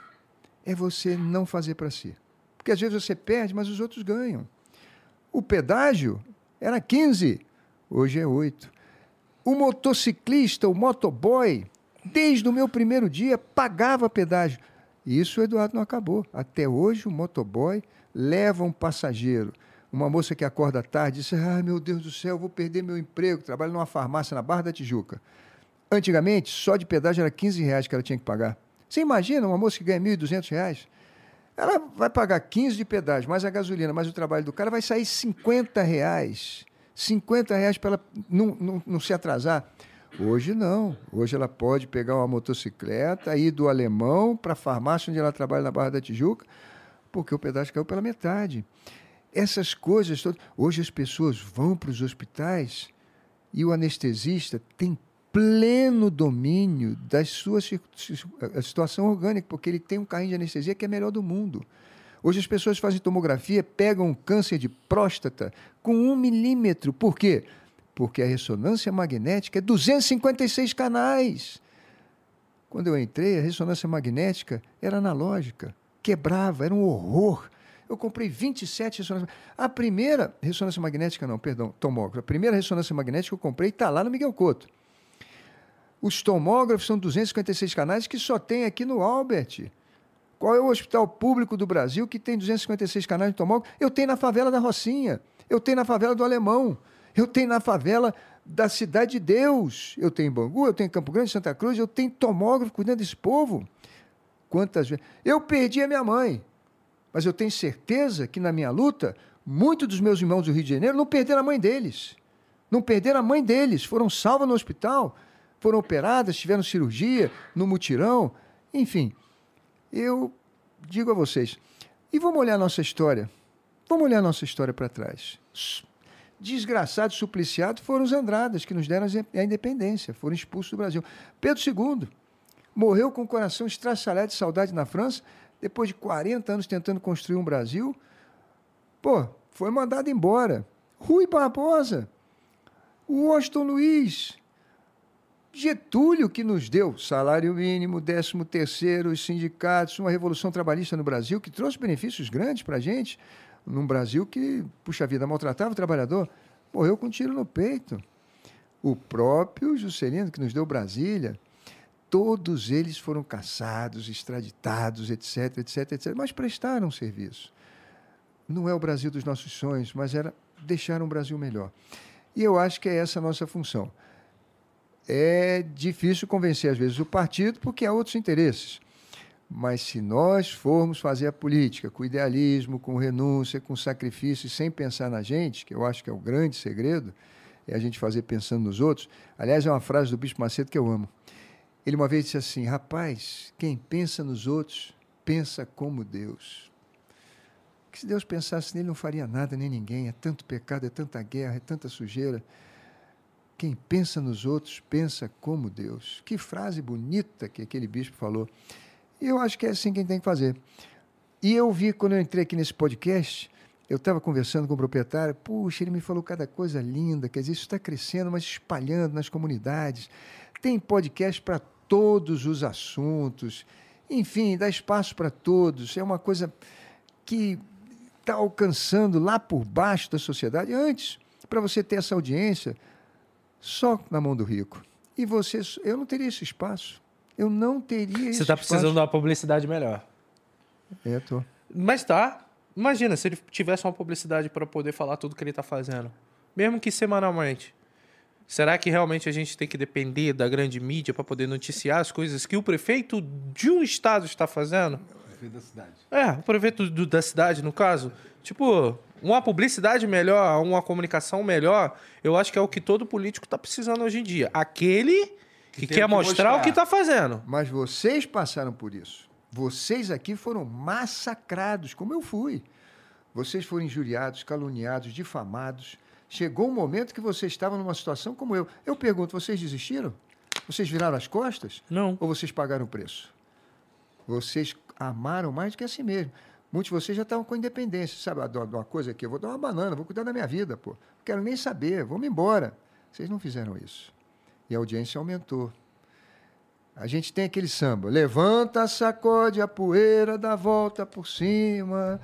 é você não fazer para si. Porque às vezes você perde, mas os outros ganham. O pedágio era 15, hoje é 8. O motociclista, o motoboy, desde o meu primeiro dia, pagava pedágio. Isso o Eduardo não acabou. Até hoje, o motoboy leva um passageiro. Uma moça que acorda tarde diz: Ai, meu Deus do céu, vou perder meu emprego. Trabalho numa farmácia na Barra da Tijuca. Antigamente, só de pedágio era 15 reais que ela tinha que pagar. Você imagina uma moça que ganha 1.200 reais? Ela vai pagar 15 de pedágio, mais a gasolina, mais o trabalho do cara, vai sair 50 reais. 50 reais para ela não, não, não se atrasar. Hoje não. Hoje ela pode pegar uma motocicleta, ir do alemão para a farmácia onde ela trabalha na Barra da Tijuca, porque o pedágio caiu pela metade. Essas coisas todas. Hoje as pessoas vão para os hospitais e o anestesista tem pleno domínio da sua ci- ci- a situação orgânica, porque ele tem um carrinho de anestesia que é melhor do mundo. Hoje as pessoas fazem tomografia, pegam um câncer de próstata com um milímetro. Por quê? Porque a ressonância magnética é 256 canais. Quando eu entrei, a ressonância magnética era analógica, quebrava, era um horror. Eu comprei 27 ressonâncias. A primeira ressonância magnética, não, perdão, tomógrafo. A primeira ressonância magnética eu comprei está lá no Miguel Couto. Os tomógrafos são 256 canais que só tem aqui no Albert. Qual é o hospital público do Brasil que tem 256 canais de tomógrafo? Eu tenho na favela da Rocinha, eu tenho na favela do Alemão, eu tenho na favela da Cidade de Deus, eu tenho em Bangu, eu tenho em Campo Grande, Santa Cruz, eu tenho tomógrafo cuidando desse povo. Quantas vezes? Eu perdi a minha mãe, mas eu tenho certeza que na minha luta, muitos dos meus irmãos do Rio de Janeiro não perderam a mãe deles. Não perderam a mãe deles, foram salvas no hospital, foram operadas, tiveram cirurgia, no mutirão, enfim. Eu digo a vocês, e vamos olhar nossa história. Vamos olhar nossa história para trás. Desgraçados, supliciados foram os Andradas que nos deram a independência, foram expulsos do Brasil. Pedro II morreu com o coração estraçalhado de saudade na França, depois de 40 anos tentando construir um Brasil. Pô, foi mandado embora. Rui Barbosa, o Washington Luiz, Getúlio, que nos deu salário mínimo, 13 terceiro, os sindicatos, uma revolução trabalhista no Brasil que trouxe benefícios grandes para a gente, num Brasil que, puxa vida, maltratava o trabalhador, morreu com um tiro no peito. O próprio Juscelino, que nos deu Brasília, todos eles foram caçados, extraditados, etc, etc, etc, mas prestaram serviço. Não é o Brasil dos nossos sonhos, mas era deixar um Brasil melhor. E eu acho que é essa a nossa função. É difícil convencer, às vezes, o partido, porque há outros interesses. Mas se nós formos fazer a política com idealismo, com renúncia, com sacrifício, sem pensar na gente, que eu acho que é o grande segredo, é a gente fazer pensando nos outros. Aliás, é uma frase do Bispo Macedo que eu amo. Ele uma vez disse assim: Rapaz, quem pensa nos outros, pensa como Deus. Que se Deus pensasse nele, não faria nada nem ninguém. É tanto pecado, é tanta guerra, é tanta sujeira. Quem pensa nos outros, pensa como Deus. Que frase bonita que aquele bispo falou. Eu acho que é assim que a gente tem que fazer. E eu vi, quando eu entrei aqui nesse podcast, eu estava conversando com o proprietário, puxa, ele me falou cada coisa linda, quer dizer, isso está crescendo, mas espalhando nas comunidades. Tem podcast para todos os assuntos. enfim, dar espaço para todos. É uma coisa que está alcançando lá por baixo da sociedade. Antes, para você ter essa audiência, só na mão do rico. E você, eu não teria esse espaço. Eu não teria esse Você tá precisando de uma publicidade melhor. É, tô. Mas tá. Imagina se ele tivesse uma publicidade para poder falar tudo que ele tá fazendo. Mesmo que semanalmente. Será que realmente a gente tem que depender da grande mídia para poder noticiar as coisas que o prefeito de um estado está fazendo? Prefeito da cidade. É, o prefeito do- da cidade, no caso. Tipo, uma publicidade melhor, uma comunicação melhor, eu acho que é o que todo político tá precisando hoje em dia. Aquele que, tem quer que mostrar, mostrar. o que tá fazendo. Mas vocês passaram por isso. Vocês aqui foram massacrados, como eu fui. Vocês foram injuriados, caluniados, difamados. Chegou um momento que vocês estavam numa situação como eu. Eu pergunto, vocês desistiram? Vocês viraram as costas? Não. Ou vocês pagaram o preço? Vocês amaram mais do que a si mesmo. Muitos de vocês já estavam com independência. Sabe a dó de uma coisa aqui? Eu vou dar uma banana, vou cuidar da minha vida, pô. Não quero nem saber, vamos embora. Vocês não fizeram isso. E a audiência aumentou. A gente tem aquele samba. Levanta, sacode a poeira, dá volta por cima.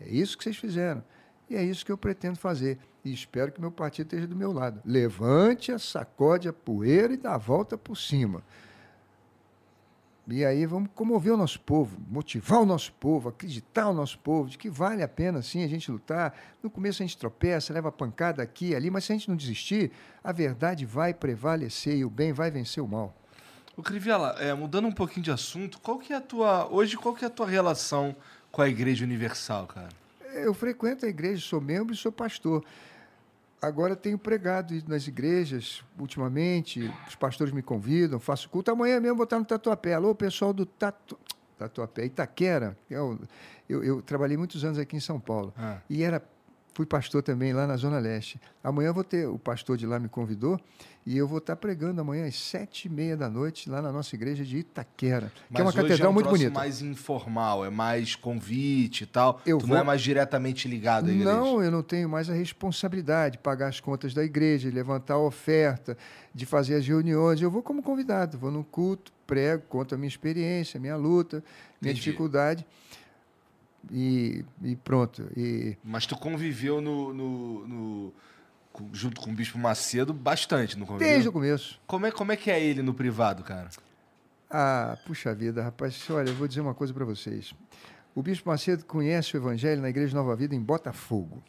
É isso que vocês fizeram. E é isso que eu pretendo fazer. E espero que meu partido esteja do meu lado. Levante, sacode a poeira e dá volta por cima. E aí vamos comover o nosso povo, motivar o nosso povo, acreditar no nosso povo, de que vale a pena sim a gente lutar. No começo a gente tropeça, leva pancada aqui e ali, mas se a gente não desistir, a verdade vai prevalecer e o bem vai vencer o mal. O Crivella, é, mudando um pouquinho de assunto, qual que é a tua. Hoje, qual que é a tua relação com a Igreja Universal, cara? Eu frequento a igreja, sou membro e sou pastor. Agora tenho pregado nas igrejas, ultimamente, os pastores me convidam, faço culto. Amanhã mesmo vou estar no Tatuapé. Alô, pessoal do Tatu... Tatuapé, Itaquera. Eu, eu, eu trabalhei muitos anos aqui em São Paulo. Ah. E era, fui pastor também lá na Zona Leste. Amanhã vou ter, o pastor de lá me convidou, e eu vou estar pregando amanhã às sete e meia da noite lá na nossa igreja de Itaquera, que é uma catedral um muito bonita. mais informal, é mais convite e tal. Eu tu vou- não é mais diretamente ligado à igreja. Não, eu não tenho mais a responsabilidade de pagar as contas da igreja, de levantar a oferta, de fazer as reuniões. Eu vou como convidado, vou no culto, prego, conto a minha experiência, a minha luta, minha Entendi. dificuldade. E, e pronto. E Mas tu conviveu no, no- no- junto com o Bispo Macedo bastante, não conviveu? desde o começo. Como é, como é que é ele no privado, cara? Ah, puxa vida, rapaz, olha, eu vou dizer uma coisa para vocês. O Bispo Macedo conhece o Evangelho na Igreja Nova Vida em Botafogo.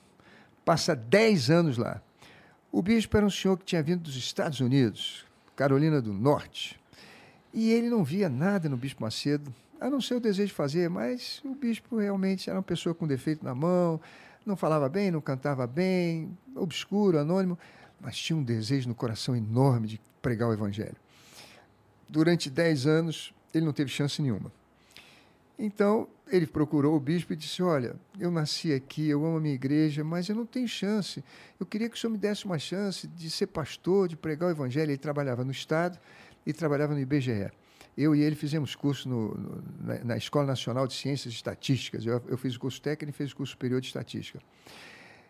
Passa 10 anos lá. O bispo era um senhor que tinha vindo dos Estados Unidos, Carolina do Norte. E ele não via nada no Bispo Macedo, a não ser o desejo de fazer, mas o bispo realmente era uma pessoa com defeito na mão, não falava bem, não cantava bem, obscuro, anônimo, mas tinha um desejo no coração enorme de pregar o Evangelho durante 10 anos, ele não teve chance nenhuma. Então, ele procurou o bispo e disse: Olha, eu nasci aqui, eu amo a minha igreja, mas eu não tenho chance. Eu queria que o senhor me desse uma chance de ser pastor, de pregar o evangelho. Ele trabalhava no Estado e trabalhava no IBGE. Eu e ele fizemos curso no- no- na, na Escola Nacional de Ciências Estatísticas. Eu, eu fiz o curso técnico e fez o curso superior de Estatística.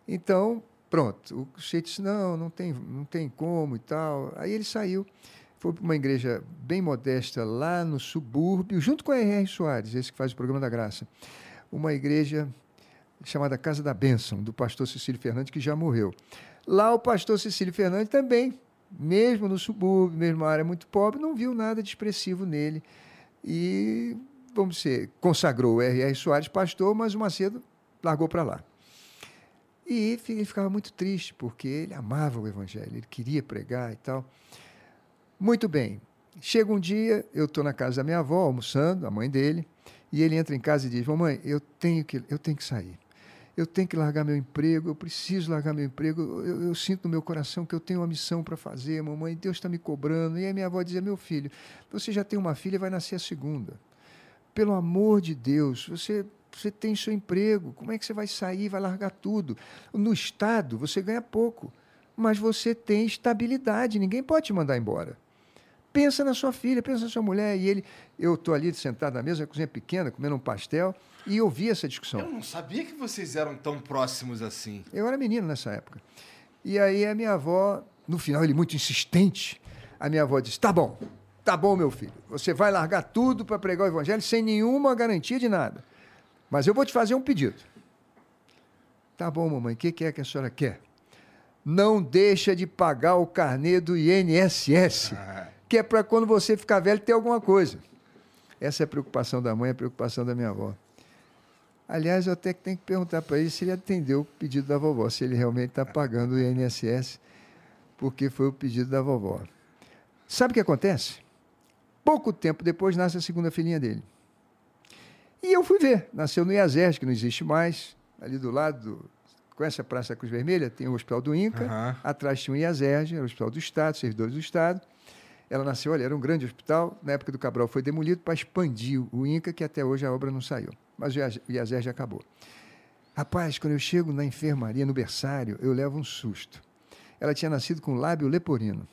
Então, pronto. O chefe disse: não, não tem, não tem como e tal. Aí ele saiu, foi para uma igreja bem modesta lá no subúrbio, junto com a R.R. Soares, esse que faz o programa da Graça. Uma igreja chamada Casa da Bênção, do pastor Cecílio Fernandes, que já morreu. Lá o pastor Cecílio Fernandes também, mesmo no subúrbio, mesmo uma área muito pobre, não viu nada de expressivo nele. E, vamos dizer, consagrou o R.R. Soares pastor, mas o Macedo largou para lá. E ele ficava muito triste, porque ele amava o evangelho, ele queria pregar e tal. Muito bem. Chega um dia, eu estou na casa da minha avó, almoçando, a mãe dele, e ele entra em casa e diz: Mamãe, eu tenho que, eu tenho que sair. Eu tenho que largar meu emprego, eu preciso largar meu emprego. Eu, eu sinto no meu coração que eu tenho uma missão para fazer, mamãe. Deus está me cobrando. E aí minha avó dizia: Meu filho, você já tem uma filha vai nascer a segunda. Pelo amor de Deus, você, você tem seu emprego. Como é que você vai sair, vai largar tudo? No Estado, você ganha pouco, mas você tem estabilidade. Ninguém pode te mandar embora. Pensa na sua filha, pensa na sua mulher. E ele, eu estou ali sentado na mesa, cozinha pequena, comendo um pastel, e ouvi essa discussão. Eu não sabia que vocês eram tão próximos assim. Eu era menino nessa época. E aí a minha avó, no final, ele muito insistente, a minha avó disse: tá bom, Tá bom, meu filho. Você vai largar tudo para pregar o evangelho sem nenhuma garantia de nada. Mas eu vou te fazer um pedido. Tá bom, mamãe. O que, que é que a senhora quer? Não deixa de pagar o carnê do INSS, que é para quando você ficar velho ter alguma coisa. Essa é a preocupação da mãe, é a preocupação da minha avó. Aliás, eu até que tenho que perguntar para ele se ele atendeu o pedido da vovó, se ele realmente está pagando o INSS, porque foi o pedido da vovó. Sabe o que acontece? Pouco tempo depois nasce a segunda filhinha dele. E eu fui ver. Nasceu no IASERS, que não existe mais, ali do lado do. Conhece a Praça Cruz Vermelha? Tem o Hospital do Inca. Aham. Atrás tinha o IASERG, era o Hospital do Estado, servidores do Estado. Ela nasceu, olha, era um grande hospital. Na época do Cabral foi demolido para expandir o INCA, que até hoje a obra não saiu. Mas o o IASERG acabou. Rapaz, quando eu chego na enfermaria, no berçário, eu levo um susto. Ela tinha nascido com lábio leporino.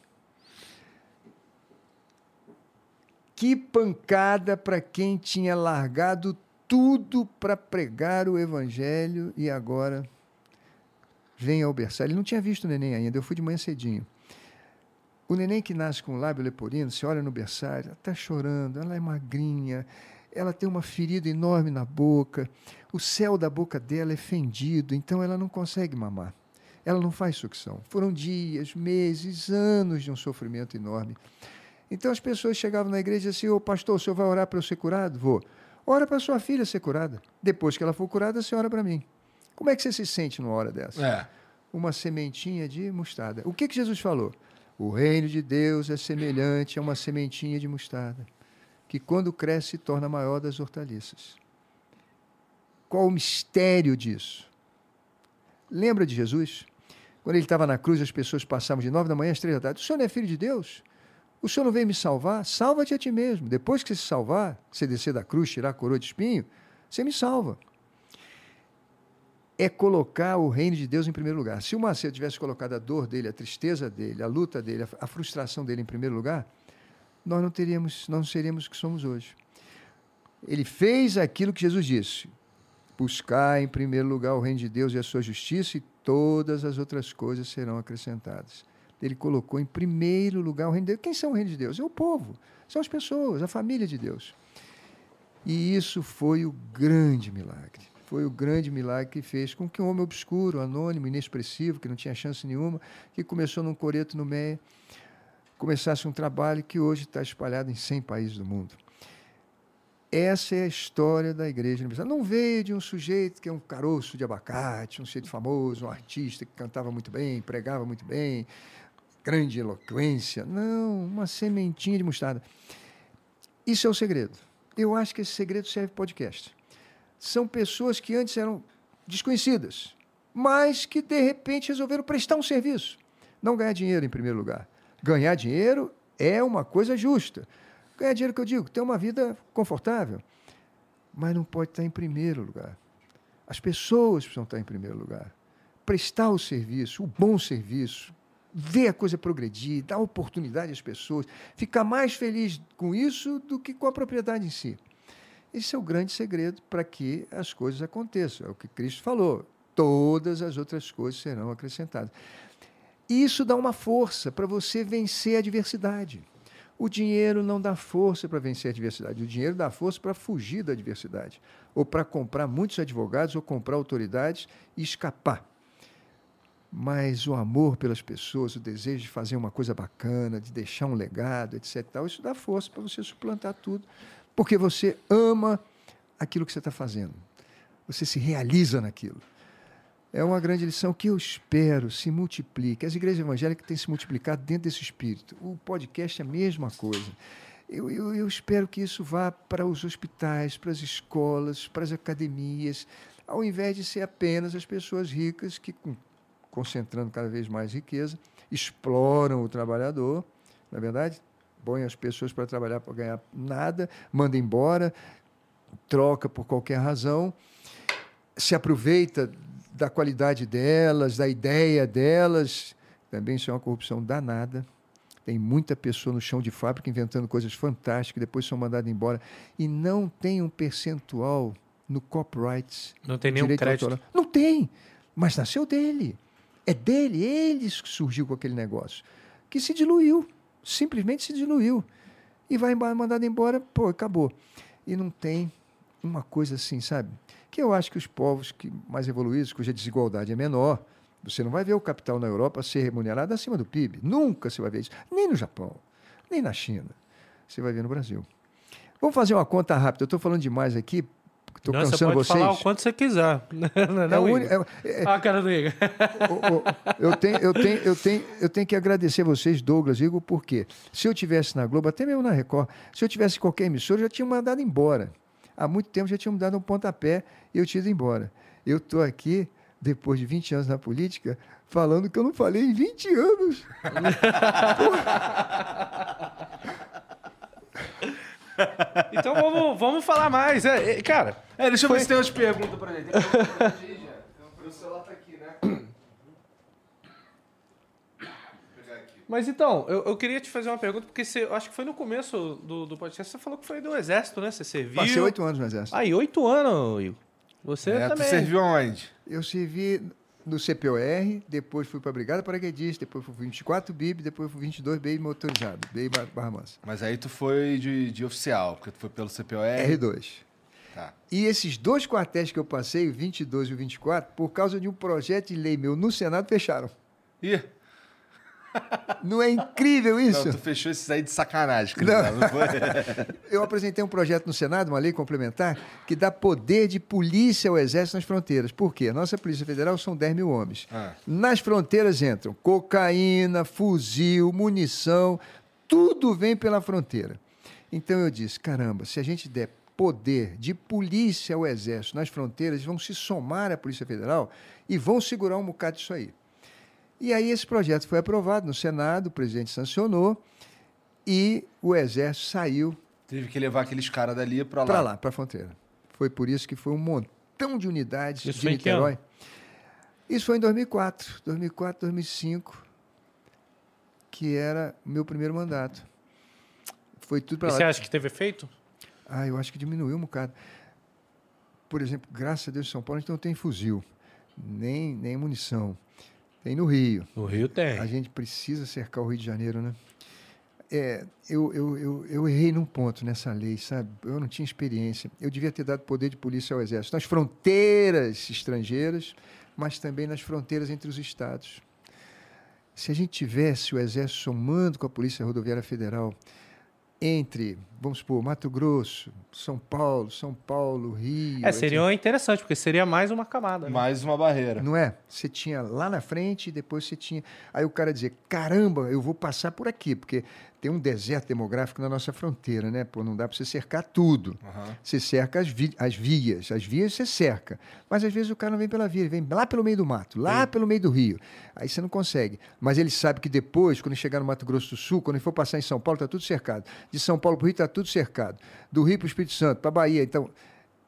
Que pancada para quem tinha largado tudo para pregar o evangelho e agora vem ao berçário. Ele não tinha visto o neném ainda, eu fui de manhã cedinho. O neném que nasce com lábio leporino, você olha no berçário, ela está chorando, ela é magrinha, ela tem uma ferida enorme na boca, o céu da boca dela é fendido, então ela não consegue mamar. Ela não faz sucção. Foram dias, meses, anos de um sofrimento enorme. Então as pessoas chegavam na igreja e diziam assim, ô pastor, o senhor vai orar para eu ser curado? Vou. Ora para sua filha ser curada. Depois que ela for curada, você ora para mim. Como é que você se sente numa hora dessa? É. uma sementinha de mostarda. O que, que Jesus falou? O reino de Deus é semelhante a uma sementinha de mostarda, que quando cresce se torna maior das hortaliças. Qual o mistério disso? Lembra de Jesus? Quando ele estava na cruz, as pessoas passavam de nove da manhã às três da tarde. O senhor não é filho de Deus? O senhor não veio me salvar? Salva-te a ti mesmo. Depois que você se salvar, você descer da cruz, tirar a coroa de espinho, você me salva é colocar o reino de Deus em primeiro lugar. Se o Macedo tivesse colocado a dor dele, a tristeza dele, a luta dele, a, frustração dele em primeiro lugar, nós não teríamos, não seríamos o que somos hoje. Ele fez aquilo que Jesus disse: buscar em primeiro lugar o reino de Deus e a sua justiça, e todas as outras coisas serão acrescentadas. Ele colocou em primeiro lugar o reino de Deus. Quem são o reino de Deus? É o povo, são as pessoas, a família de Deus. E isso foi o grande milagre. Foi o grande milagre que fez com que um homem obscuro, anônimo, inexpressivo, que não tinha chance nenhuma, que começou num coreto no meia, começasse um trabalho que hoje está espalhado em 100 países do mundo. Essa é a história da Igreja Universal. Não veio de um sujeito que é um caroço de abacate, um sujeito famoso, um artista que cantava muito bem, pregava muito bem, grande eloquência. Não, uma sementinha de mostarda. Isso é o segredo. Eu acho que esse segredo serve para podcast. São pessoas que antes eram desconhecidas, mas que de repente resolveram prestar um serviço. Não ganhar dinheiro em primeiro lugar. Ganhar dinheiro é uma coisa justa. Ganhar dinheiro que eu digo, ter uma vida confortável, mas não pode estar em primeiro lugar. As pessoas precisam estar em primeiro lugar. Prestar o serviço, o bom serviço, ver a coisa progredir, dar oportunidade às pessoas, ficar mais feliz com isso do que com a propriedade em si. Esse é o grande segredo para que as coisas aconteçam. É o que Cristo falou. Todas as outras coisas serão acrescentadas. Isso dá uma força para você vencer a adversidade. O dinheiro não dá força para vencer a adversidade. O dinheiro dá força para fugir da adversidade. Ou para comprar muitos advogados, ou comprar autoridades e escapar. Mas o amor pelas pessoas, o desejo de fazer uma coisa bacana, de deixar um legado, etc. Isso dá força para você suplantar tudo. Porque você ama aquilo que você está fazendo. Você se realiza naquilo. É uma grande lição que eu espero se multiplique. As igrejas evangélicas têm se multiplicado dentro desse espírito. O podcast é a mesma coisa. Eu, eu, eu espero que isso vá para os hospitais, para as escolas, para as academias, ao invés de ser apenas as pessoas ricas que, concentrando cada vez mais riqueza, exploram o trabalhador, na é verdade? Põem as pessoas para trabalhar para ganhar nada, manda embora, troca por qualquer razão, se aproveita da qualidade delas, da ideia delas. Também isso é uma corrupção danada. Tem muita pessoa no chão de fábrica inventando coisas fantásticas, depois são mandadas embora. E não tem um percentual no copyright. Não tem nenhum crédito. autoral. Não tem, mas nasceu dele. É dele, ele que surgiu com aquele negócio. Que se diluiu, simplesmente se diluiu. E vai mandado embora, pô, acabou. E não tem uma coisa assim, sabe? Que eu acho que os povos que mais evoluídos, cuja desigualdade é menor, você não vai ver o capital na Europa ser remunerado acima do PIB. Nunca você vai ver isso. Nem no Japão, nem na China. Você vai ver no Brasil. Vamos fazer uma conta rápida. Eu estou falando demais aqui, estou Não, você cansando pode vocês. falar o quanto você quiser. Não, É o Igor? é- é- Ah, a cara do Igor. Eu, tenho, eu, tenho, eu, tenho, eu tenho que agradecer vocês, Douglas, Igor, porque se eu tivesse na Globo, até mesmo na Record, se eu tivesse qualquer emissora, eu já tinha mandado embora. Há muito tempo já tinham me dado um pontapé e eu tinha ido embora. Eu estou aqui, depois de 20 anos na política, falando que eu não falei em 20 anos. Então vamos, vamos falar mais. É, é, cara, É, deixa eu ver se tem umas perguntas pra gente. Tem pergunta pra gente, já. Meu celular tá aqui, né? Vou pegar aqui. mas então, eu, eu queria te fazer uma pergunta, porque você, eu acho que foi no começo do, do podcast, você falou que foi do Exército, né? Você serviu. Passei oito anos no Exército. Aí, oito anos, Igor. Você É, também. serviu aonde? Eu servi no CPOR, depois fui para a Brigada Paraquedista, depois fui 24 BIB, depois fui 22 BIB motorizado, BIB Bar- Barra Mansa. Mas aí tu foi de, de oficial, porque tu foi pelo CPOR. R2. Tá. E esses dois quartéis que eu passei, o 22 e o 24, por causa de um projeto de lei meu no Senado, fecharam. Ih, Não é incrível isso? não, tu fechou esses aí de sacanagem, Cristal, não. foi? Eu apresentei um projeto no Senado, uma lei complementar, que dá poder de polícia ao Exército nas fronteiras. Por quê? A nossa Polícia Federal são 10 mil homens. Ah. Nas fronteiras entram cocaína, fuzil, munição, tudo vem pela fronteira. Então eu disse: caramba, se a gente der poder de polícia ao Exército nas fronteiras, vão se somar à Polícia Federal e vão segurar um bocado disso aí. E aí esse projeto foi aprovado no Senado, o presidente sancionou e o Exército saiu Teve que levar aqueles caras dali pra lá. para lá, para a fronteira. Foi por isso que foi um montão de unidades Isso de Niterói. Isso foi em 2004, 2004, 2005, que era o meu primeiro mandato. Foi tudo para você lá. acha que teve efeito? Ah, eu acho que diminuiu um bocado. Por exemplo, graças a Deus, em São Paulo a gente não tem fuzil, nem, nem munição. Tem no Rio. No Rio tem. A gente precisa cercar o Rio de Janeiro, né? É, eu, eu, eu, eu errei num ponto nessa lei, sabe? Eu não tinha experiência. Eu devia ter dado poder de polícia ao Exército nas fronteiras estrangeiras, mas também nas fronteiras entre os estados. Se a gente tivesse o Exército somando com a Polícia Rodoviária Federal entre, vamos supor, Mato Grosso, São Paulo, São Paulo, Rio. É, seria interessante, porque seria mais uma camada. né? Mais uma barreira. Não é? Você tinha lá na frente e depois você tinha. Aí o cara dizia: caramba, eu vou passar por aqui, porque tem um deserto demográfico na nossa fronteira, né? Pô, não dá para você cercar tudo. Aham. Você cerca as, vi- as vias, as vias você cerca. Mas às vezes o cara não vem pela via, ele vem lá pelo meio do mato, lá pelo meio do rio. Aí você não consegue. Mas ele sabe que depois, quando chegar no Mato Grosso do Sul, quando ele for passar em São Paulo, está tudo cercado. De São Paulo para o Rio está tudo cercado. Do Rio para o Espírito Santo, para a Bahia. Então,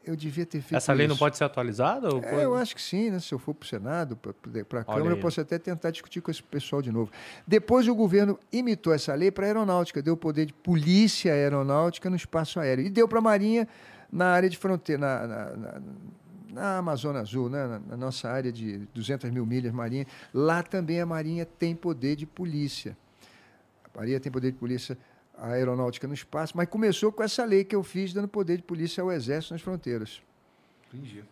eu devia ter feito Essa lei não isso. pode ser atualizada? Ou É, eu acho que sim, né? Se eu for para o Senado, para a Câmara, eu posso até tentar discutir com esse pessoal de novo. Depois o governo imitou essa lei para a aeronáutica, deu poder de polícia aeronáutica no espaço aéreo. E deu para a Marinha na área de fronteira, na, na, na, na Amazônia Azul, né? na, na nossa área de 200 mil milhas marinha. Lá também a Marinha tem poder de polícia. A Marinha tem poder de polícia a aeronáutica no espaço, mas começou com essa lei que eu fiz, dando poder de polícia ao Exército nas fronteiras. Entendi.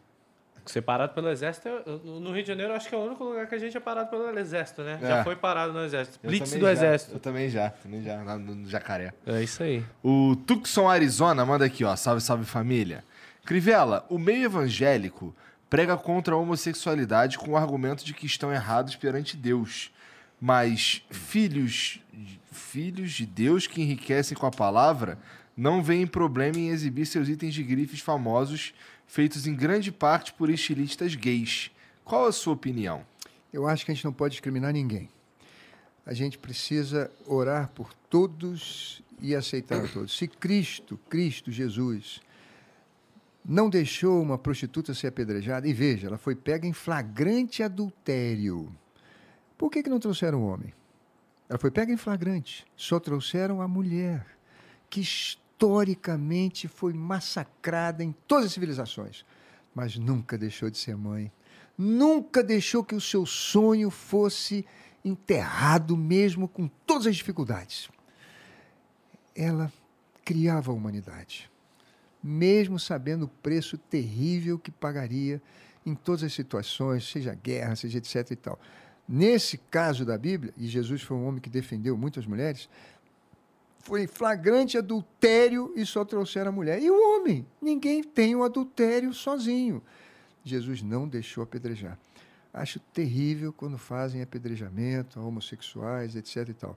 Separado pelo Exército, no Rio de Janeiro, acho que é o único lugar que a gente é parado pelo Exército, né? É. Já foi parado no Exército. Eu Blitz do já, Exército. Eu também já, também já, lá no, no Jacaré. É isso aí. O Tucson Arizona manda aqui, ó. Salve, salve família. Crivella, o meio evangélico prega contra a homossexualidade com o argumento de que estão errados perante Deus. Mas filhos, filhos de Deus que enriquecem com a palavra não veem problema em exibir seus itens de grifes famosos feitos em grande parte por estilistas gays. Qual a sua opinião? Eu acho que a gente não pode discriminar ninguém. A gente precisa orar por todos e aceitar a todos. Se Cristo, Cristo Jesus, não deixou uma prostituta ser apedrejada, e veja, ela foi pega em flagrante adultério. Por que, que não trouxeram o homem? Ela foi pega em flagrante. Só trouxeram a mulher, que historicamente foi massacrada em todas as civilizações, mas nunca deixou de ser mãe. Nunca deixou que o seu sonho fosse enterrado, mesmo com todas as dificuldades. Ela criava a humanidade, mesmo sabendo o preço terrível que pagaria em todas as situações, seja guerra, seja etc e tal. Nesse caso da Bíblia, e Jesus foi um homem que defendeu muitas mulheres, foi flagrante adultério e só trouxeram a mulher. E o homem? Ninguém tem o adultério sozinho. Jesus não deixou apedrejar. Acho terrível quando fazem apedrejamento a homossexuais, etc. e tal.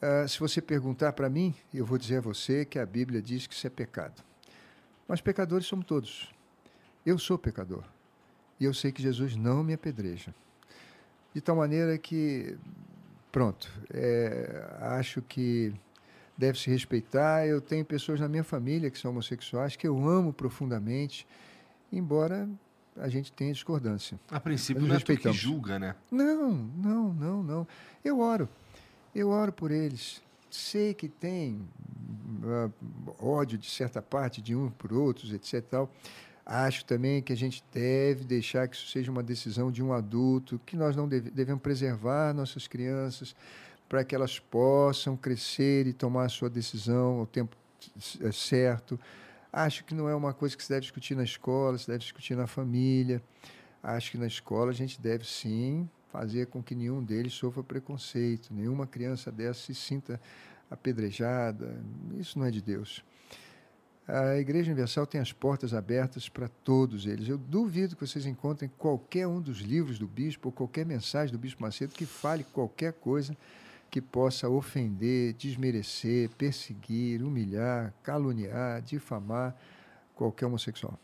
Uh, se você perguntar para mim, eu vou dizer a você que a Bíblia diz que isso é pecado. Mas pecadores somos todos. Eu sou pecador. E eu sei que Jesus não me apedreja. De tal maneira que pronto, é, acho que deve se respeitar. Eu tenho pessoas na minha família que são homossexuais que eu amo profundamente, embora a gente tenha discordância. A princípio não é tu que julga, né? Não, não, não, não. Eu oro. Eu oro por eles. Sei que tem uh, ódio de certa parte de um por outros, etc. Tal. Acho também que a gente deve deixar que isso seja uma decisão de um adulto, que nós não deve, devemos preservar nossas crianças para que elas possam crescer e tomar a sua decisão ao tempo eh, certo. Acho que não é uma coisa que se deve discutir na escola, se deve discutir na família. Acho que na escola a gente deve sim fazer com que nenhum deles sofra preconceito, nenhuma criança dessa se sinta apedrejada. Isso não é de Deus. A Igreja Universal tem as portas abertas para todos eles. Eu duvido que vocês encontrem qualquer um dos livros do bispo ou qualquer mensagem do bispo Macedo que fale qualquer coisa que possa ofender, desmerecer, perseguir, humilhar, caluniar, difamar qualquer homossexual.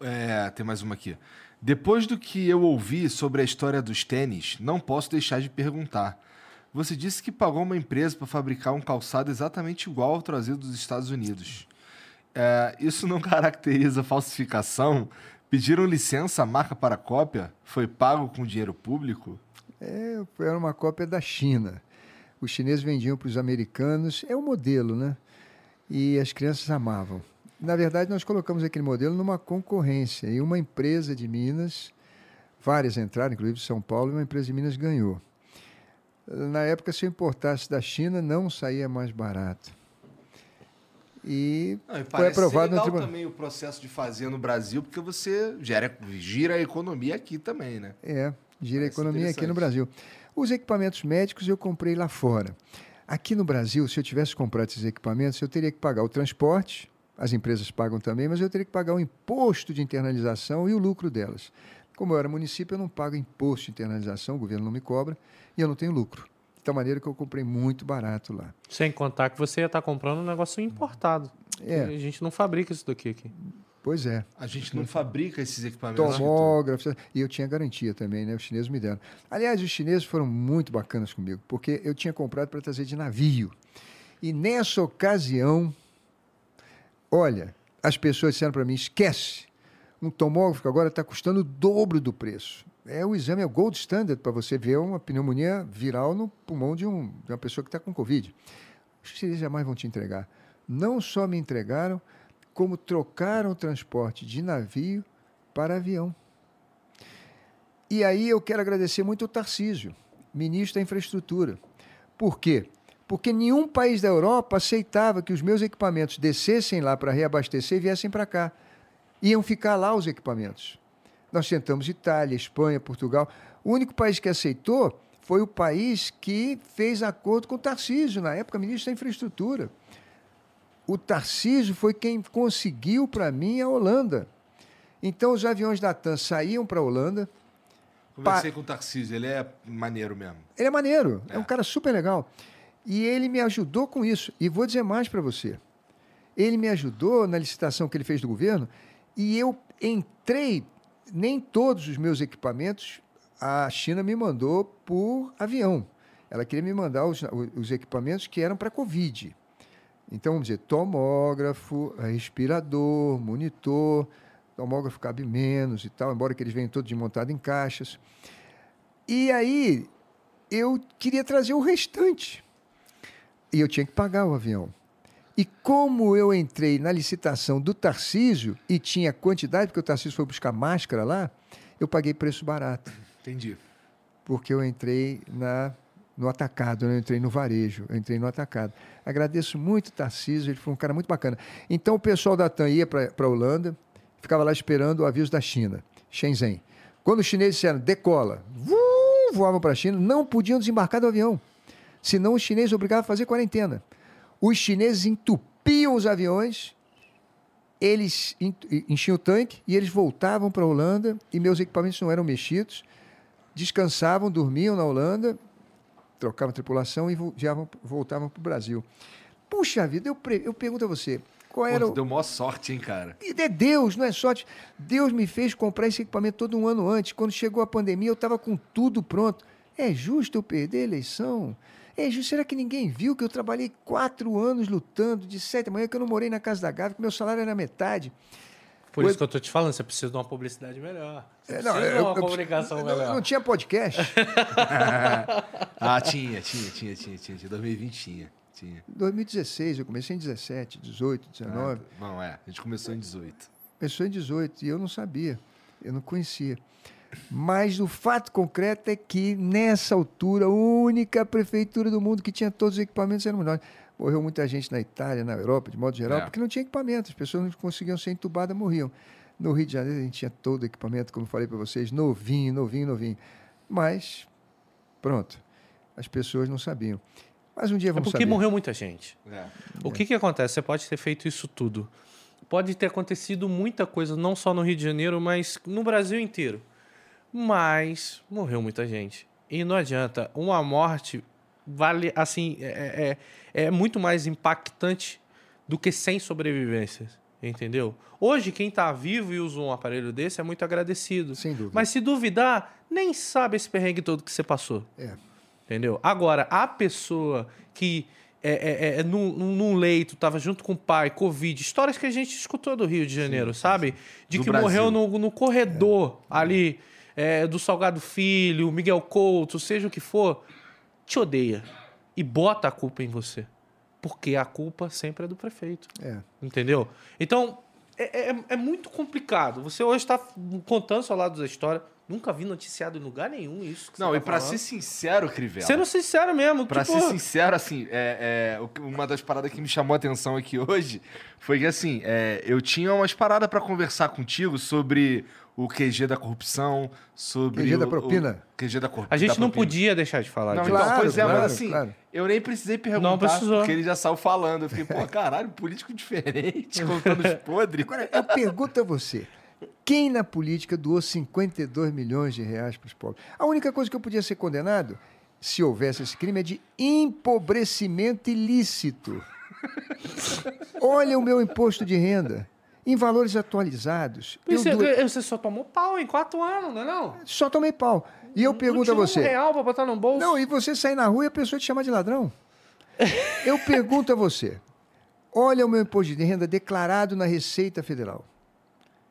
É, tem mais uma aqui. Depois do que eu ouvi sobre a história dos tênis, não posso deixar de perguntar. Você disse que pagou uma empresa para fabricar um calçado exatamente igual ao trazido dos Estados Unidos. É, isso não caracteriza falsificação? Pediram licença à marca para cópia? Foi pago com dinheiro público? É, era uma cópia da China. Os chineses vendiam para os americanos, é o um modelo, né? E as crianças amavam. Na verdade, nós colocamos aquele modelo numa concorrência e uma empresa de Minas, várias entraram, inclusive São Paulo, e uma empresa de Minas ganhou. Na época, se eu importasse da China, não saía mais barato. E, não, e foi aprovado no tribunal. também o processo de fazer no Brasil, porque você gera, gira a economia aqui também, né? É, gira parece a economia aqui no Brasil. Os equipamentos médicos eu comprei lá fora. Aqui no Brasil, se eu tivesse comprado esses equipamentos, eu teria que pagar o transporte, as empresas pagam também, mas eu teria que pagar o imposto de internalização e o lucro delas. Como eu era município, eu não pago imposto de internalização, o governo não me cobra, e eu não tenho lucro. De tal maneira que eu comprei muito barato lá. Sem contar que você ia estar comprando um negócio importado. É. A gente não fabrica isso daqui aqui. Pois é. A gente não fabrica esses equipamentos. Tomógrafos. E eu tinha garantia também, né? Os chineses me deram. Aliás, os chineses foram muito bacanas comigo, porque eu tinha comprado para trazer de navio. E nessa ocasião, olha, as pessoas disseram para mim: esquece, um tomógrafo agora está custando o dobro do preço. É o exame, é o gold standard para você ver uma pneumonia viral no pulmão de, um, de uma pessoa que está com Covid. Os chineses jamais vão te entregar. Não só me entregaram, como trocaram o transporte de navio para avião. E aí eu quero agradecer muito o Tarcísio, ministro da Infraestrutura. Por quê? Porque nenhum país da Europa aceitava que os meus equipamentos descessem lá para reabastecer e viessem para cá iam ficar lá os equipamentos. Nós tentamos Itália, Espanha, Portugal. O único país que aceitou foi o país que fez acordo com o Tarcísio, na época ministro da Infraestrutura. O Tarcísio foi quem conseguiu para mim a Holanda. Então os aviões da TAM saíam para a Holanda. Conversei pa... com o Tarcísio, ele é maneiro mesmo. Ele é maneiro, é. é um cara super legal. E ele me ajudou com isso. E vou dizer mais para você. Ele me ajudou na licitação que ele fez do governo e eu entrei, nem todos os meus equipamentos a China me mandou por avião. Ela queria me mandar os, os equipamentos que eram para Covid. Então, vamos dizer, tomógrafo, respirador, monitor, tomógrafo cabe menos e tal, embora que eles venham todos montados em caixas. E aí, eu queria trazer o restante. E eu tinha que pagar o avião. E como eu entrei na licitação do Tarcísio e tinha quantidade, porque o Tarcísio foi buscar máscara lá, eu paguei preço barato. Entendi. Porque eu entrei na no atacado, né? eu entrei no varejo, eu entrei no atacado. Agradeço muito o Tarcísio, ele foi um cara muito bacana. Então o pessoal da TAM ia para a Holanda, ficava lá esperando o aviso da China, Shenzhen. Quando os chineses disseram decola, voavam para a China, não podiam desembarcar do avião, senão os chineses obrigavam a fazer quarentena. Os chineses entupiam os aviões, eles en- enchiam o tanque e eles voltavam para a Holanda e meus equipamentos não eram mexidos, descansavam, dormiam na Holanda, trocavam tripulação e vão- voltavam para o Brasil. Puxa vida, eu, pre- eu pergunto a você, qual Pô, era tu o... deu maior sorte, hein, cara? É Deus, não é sorte. Deus me fez comprar esse equipamento todo um ano antes. Quando chegou a pandemia, eu estava com tudo pronto. É justo eu perder a eleição? É justo? Será que ninguém viu que eu trabalhei quatro anos lutando, de sete da manhã, que eu não morei na casa da Gávea, que meu salário era metade? Por isso que eu tô te falando, você precisa de uma publicidade melhor. Você É, precisa não, de eu- uma eu- comunicação não, melhor. não tinha podcast. Ah, tinha, tinha, tinha, tinha, tinha. tinha. 2020 tinha. Tinha. 2016, eu comecei em 17, 18, 19. Ah, não, é. A gente começou em 18. Começou em 18 e eu não sabia, eu não conhecia. Mas o fato concreto é que, nessa altura, a única prefeitura do mundo que tinha todos os equipamentos éramos nós. Morreu muita gente na Itália, na Europa, de modo geral, É. porque não tinha equipamento, as pessoas não conseguiam ser entubadas, morriam. No Rio de Janeiro, a gente tinha todo o equipamento, como eu falei para vocês, novinho, novinho, novinho. Mas, pronto, as pessoas não sabiam. Mas um dia É vamos porque saber. morreu muita gente. É. O que que acontece? Você pode ter feito isso tudo. Pode ter acontecido muita coisa, não só no Rio de Janeiro, mas no Brasil inteiro. Mas morreu muita gente. E não adianta. Uma morte vale, assim, é, é, é muito mais impactante do que 100 sobrevivências. Entendeu? Hoje, quem tá vivo e usa um aparelho desse é muito agradecido. Sem dúvida. Mas se duvidar, nem sabe esse perrengue todo que você passou. É. Entendeu? Agora, a pessoa que é, é, é, num, num leito, tava junto com o pai, Covid, histórias que a gente escutou do Rio de Janeiro, sabe? De Do que Brasil. morreu no, no corredor ali é, do Salgado Filho, Miguel Couto, seja o que for, te odeia. E bota a culpa em você. Porque a culpa sempre é do prefeito. É. Entendeu? Então, é, é- é muito complicado. Você hoje está contando o seu lado da história. Nunca vi noticiado em lugar nenhum isso. que Não, você e tá pra falando. ser sincero, Crivella. Sendo sincero mesmo. Pra tipo, ser sincero, assim, é, é, uma das paradas que me chamou a atenção aqui hoje foi que, assim, é, eu tinha umas paradas pra conversar contigo sobre o QG da corrupção, sobre. QG da o- propina. O QG da corrupção. A gente não podia deixar de falar Não, disso. então, Claro, pois é, claro, mas assim, claro. eu nem precisei perguntar, Não precisou. porque ele já saiu falando. Eu fiquei, pô, caralho, político diferente, contando os podres. Agora, eu pergunto a você: quem na política doou 52 milhões de reais para os pobres? A única coisa que eu podia ser condenado, se houvesse esse crime, é de empobrecimento ilícito. Olha o meu imposto de renda. Em valores atualizados. Você, você só tomou pau em quatro anos, não é não? Só tomei pau. E eu pergunto não a tinha você. Um real pra botar no bolso. Não, e você sair na rua e a pessoa te chamar de ladrão. Eu pergunto a você. Olha o meu imposto de renda declarado na Receita Federal.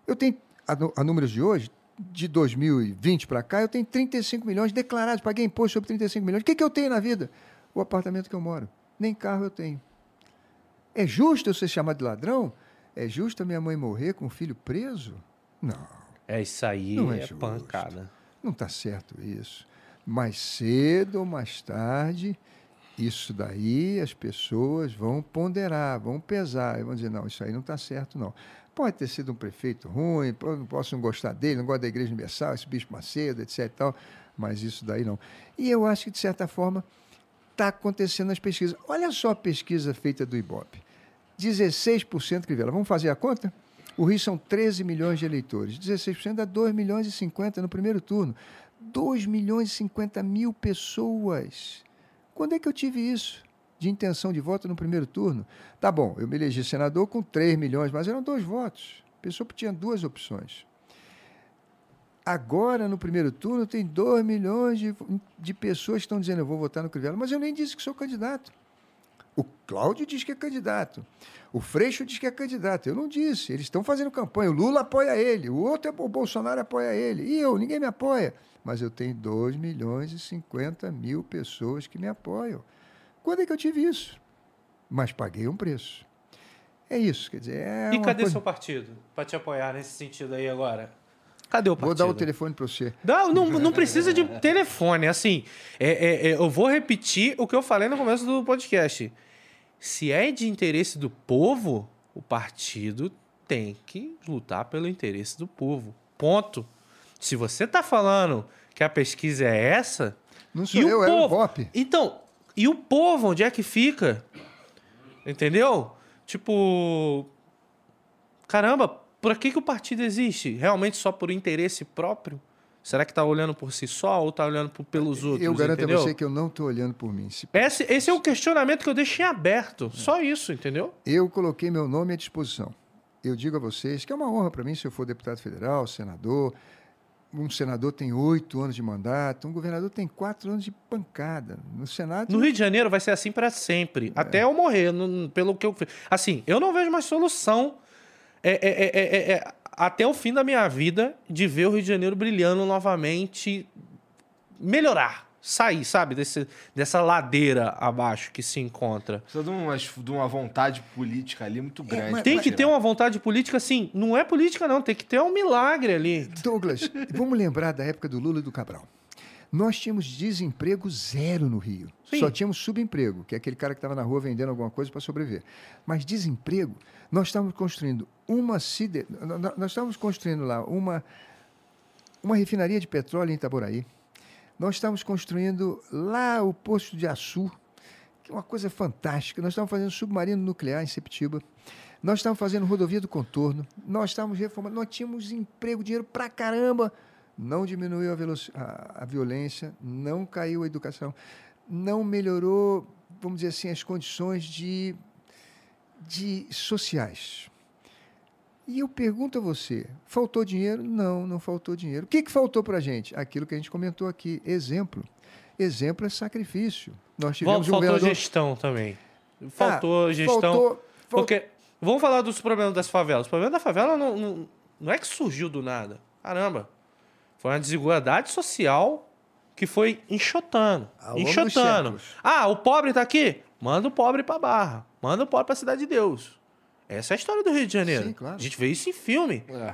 Eu tenho, a, a números de hoje, de 2020 para cá, eu tenho 35 milhões declarados. Paguei imposto sobre 35 milhões. O que, que eu tenho na vida? O apartamento que eu moro. Nem carro eu tenho. É justo eu ser chamado de ladrão? É justo a minha mãe morrer com o filho preso? Não. É isso aí, Não é é, justo. pancada. Não está certo isso. Mais cedo ou mais tarde, isso daí as pessoas vão ponderar, vão pesar, e vão dizer, não, isso aí não está certo, não. Pode ter sido um prefeito ruim, não posso não gostar dele, não gosto da Igreja Universal, esse bicho Macedo, etc. e tal, mas isso daí não. E eu acho que, de certa forma, está acontecendo nas pesquisas. Olha só a pesquisa feita do Ibope. 16% Crivella. Vamos fazer a conta? O Rio são 13 milhões de eleitores. 16% dá 2 milhões e 50 no primeiro turno. 2 milhões e 50 mil pessoas. Quando é que eu tive isso? De intenção de voto no primeiro turno? Tá bom, eu me elegi senador com 3 milhões, mas eram dois votos. A pessoa tinha duas opções. Agora, no primeiro turno, tem 2 milhões de, de pessoas que estão dizendo eu vou votar no Crivella, mas eu nem disse que sou candidato. O Cláudio diz que é candidato. O Freixo diz que é candidato. Eu não disse. Eles estão fazendo campanha. O Lula apoia ele. O outro, é, o Bolsonaro apoia ele. E eu? Ninguém me apoia. Mas eu tenho 2 milhões e 50 mil pessoas que me apoiam. Quando é que eu tive isso? Mas paguei um preço. É isso. Quer dizer, é e cadê coisa- seu partido? Pra te apoiar nesse sentido aí agora? Cadê o Vou partido? dar o telefone para você. Não, não, não precisa de telefone. Assim, é, é, é, eu vou repetir o que eu falei no começo do podcast. Se é de interesse do povo, o partido tem que lutar pelo interesse do povo. Ponto. Se você tá falando que a pesquisa é essa. Não sou eu, o é o Ibope. Então, e o povo, onde é que fica? Entendeu? Tipo. Caramba, por que, que o partido existe? Realmente só por interesse próprio? Será que tá olhando por si só ou tá olhando por- pelos outros? Eu garanto entendeu? a você que eu não estou olhando por mim. Se- Esse, esse é o questionamento que eu deixei aberto. Só isso, entendeu? Eu coloquei meu nome à disposição. Eu digo a vocês que é uma honra para mim se eu for deputado federal, senador. Um senador tem oito anos de mandato, um governador tem quatro anos de pancada. No Senado. No Rio de Janeiro vai ser assim para sempre. Até eu morrer, não- pelo que eu. Assim, eu não vejo mais solução é, é, é, é, é, até o fim da minha vida de ver o Rio de Janeiro brilhando novamente, melhorar, sair, sabe, desse, dessa ladeira abaixo que se encontra. Precisa de uma, de uma vontade política ali muito grande. mas- Tem que tirar. ter uma vontade política, assim, não é política, não, tem que ter um milagre ali. Douglas, vamos lembrar da época do Lula e do Cabral. Nós tínhamos desemprego zero no Rio. Sim. Só tínhamos subemprego, que é aquele cara que estava na rua vendendo alguma coisa para sobreviver. Mas desemprego, nós estávamos construindo uma cide... nós- estávamos construindo lá uma uma refinaria de petróleo em Itaboraí. Nós estávamos construindo lá o posto de Açu, que é uma coisa fantástica. Nós estávamos fazendo submarino nuclear em Sepetiba. Nós estávamos fazendo rodovia do contorno. Nós estávamos reformando. Nós tínhamos emprego, dinheiro pra caramba. Não diminuiu a, a- a violência, não caiu a educação, não melhorou, vamos dizer assim, as condições de, de sociais. E eu pergunto a você, faltou dinheiro? Não, não faltou dinheiro. O que, que faltou para a gente? Aquilo que a gente comentou aqui, exemplo. Exemplo é sacrifício. Nós tivemos um Faltou governador... gestão também. Faltou Ah, gestão. faltou- fal- Porque, vamos falar dos problemas das favelas. O problema da favela não, não, não é que surgiu do nada. Caramba. Foi uma desigualdade social que foi enxotando. Ao enxotando. Ah, o pobre tá aqui? Manda o pobre pra Barra. Manda o pobre pra Cidade de Deus. Essa é a história do Rio de Janeiro. Sim, claro. A gente vê isso em filme. É.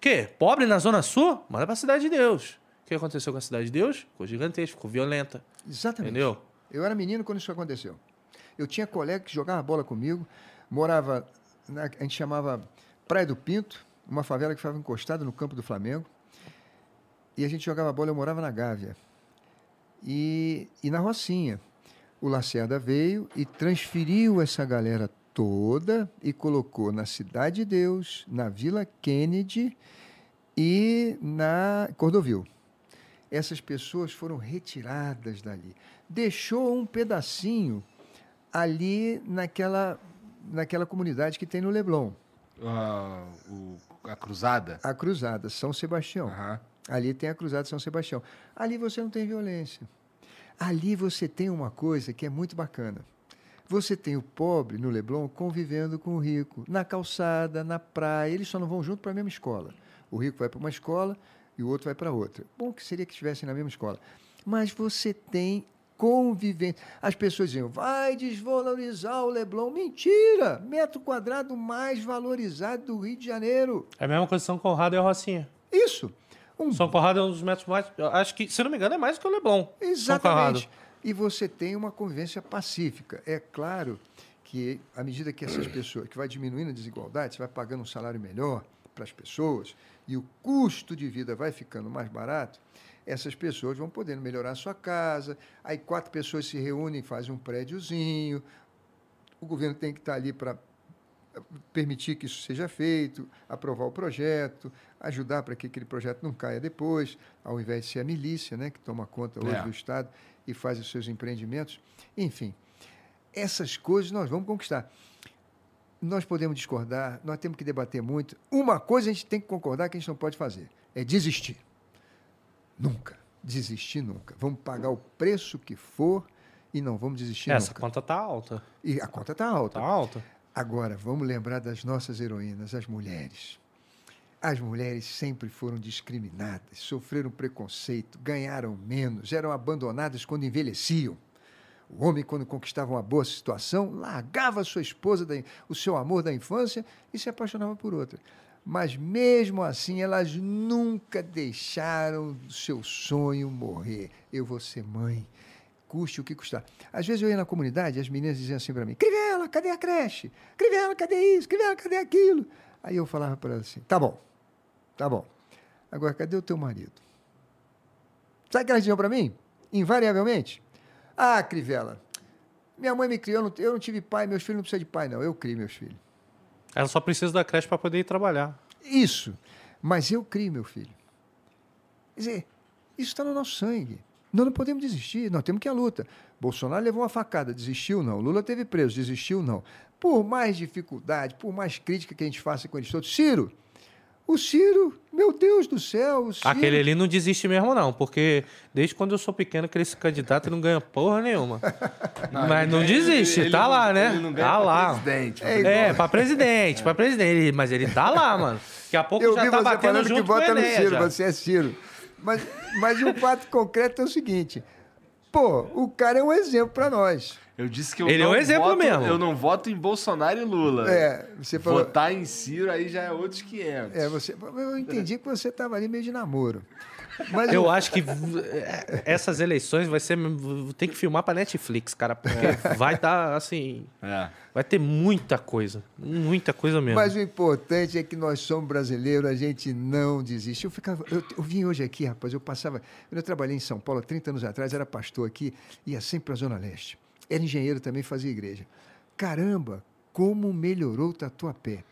Quê? Pobre na Zona Sul? Manda pra Cidade de Deus. O que aconteceu com a Cidade de Deus? Ficou gigantesco, ficou violenta. Exatamente. Entendeu? Eu era menino quando isso aconteceu. Eu tinha colega que jogava bola comigo, morava, na, a gente chamava Praia do Pinto, uma favela que ficava encostada no campo do Flamengo. E a gente jogava bola, eu morava na Gávea. E, e na Rocinha. O Lacerda veio e transferiu essa galera toda e colocou na Cidade de Deus, na Vila Kennedy e na Cordovil. Essas pessoas foram retiradas dali. Deixou um pedacinho ali naquela, naquela comunidade que tem no Leblon, Ah, o- a cruzada. a Cruzada, São Sebastião. Aham. Ali tem a Cruzada São Sebastião. Ali você não tem violência. Ali você tem uma coisa que é muito bacana. Você tem o pobre no Leblon convivendo com o rico, na calçada, na praia. Eles só não vão junto para a mesma escola. O rico vai para uma escola e o outro vai para outra. Bom que seria que estivessem na mesma escola. Mas você tem convivência. As pessoas diziam, vai desvalorizar o Leblon. Mentira! Metro quadrado mais valorizado do Rio de Janeiro. É a mesma coisa São Conrado e a Rocinha. Isso. Um São Conrado é um dos metros mais. Acho que, se não me engano, é mais do que o Leblon. Exatamente. E você tem uma convivência pacífica. É claro que, à medida que essas pessoas, que vai diminuindo a desigualdade, você vai pagando um salário melhor para as pessoas e o custo de vida vai ficando mais barato, essas pessoas vão podendo melhorar a sua casa. Aí quatro pessoas se reúnem, fazem um prédiozinho. O governo tem que estar ali para permitir que isso seja feito, aprovar o projeto, ajudar para que aquele projeto não caia depois, ao invés de ser a milícia, né, que toma conta hoje É. do Estado e faz os seus empreendimentos. Enfim, essas coisas nós vamos conquistar. Nós podemos discordar, nós temos que debater muito. Uma coisa a gente tem que concordar que a gente não pode fazer, é desistir. Nunca. Desistir nunca. Vamos pagar o preço que for e não vamos desistir Essa nunca. conta tá alta. E a conta está alta. Tá alta. Agora, vamos lembrar das nossas heroínas, as mulheres. As mulheres sempre foram discriminadas, sofreram preconceito, ganharam menos, eram abandonadas quando envelheciam. O homem, quando conquistava uma boa situação, largava sua esposa, o seu amor da infância e se apaixonava por outra. Mas mesmo assim, elas nunca deixaram o seu sonho morrer. Eu vou ser mãe, custe o que custar. Às vezes eu ia na comunidade e as meninas diziam assim para mim: Crivella, cadê a creche? Crivella, cadê isso? Crivella, cadê aquilo? Aí eu falava para elas assim: tá bom, tá bom. Agora, cadê o teu marido? Sabe o que elas diziam para mim? Invariavelmente: Ah, Crivella, minha mãe me criou, eu não- eu não tive pai, meus filhos não precisam de pai, não. Eu crio meus filhos. Ela só precisa da creche para poder ir trabalhar. Isso. Mas eu crio meu filho. Quer dizer, isso está no nosso sangue. Nós não podemos desistir, nós temos que ir à luta. Bolsonaro levou uma facada, desistiu não. Lula teve preso, desistiu não. Por mais dificuldade, por mais crítica que a gente faça com eles todos. Ciro, o Ciro, meu Deus do céu, o Ciro. Aquele ali não desiste mesmo, não, porque desde quando eu sou pequeno que ele se candidata e não ganha porra nenhuma. Mas ele não ganha- desiste, ele- tá ele lá, não- né? ele não ganha tá pra lá. presidente, É, É, pra presidente, pra presidente. Mas ele tá lá, mano. Daqui a pouco Eu já vi tá você batendo falando que junto com o vota no. Ciro, já. você é Ciro. Mas, mas o fato concreto é o seguinte: pô, o cara é um exemplo para nós. Eu disse que eu Ele é não um exemplo voto, mesmo. Eu não voto em Bolsonaro e Lula. É, você falou. Votar em Ciro aí já é outros 500. É, você, eu entendi que você estava ali meio de namoro. Mas Eu acho que é, essas eleições vai ser. Tem que filmar pra Netflix, cara. Porque vai dar, assim. É. Vai ter muita coisa. Muita coisa mesmo. Mas o importante é que nós somos brasileiros, a gente não desiste. Eu ficava, eu, eu vim hoje aqui, rapaz, eu passava, eu trabalhei em São Paulo há 30 anos atrás, era pastor aqui, ia sempre para a Zona Leste. Era engenheiro também, fazia igreja. Caramba, como melhorou o Tatuapé.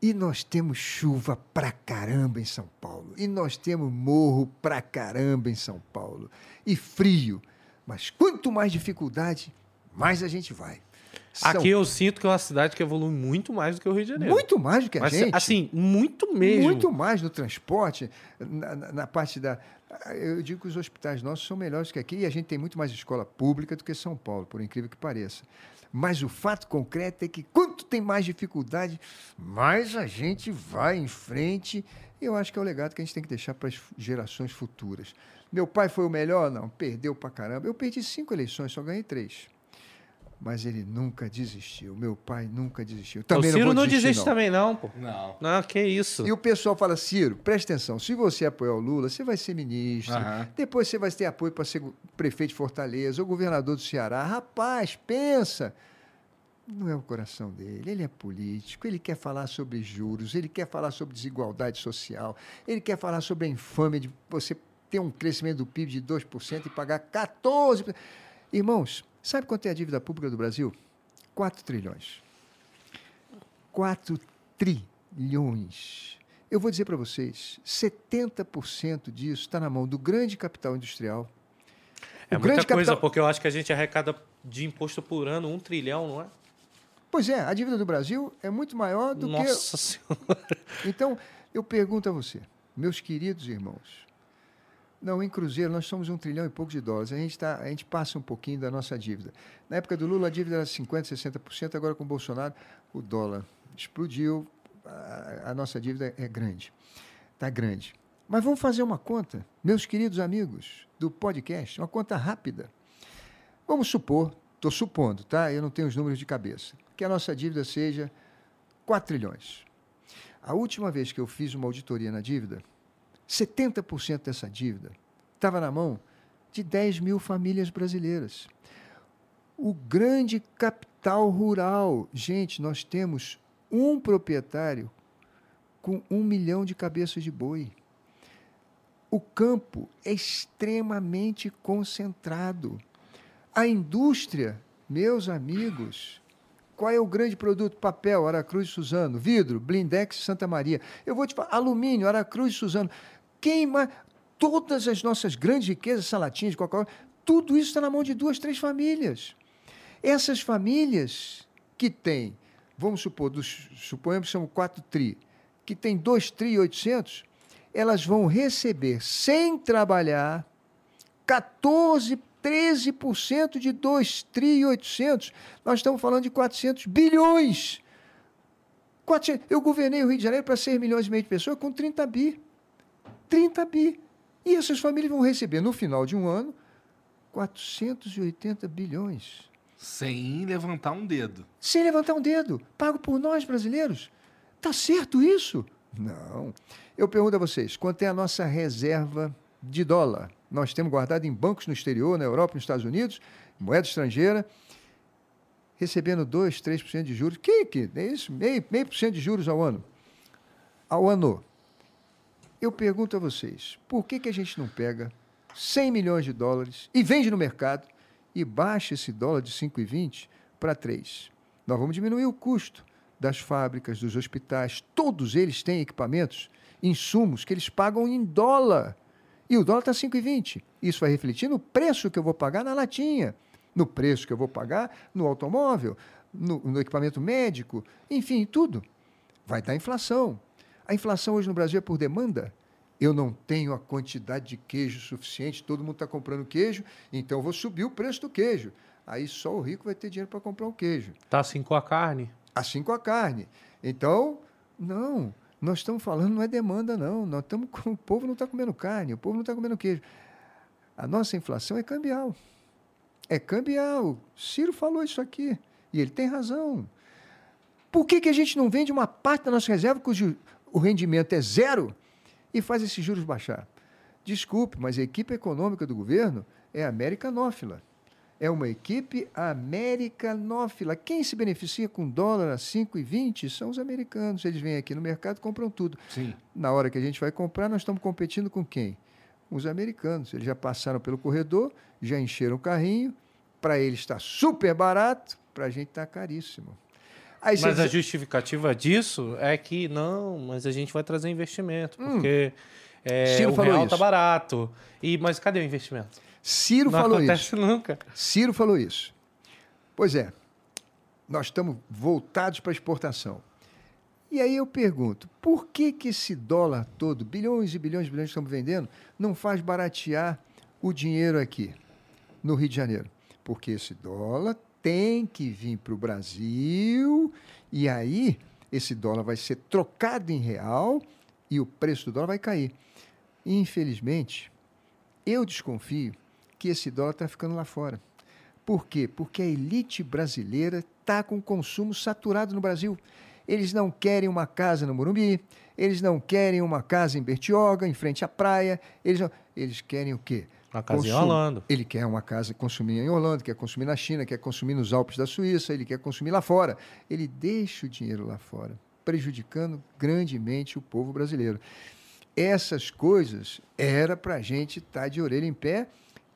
E nós temos chuva pra caramba em São Paulo. E nós temos morro pra caramba em São Paulo. E frio. Mas quanto mais dificuldade, mais a gente vai. São Aqui eu sinto que é uma cidade que evolui muito mais do que o Rio de Janeiro. muito mais do que a Mas, gente. assim, muito mesmo. Muito mais no transporte, na, na- na parte da. Eu digo que os hospitais nossos são melhores que aqui e a gente tem muito mais escola pública do que São Paulo, por incrível que pareça. Mas o fato concreto é que quanto tem mais dificuldade, mais a gente vai em frente. E eu acho que é o legado que a gente tem que deixar para as gerações futuras. Meu pai foi o melhor? Não, perdeu pra caramba. Eu perdi cinco eleições, só ganhei três. Mas ele nunca desistiu. Meu pai nunca desistiu. o Também Ciro não, não, desistir, desiste não. também, não, pô. Não. Não, que isso. E o pessoal fala, Ciro, presta atenção, se você apoiar o Lula, você vai ser ministro, Aham. depois você vai ter apoio para ser prefeito de Fortaleza ou governador do Ceará. Rapaz, pensa. Não é o coração dele, ele é político, ele quer falar sobre juros, ele quer falar sobre desigualdade social, ele quer falar sobre a infâmia de você ter um crescimento do PIB de 2% e pagar 14%. Irmãos, sabe quanto é a dívida pública do Brasil? 4 trilhões. 4 trilhões. Eu vou dizer para vocês, 70% disso está na mão do grande capital industrial. É muita coisa, porque eu acho que a gente arrecada de imposto por ano um trilhão, não é? Pois é, a dívida do Brasil é muito maior do Nossa Senhora. que. Então, eu pergunto a você, meus queridos irmãos. Não, em Cruzeiro nós somos um trilhão e pouco de dólares. A gente, tá, a gente passa um pouquinho da nossa dívida. Na época do Lula, a dívida era 50%, 60%. Agora, com o Bolsonaro, o dólar explodiu. A, a nossa dívida é grande. Está grande. Mas vamos fazer uma conta, meus queridos amigos do podcast, uma conta rápida. Vamos supor, estou supondo, tá? Eu não tenho os números de cabeça, que a nossa dívida seja 4 trilhões. A última vez que eu fiz uma auditoria na dívida, 70% dessa dívida estava na mão de 10 mil famílias brasileiras. O grande capital rural. Gente, nós temos um proprietário com um milhão de cabeças de boi. O campo é extremamente concentrado. A indústria, meus amigos, qual é o grande produto? Papel, Aracruz e Suzano. Vidro, Blindex Santa Maria. Eu vou te falar, alumínio, Aracruz e Suzano. Queima todas as nossas grandes riquezas, salatinhas Coca-Cola, tudo isso está na mão de duas, três famílias. Essas famílias que têm, vamos supor, dos, suponhamos que são 4 tri, que tem 2 tri e 800, elas vão receber, sem trabalhar, 14, 13% de 2 tri e 800. Nós estamos falando de 400 bilhões. 400. Eu governei o Rio de Janeiro para 6 milhões e meio de pessoas com 30 bi. 30 bi. E essas famílias vão receber, no final de um ano, 480 bilhões. Sem levantar um dedo. Sem levantar um dedo. Pago por nós, brasileiros. Tá certo isso? Não. Eu pergunto a vocês, quanto é a nossa reserva de dólar? Nós temos guardado em bancos no exterior, na Europa, nos Estados Unidos, moeda estrangeira, recebendo 2, 3% de juros. Que, que é isso? Meio, meio por cento de juros ao ano. Ao ano. Eu pergunto a vocês, por que, que a gente não pega 100 milhões de dólares e vende no mercado e baixa esse dólar de 5,20 para 3? Nós vamos diminuir o custo das fábricas, dos hospitais, todos eles têm equipamentos, insumos que eles pagam em dólar. E o dólar está 5,20. Isso vai refletir no preço que eu vou pagar na latinha, no preço que eu vou pagar no automóvel, no, no equipamento médico, enfim, tudo. Vai dar inflação. A inflação hoje no Brasil é por demanda. Eu não tenho a quantidade de queijo suficiente, todo mundo está comprando queijo, então eu vou subir o preço do queijo. Aí só o rico vai ter dinheiro para comprar o queijo. Tá assim com a carne? Assim com a carne. Então, não, nós estamos falando, não é demanda, não. Nós estamos com, o povo não está comendo carne, o povo não está comendo queijo. A nossa inflação é cambial. É cambial. Ciro falou isso aqui. E ele tem razão. Por que, que a gente não vende uma parte da nossa reserva cujo o rendimento é zero e faz esses juros baixar? Desculpe, mas a equipe econômica do governo é americanófila. É uma equipe americanófila. Quem se beneficia com dólar a 5,20 são os americanos. Eles vêm aqui no mercado e compram tudo. Sim. Na hora que a gente vai comprar, nós estamos competindo com quem? Os americanos. Eles já passaram pelo corredor, já encheram o carrinho. Para eles está super barato, para a gente está caríssimo. Aí você Mas a justificativa disso é que não, mas a gente vai trazer investimento, porque é, Ciro o falou real isso. tá barato. E, mas cadê o investimento? Ciro não falou acontece isso. nunca. Ciro falou isso. Pois é, nós estamos voltados para a exportação. E aí eu pergunto, por que, que esse dólar todo, bilhões e bilhões e bilhões que estamos vendendo, não faz baratear o dinheiro aqui, no Rio de Janeiro? Porque esse dólar tem que vir para o Brasil e aí esse dólar vai ser trocado em real e o preço do dólar vai cair. Infelizmente, eu desconfio que esse dólar está ficando lá fora. Por quê? Porque a elite brasileira está com consumo saturado no Brasil. Eles não querem uma casa no Morumbi, eles não querem uma casa em Bertioga, em frente à praia, eles, não- eles querem o quê? Uma casa em Consumo. Orlando. Ele quer uma casa consumir em Orlando, quer consumir na China, quer consumir nos Alpes da Suíça, ele quer consumir lá fora. Ele deixa o dinheiro lá fora, prejudicando grandemente o povo brasileiro. Essas coisas era para a gente estar de orelha em pé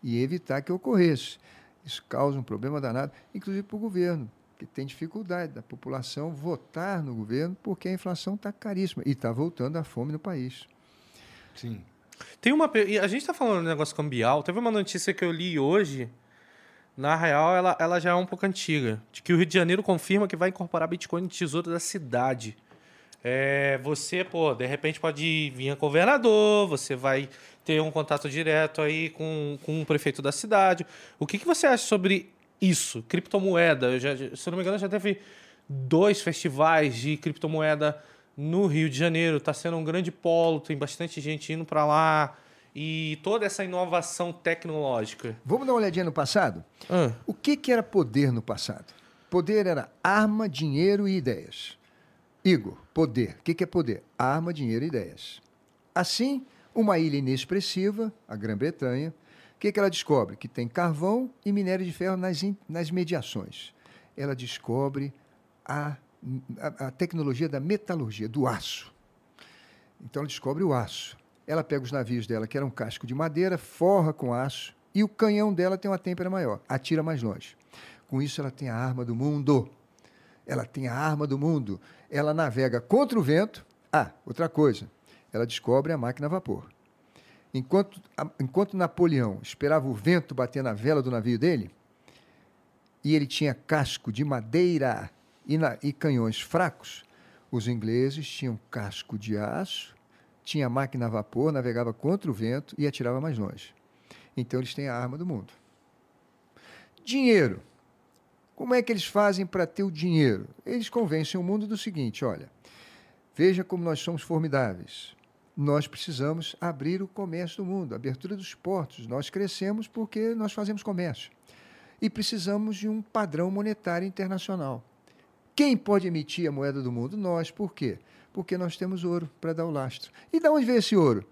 e evitar que ocorresse. Isso causa um problema danado, inclusive para o governo, que tem dificuldade da população votar no governo porque a inflação está caríssima e está voltando a fome no país. Sim. Tem uma. A gente tá falando de negócio cambial. Teve uma notícia que eu li hoje. Na real, ela, ela já é um pouco antiga. De que o Rio de Janeiro confirma que vai incorporar Bitcoin no tesouro da cidade. É, você, pô, de repente pode vir a governador, você vai ter um contato direto aí com, com o prefeito da cidade. O que, que você acha sobre isso? Criptomoeda. Eu já, se eu não me engano, já teve dois festivais de criptomoeda no Rio de Janeiro. Está sendo um grande polo, tem bastante gente indo para lá. E toda essa inovação tecnológica. Vamos dar uma olhadinha no passado? Ah, O que, que era poder no passado? Poder era arma, dinheiro e ideias. Igor, poder. O que, que é poder? Arma, dinheiro e ideias. Assim, uma ilha inexpressiva, a Grã-Bretanha, o que, que ela descobre? Que tem carvão e minério de ferro nas, in- nas mediações. Ela descobre a, a, a tecnologia da metalurgia, do aço. Então ela descobre o aço. Ela pega os navios dela, que eram casco de madeira, forra com aço, e o canhão dela tem uma têmpera maior, atira mais longe. Com isso, ela tem a arma do mundo. Ela tem a arma do mundo. Ela navega contra o vento. Ah, outra coisa. Ela descobre a máquina a vapor. Enquanto, enquanto Napoleão esperava o vento bater na vela do navio dele, e ele tinha casco de madeira e, na- e canhões fracos, os ingleses tinham casco de aço, tinha máquina a vapor, navegava contra o vento e atirava mais longe. Então eles têm a arma do mundo. Dinheiro. Como é que eles fazem para ter o dinheiro? Eles convencem o mundo do seguinte: olha, veja como nós somos formidáveis. Nós precisamos abrir o comércio do mundo, abertura dos portos. Nós crescemos porque nós fazemos comércio. E precisamos de um padrão monetário internacional. Quem pode emitir a moeda do mundo? Nós. Por quê? Porque nós temos ouro para dar o lastro. E de onde veio esse ouro?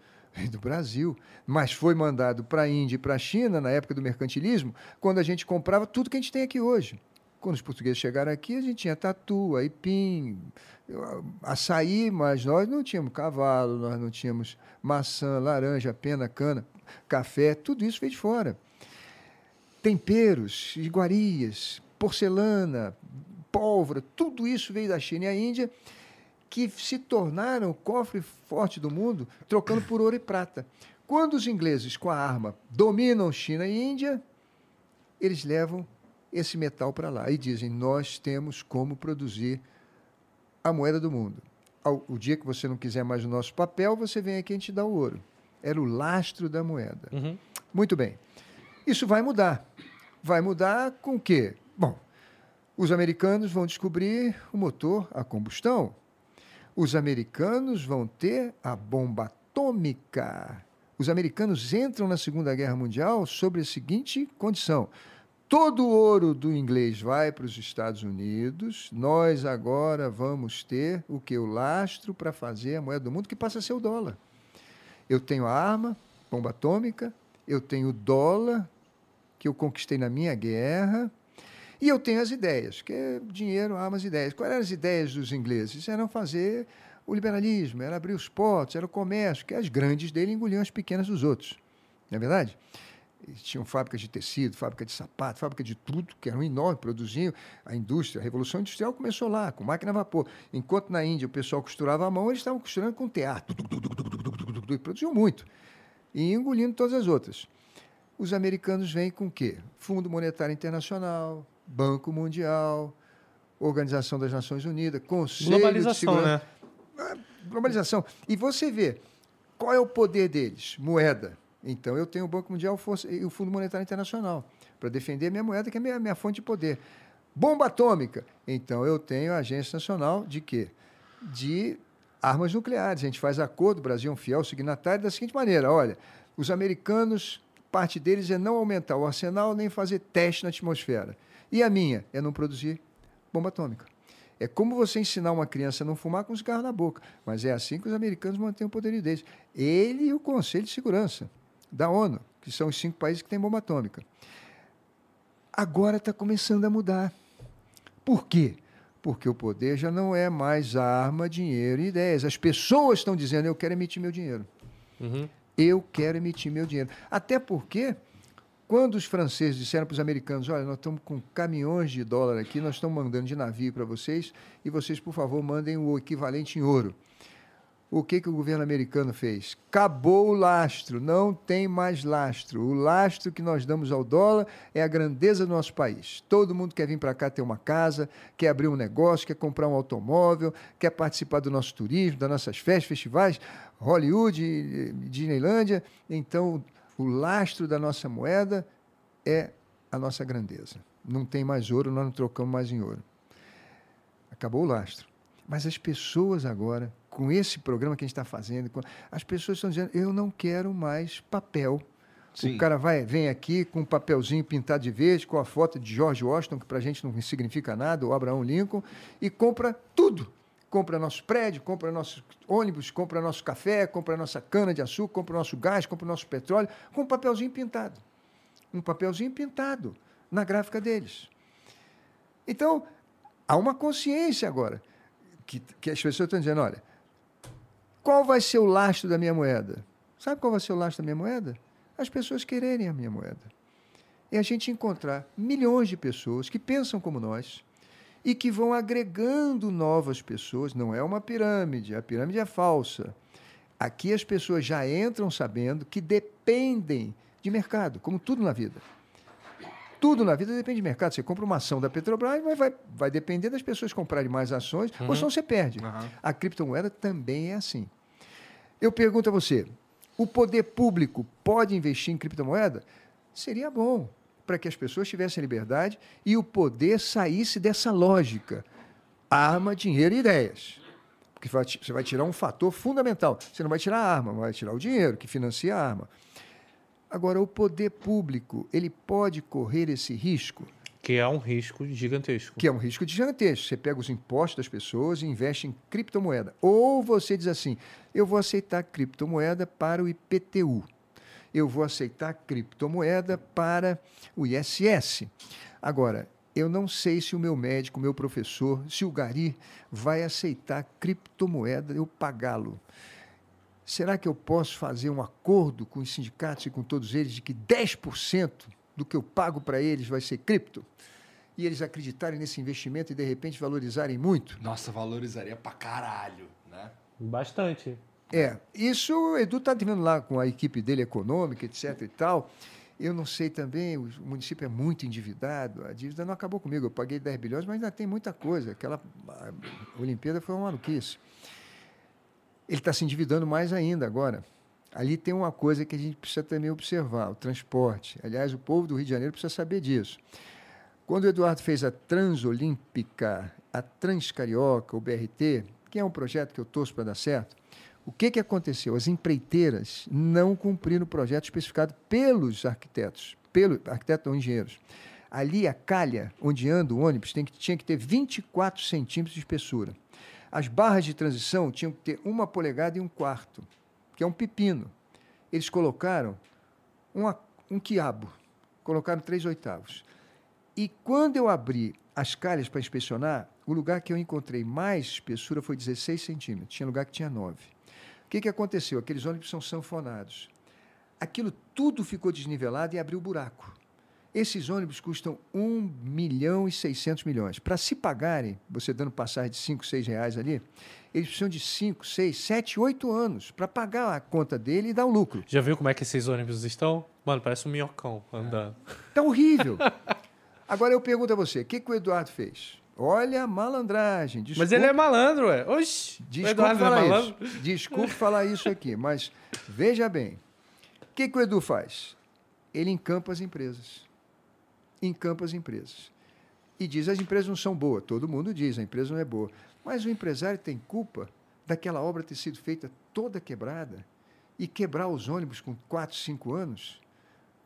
Do Brasil. Mas foi mandado para a Índia e para a China, na época do mercantilismo, quando a gente comprava tudo que a gente tem aqui hoje. Quando os portugueses chegaram aqui, a gente tinha tatu, aipim, açaí, mas nós não tínhamos cavalo, nós não tínhamos maçã, laranja, pena, cana, café, tudo isso veio de fora. Temperos, iguarias, porcelana, pólvora, tudo isso veio da China e a Índia, que se tornaram o cofre forte do mundo, trocando por ouro e prata. Quando os ingleses, com a arma, dominam China e Índia, eles levam esse metal para lá e dizem: Nós temos como produzir a moeda do mundo. O dia que você não quiser mais o nosso papel, você vem aqui e a gente dá o ouro. Era o lastro da moeda. Uhum. Muito bem. Isso vai mudar. Vai mudar com o quê? Bom, os americanos vão descobrir o motor a combustão. Os americanos vão ter a bomba atômica. Os americanos entram na Segunda Guerra Mundial sobre a seguinte condição: todo o ouro do inglês vai para os Estados Unidos, nós agora vamos ter o que? O lastro para fazer a moeda do mundo, que passa a ser o dólar. Eu tenho a arma, bomba atômica, eu tenho o dólar, que eu conquistei na minha guerra, e eu tenho as ideias, que é dinheiro, armas, ideias. Quais eram as ideias dos ingleses? Eram fazer o liberalismo, era abrir os portos, era o comércio, que as grandes dele engoliam as pequenas dos outros. Não é verdade? Eles tinham fábricas de tecido, fábrica de sapato, fábrica de tudo, que eram enormes, produziam a indústria. A Revolução Industrial começou lá, com máquina a vapor. Enquanto na Índia o pessoal costurava a mão, eles estavam costurando com teatro. E produziam muito. E engolindo todas as outras. Os americanos vêm com o quê? Fundo Monetário Internacional, Banco Mundial, Organização das Nações Unidas, Conselho de Globalização, Segurança. né? Globalização. E você vê, qual é o poder deles? Moeda. Então, eu tenho o Banco Mundial e o Fundo Monetário Internacional para defender a minha moeda, que é a minha, minha fonte de poder. Bomba atômica. Então, eu tenho a Agência Nacional de quê? De armas nucleares. A gente faz acordo, o Brasil é um fiel signatário, da seguinte maneira: olha, os americanos, parte deles é não aumentar o arsenal nem fazer teste na atmosfera. E a minha é não produzir bomba atômica. É como você ensinar uma criança a não fumar com cigarro na boca. Mas é assim que os americanos mantêm o poderio deles. Ele e o Conselho de Segurança da ONU, que são os cinco países que têm bomba atômica. Agora está começando a mudar. Por quê? Porque o poder já não é mais arma, dinheiro e ideias. As pessoas estão dizendo: eu quero emitir meu dinheiro. Uhum. Eu quero emitir meu dinheiro. Até porque, quando os franceses disseram para os americanos: olha, nós estamos com caminhões de dólar aqui, nós estamos mandando de navio para vocês, e vocês, por favor, mandem o equivalente em ouro. O que, que o governo americano fez? Acabou o lastro, não tem mais lastro. O lastro que nós damos ao dólar é a grandeza do nosso país. Todo mundo quer vir para cá ter uma casa, quer abrir um negócio, quer comprar um automóvel, quer participar do nosso turismo, das nossas festas, festivais, Hollywood, Disneylândia. Então, o lastro da nossa moeda é a nossa grandeza. Não tem mais ouro, nós não trocamos mais em ouro. Acabou o lastro. Mas as pessoas agora, com esse programa que a gente está fazendo, as pessoas estão dizendo: eu não quero mais papel. Sim. O cara vai, vem aqui com um papelzinho pintado de verde, com a foto de George Washington, que para a gente não significa nada, ou Abraão Lincoln, e compra tudo. Compra nosso prédio, compra nosso ônibus, compra nosso café, compra nossa cana de açúcar, compra nosso gás, compra nosso petróleo, com um papelzinho pintado. Um papelzinho pintado na gráfica deles. Então, há uma consciência agora que, que as pessoas estão dizendo: olha, qual vai ser o lastro da minha moeda? Sabe qual vai ser o lastro da minha moeda? As pessoas quererem a minha moeda. É a gente encontrar milhões de pessoas que pensam como nós e que vão agregando novas pessoas. Não é uma pirâmide, a pirâmide é falsa. Aqui as pessoas já entram sabendo que dependem de mercado, como tudo na vida. Tudo na vida depende de mercado. Você compra uma ação da Petrobras, mas vai, vai depender das pessoas comprarem mais ações, ou senão você perde. Aham. A criptomoeda também é assim. Eu pergunto a você: o poder público pode investir em criptomoeda? Seria bom para que as pessoas tivessem liberdade e o poder saísse dessa lógica: arma, dinheiro e ideias. Porque você vai tirar um fator fundamental. Você não vai tirar a arma, vai tirar o dinheiro que financia a arma. Agora, o poder público, ele pode correr esse risco? Que é um risco gigantesco. que é um risco gigantesco. Você pega os impostos das pessoas e investe em criptomoeda. Ou você diz assim: eu vou aceitar criptomoeda para o IPTU. Eu vou aceitar criptomoeda para o ISS. Agora, eu não sei se o meu médico, o meu professor, se o Gari vai aceitar criptomoeda, eu pagá-lo. Será que eu posso fazer um acordo com os sindicatos e com todos eles de que 10% do que eu pago para eles vai ser cripto? E eles acreditarem nesse investimento e de repente valorizarem muito? Nossa, valorizaria pra caralho, né? Bastante. É, isso o Edu está vendo lá com a equipe dele econômica, etc e tal. Eu não sei também, o município é muito endividado, a dívida não acabou comigo, eu paguei 10 bilhões, mas ainda tem muita coisa. Aquela Olimpíada foi uma maluquice. Ele está se endividando mais ainda agora. Ali tem uma coisa que a gente precisa também observar, o transporte. Aliás, o povo do Rio de Janeiro precisa saber disso. Quando o Eduardo fez a Transolímpica, a Transcarioca, o BRT, que é um projeto que eu torço para dar certo, o que, que aconteceu? As empreiteiras não cumpriram o projeto especificado pelos arquitetos, pelo arquitetos ou engenheiros. Ali, a calha onde anda o ônibus tem que, tinha que ter 24 centímetros de espessura. As barras de transição tinham que ter uma polegada e um quarto, que é um pepino. Eles colocaram uma- um quiabo, colocaram três oitavos. E quando eu abri as calhas para inspecionar, o lugar que eu encontrei mais espessura foi 16 centímetros. Tinha lugar que tinha 9. O que, que aconteceu? Aqueles ônibus são sanfonados. Aquilo tudo ficou desnivelado e abriu buraco. Esses ônibus custam 1 milhão e 600 milhões. Para se pagarem, você dando passagem de 5, 6 reais ali, eles precisam de 5, 6, 7, 8 anos para pagar a conta dele e dar o lucro. Já viu como é que esses ônibus estão? Mano, parece um minhocão andando. Tá horrível. Agora eu pergunto a você, o que, que o Eduardo fez? Olha a malandragem. Mas desculpe- ele é malandro, ué. Oxi. não é falar malandro. isso. Desculpe falar isso aqui, mas veja bem. O que, que o Edu faz? Ele encampa as empresas. Encampa as empresas. E diz, as empresas não são boas. Todo mundo diz, a empresa não é boa. Mas o empresário tem culpa daquela obra ter sido feita toda quebrada e quebrar os ônibus com 4, 5 anos?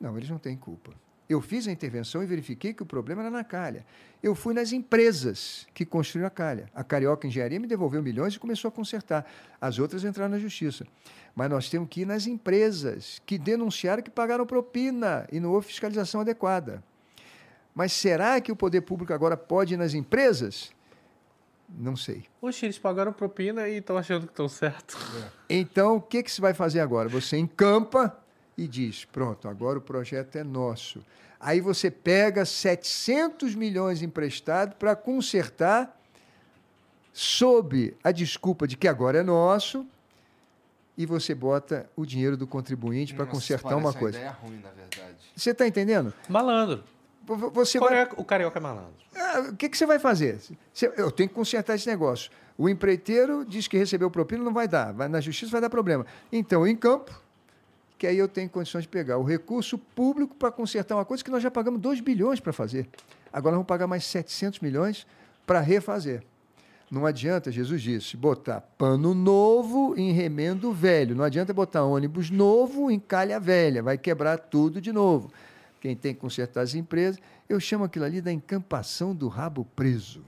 Não, eles não têm culpa. Eu fiz a intervenção e verifiquei que o problema era na calha. Eu fui nas empresas que construíram a calha. A Carioca Engenharia me devolveu milhões e começou a consertar. As outras entraram na justiça. Mas nós temos que ir nas empresas que denunciaram que pagaram propina e não houve fiscalização adequada. Mas será que o poder público agora pode ir nas empresas? Não sei. Oxi, eles pagaram propina e estão achando que estão certo. Então, o que, que você vai fazer agora? Você encampa e diz: pronto, agora o projeto é nosso. Aí você pega 700 milhões emprestado para consertar, sob a desculpa de que agora é nosso, e você bota o dinheiro do contribuinte para consertar uma coisa. ideia ruim, na verdade. Você está entendendo? Malandro. Você O vai, carioca, o carioca é malandro. ah, o que, que você vai fazer? Você- eu tenho que consertar esse negócio. O empreiteiro diz que recebeu propina, não vai dar. Vai na justiça, vai dar problema. Então, eu encampo, que aí eu tenho condições de pegar o recurso público para consertar uma coisa que nós já pagamos 2 bilhões para fazer. Agora vamos pagar mais 700 milhões para refazer. Não adianta, Jesus disse, botar pano novo em remendo velho. Não adianta botar ônibus novo em calha velha. Vai quebrar tudo de novo. Quem tem que consertar as empresas, eu chamo aquilo ali da encampação do rabo preso.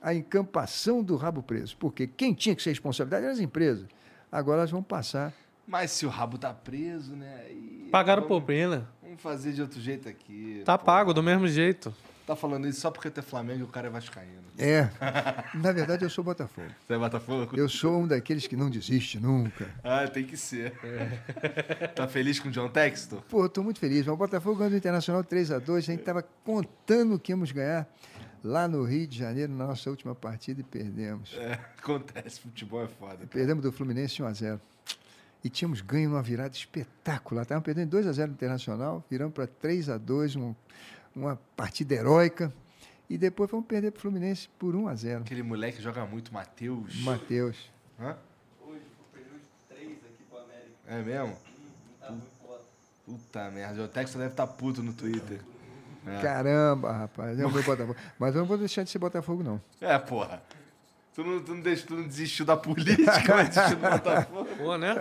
A encampação do rabo preso. Porque quem tinha que ser responsabilidade eram as empresas. Agora elas vão passar. Mas se o rabo tá preso, né? aí Pagaram vamos, propina. Vamos fazer de outro jeito aqui. Tá pô. pago do mesmo jeito. Tá falando isso só porque tu é Flamengo e o cara é vascaíno. É. Na verdade, eu sou Botafogo. Você é Botafogo? Eu sou um daqueles que não desiste nunca. Ah, tem que ser. tá feliz com o John Textor? Pô, eu tô muito feliz. Mas o Botafogo ganhou do Internacional 3 a 2 A gente estava contando que íamos ganhar lá no Rio de Janeiro na nossa última partida e perdemos. É, acontece, futebol é foda. Perdemos do Fluminense 1 a 0 E tínhamos ganho numa virada espetacular. Estávamos perdendo 2 a 0 no Internacional, viramos para 3 a 2 um, uma partida heróica. E depois fomos perder para o Fluminense por 1 a 0 Aquele moleque joga muito, Matheus. Matheus. Hã? É mesmo? Puta merda, o Textor deve estar puto no Twitter. É. Caramba, rapaz. É o meu Botafogo. Mas eu não vou deixar de ser Botafogo, não. É, porra. Tu não, tu, não deixa, tu não desistiu da política, mas desistiu do Botafogo. Pô, né?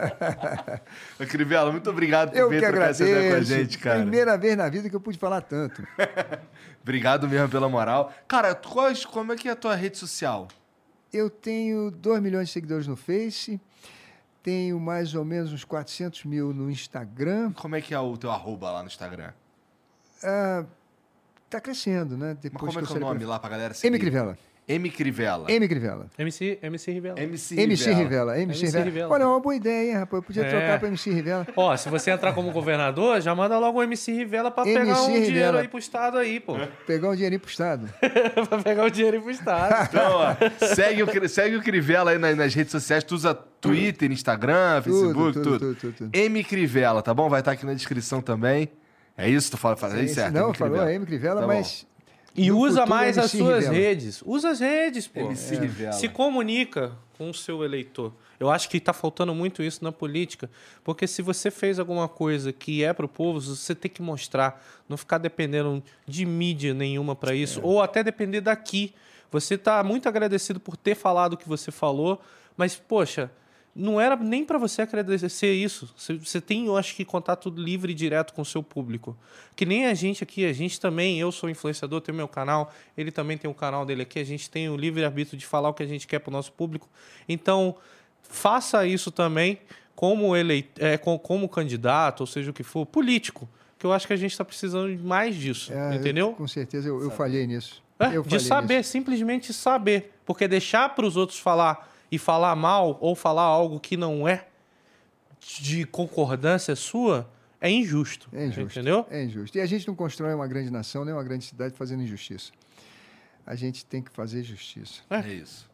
Crivella, muito obrigado por Eu vir que trocar essa ideia com a gente, cara. Primeira vez na vida que eu pude falar tanto. Obrigado mesmo pela moral. Cara, qual- como é que é a tua rede social? Eu tenho 2 milhões de seguidores no Face, tenho mais ou menos uns 400 mil no Instagram. Como é que é o teu arroba lá no Instagram? Ah, tá crescendo, né? Mas Depois como é que é o nome saí lá pra galera pra- seguir? M. Crivella. M. Crivella. M. Crivella. MC, MC Rivela. MC, MC Rivella. MC, MC Rivella. Rivella. Olha, é uma boa ideia, hein, rapaz? Eu podia É. trocar pra MC Rivella. Ó, se você entrar como governador, já manda logo o MC Rivela pra MC pegar um dinheiro aí pro Estado aí, pô. Pegar um dinheirinho pro Estado. pra pegar o dinheiro aí pro Estado. Então, ó, segue, o, segue o Crivella aí nas, nas redes sociais. Tu usa Twitter, Instagram, Facebook, tudo. tudo, tudo, tudo, tudo. M. Crivella, tá bom? Vai estar aqui na descrição também. É isso? Tu fala, fala aí certo? Não, M. falou a M. Crivella, Tá bom. E No usa mais as suas Rivella. redes. Usa as redes, pô. MC Rivella. Se comunica com o seu eleitor. Eu acho que está faltando muito isso na política, porque se você fez alguma coisa que é para o povo, você tem que mostrar, não ficar dependendo de mídia nenhuma para isso, ou até depender daqui. Você está muito agradecido por ter falado o que você falou, mas poxa, não era nem para você agradecer isso. Você, tem, eu acho que contato livre e direto com o seu público. Que nem a gente aqui, a gente também, eu sou influenciador, tenho meu canal, ele também tem o canal dele aqui, a gente tem o livre arbítrio de falar o que a gente quer para o nosso público. Então, faça isso também como eleit é, com- como candidato, ou seja o que for, político. Que eu acho que a gente está precisando de mais disso, É, eu- entendeu? com certeza, eu, eu falhei nisso. É, eu de saber, nisso. simplesmente saber. Porque deixar para os outros falar e falar mal ou falar algo que não é de concordância sua é injusto. É injusto. Entendeu? É injusto. E a gente não constrói uma grande nação, nem uma grande cidade fazendo injustiça. A gente tem que fazer justiça. É isso.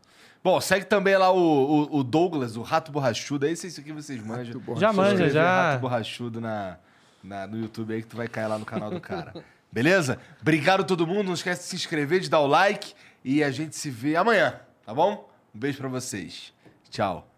Bom, segue também lá o, o- o Douglas, o Rato Borrachudo. Esse isso aqui vocês manjam. Já manja, já. Rato Borrachudo na, na- no YouTube aí que tu vai cair lá no canal do cara. Beleza? Obrigado todo mundo. Não esquece de se inscrever, de dar o like. E a gente se vê amanhã, tá bom? Um beijo pra vocês. Tchau.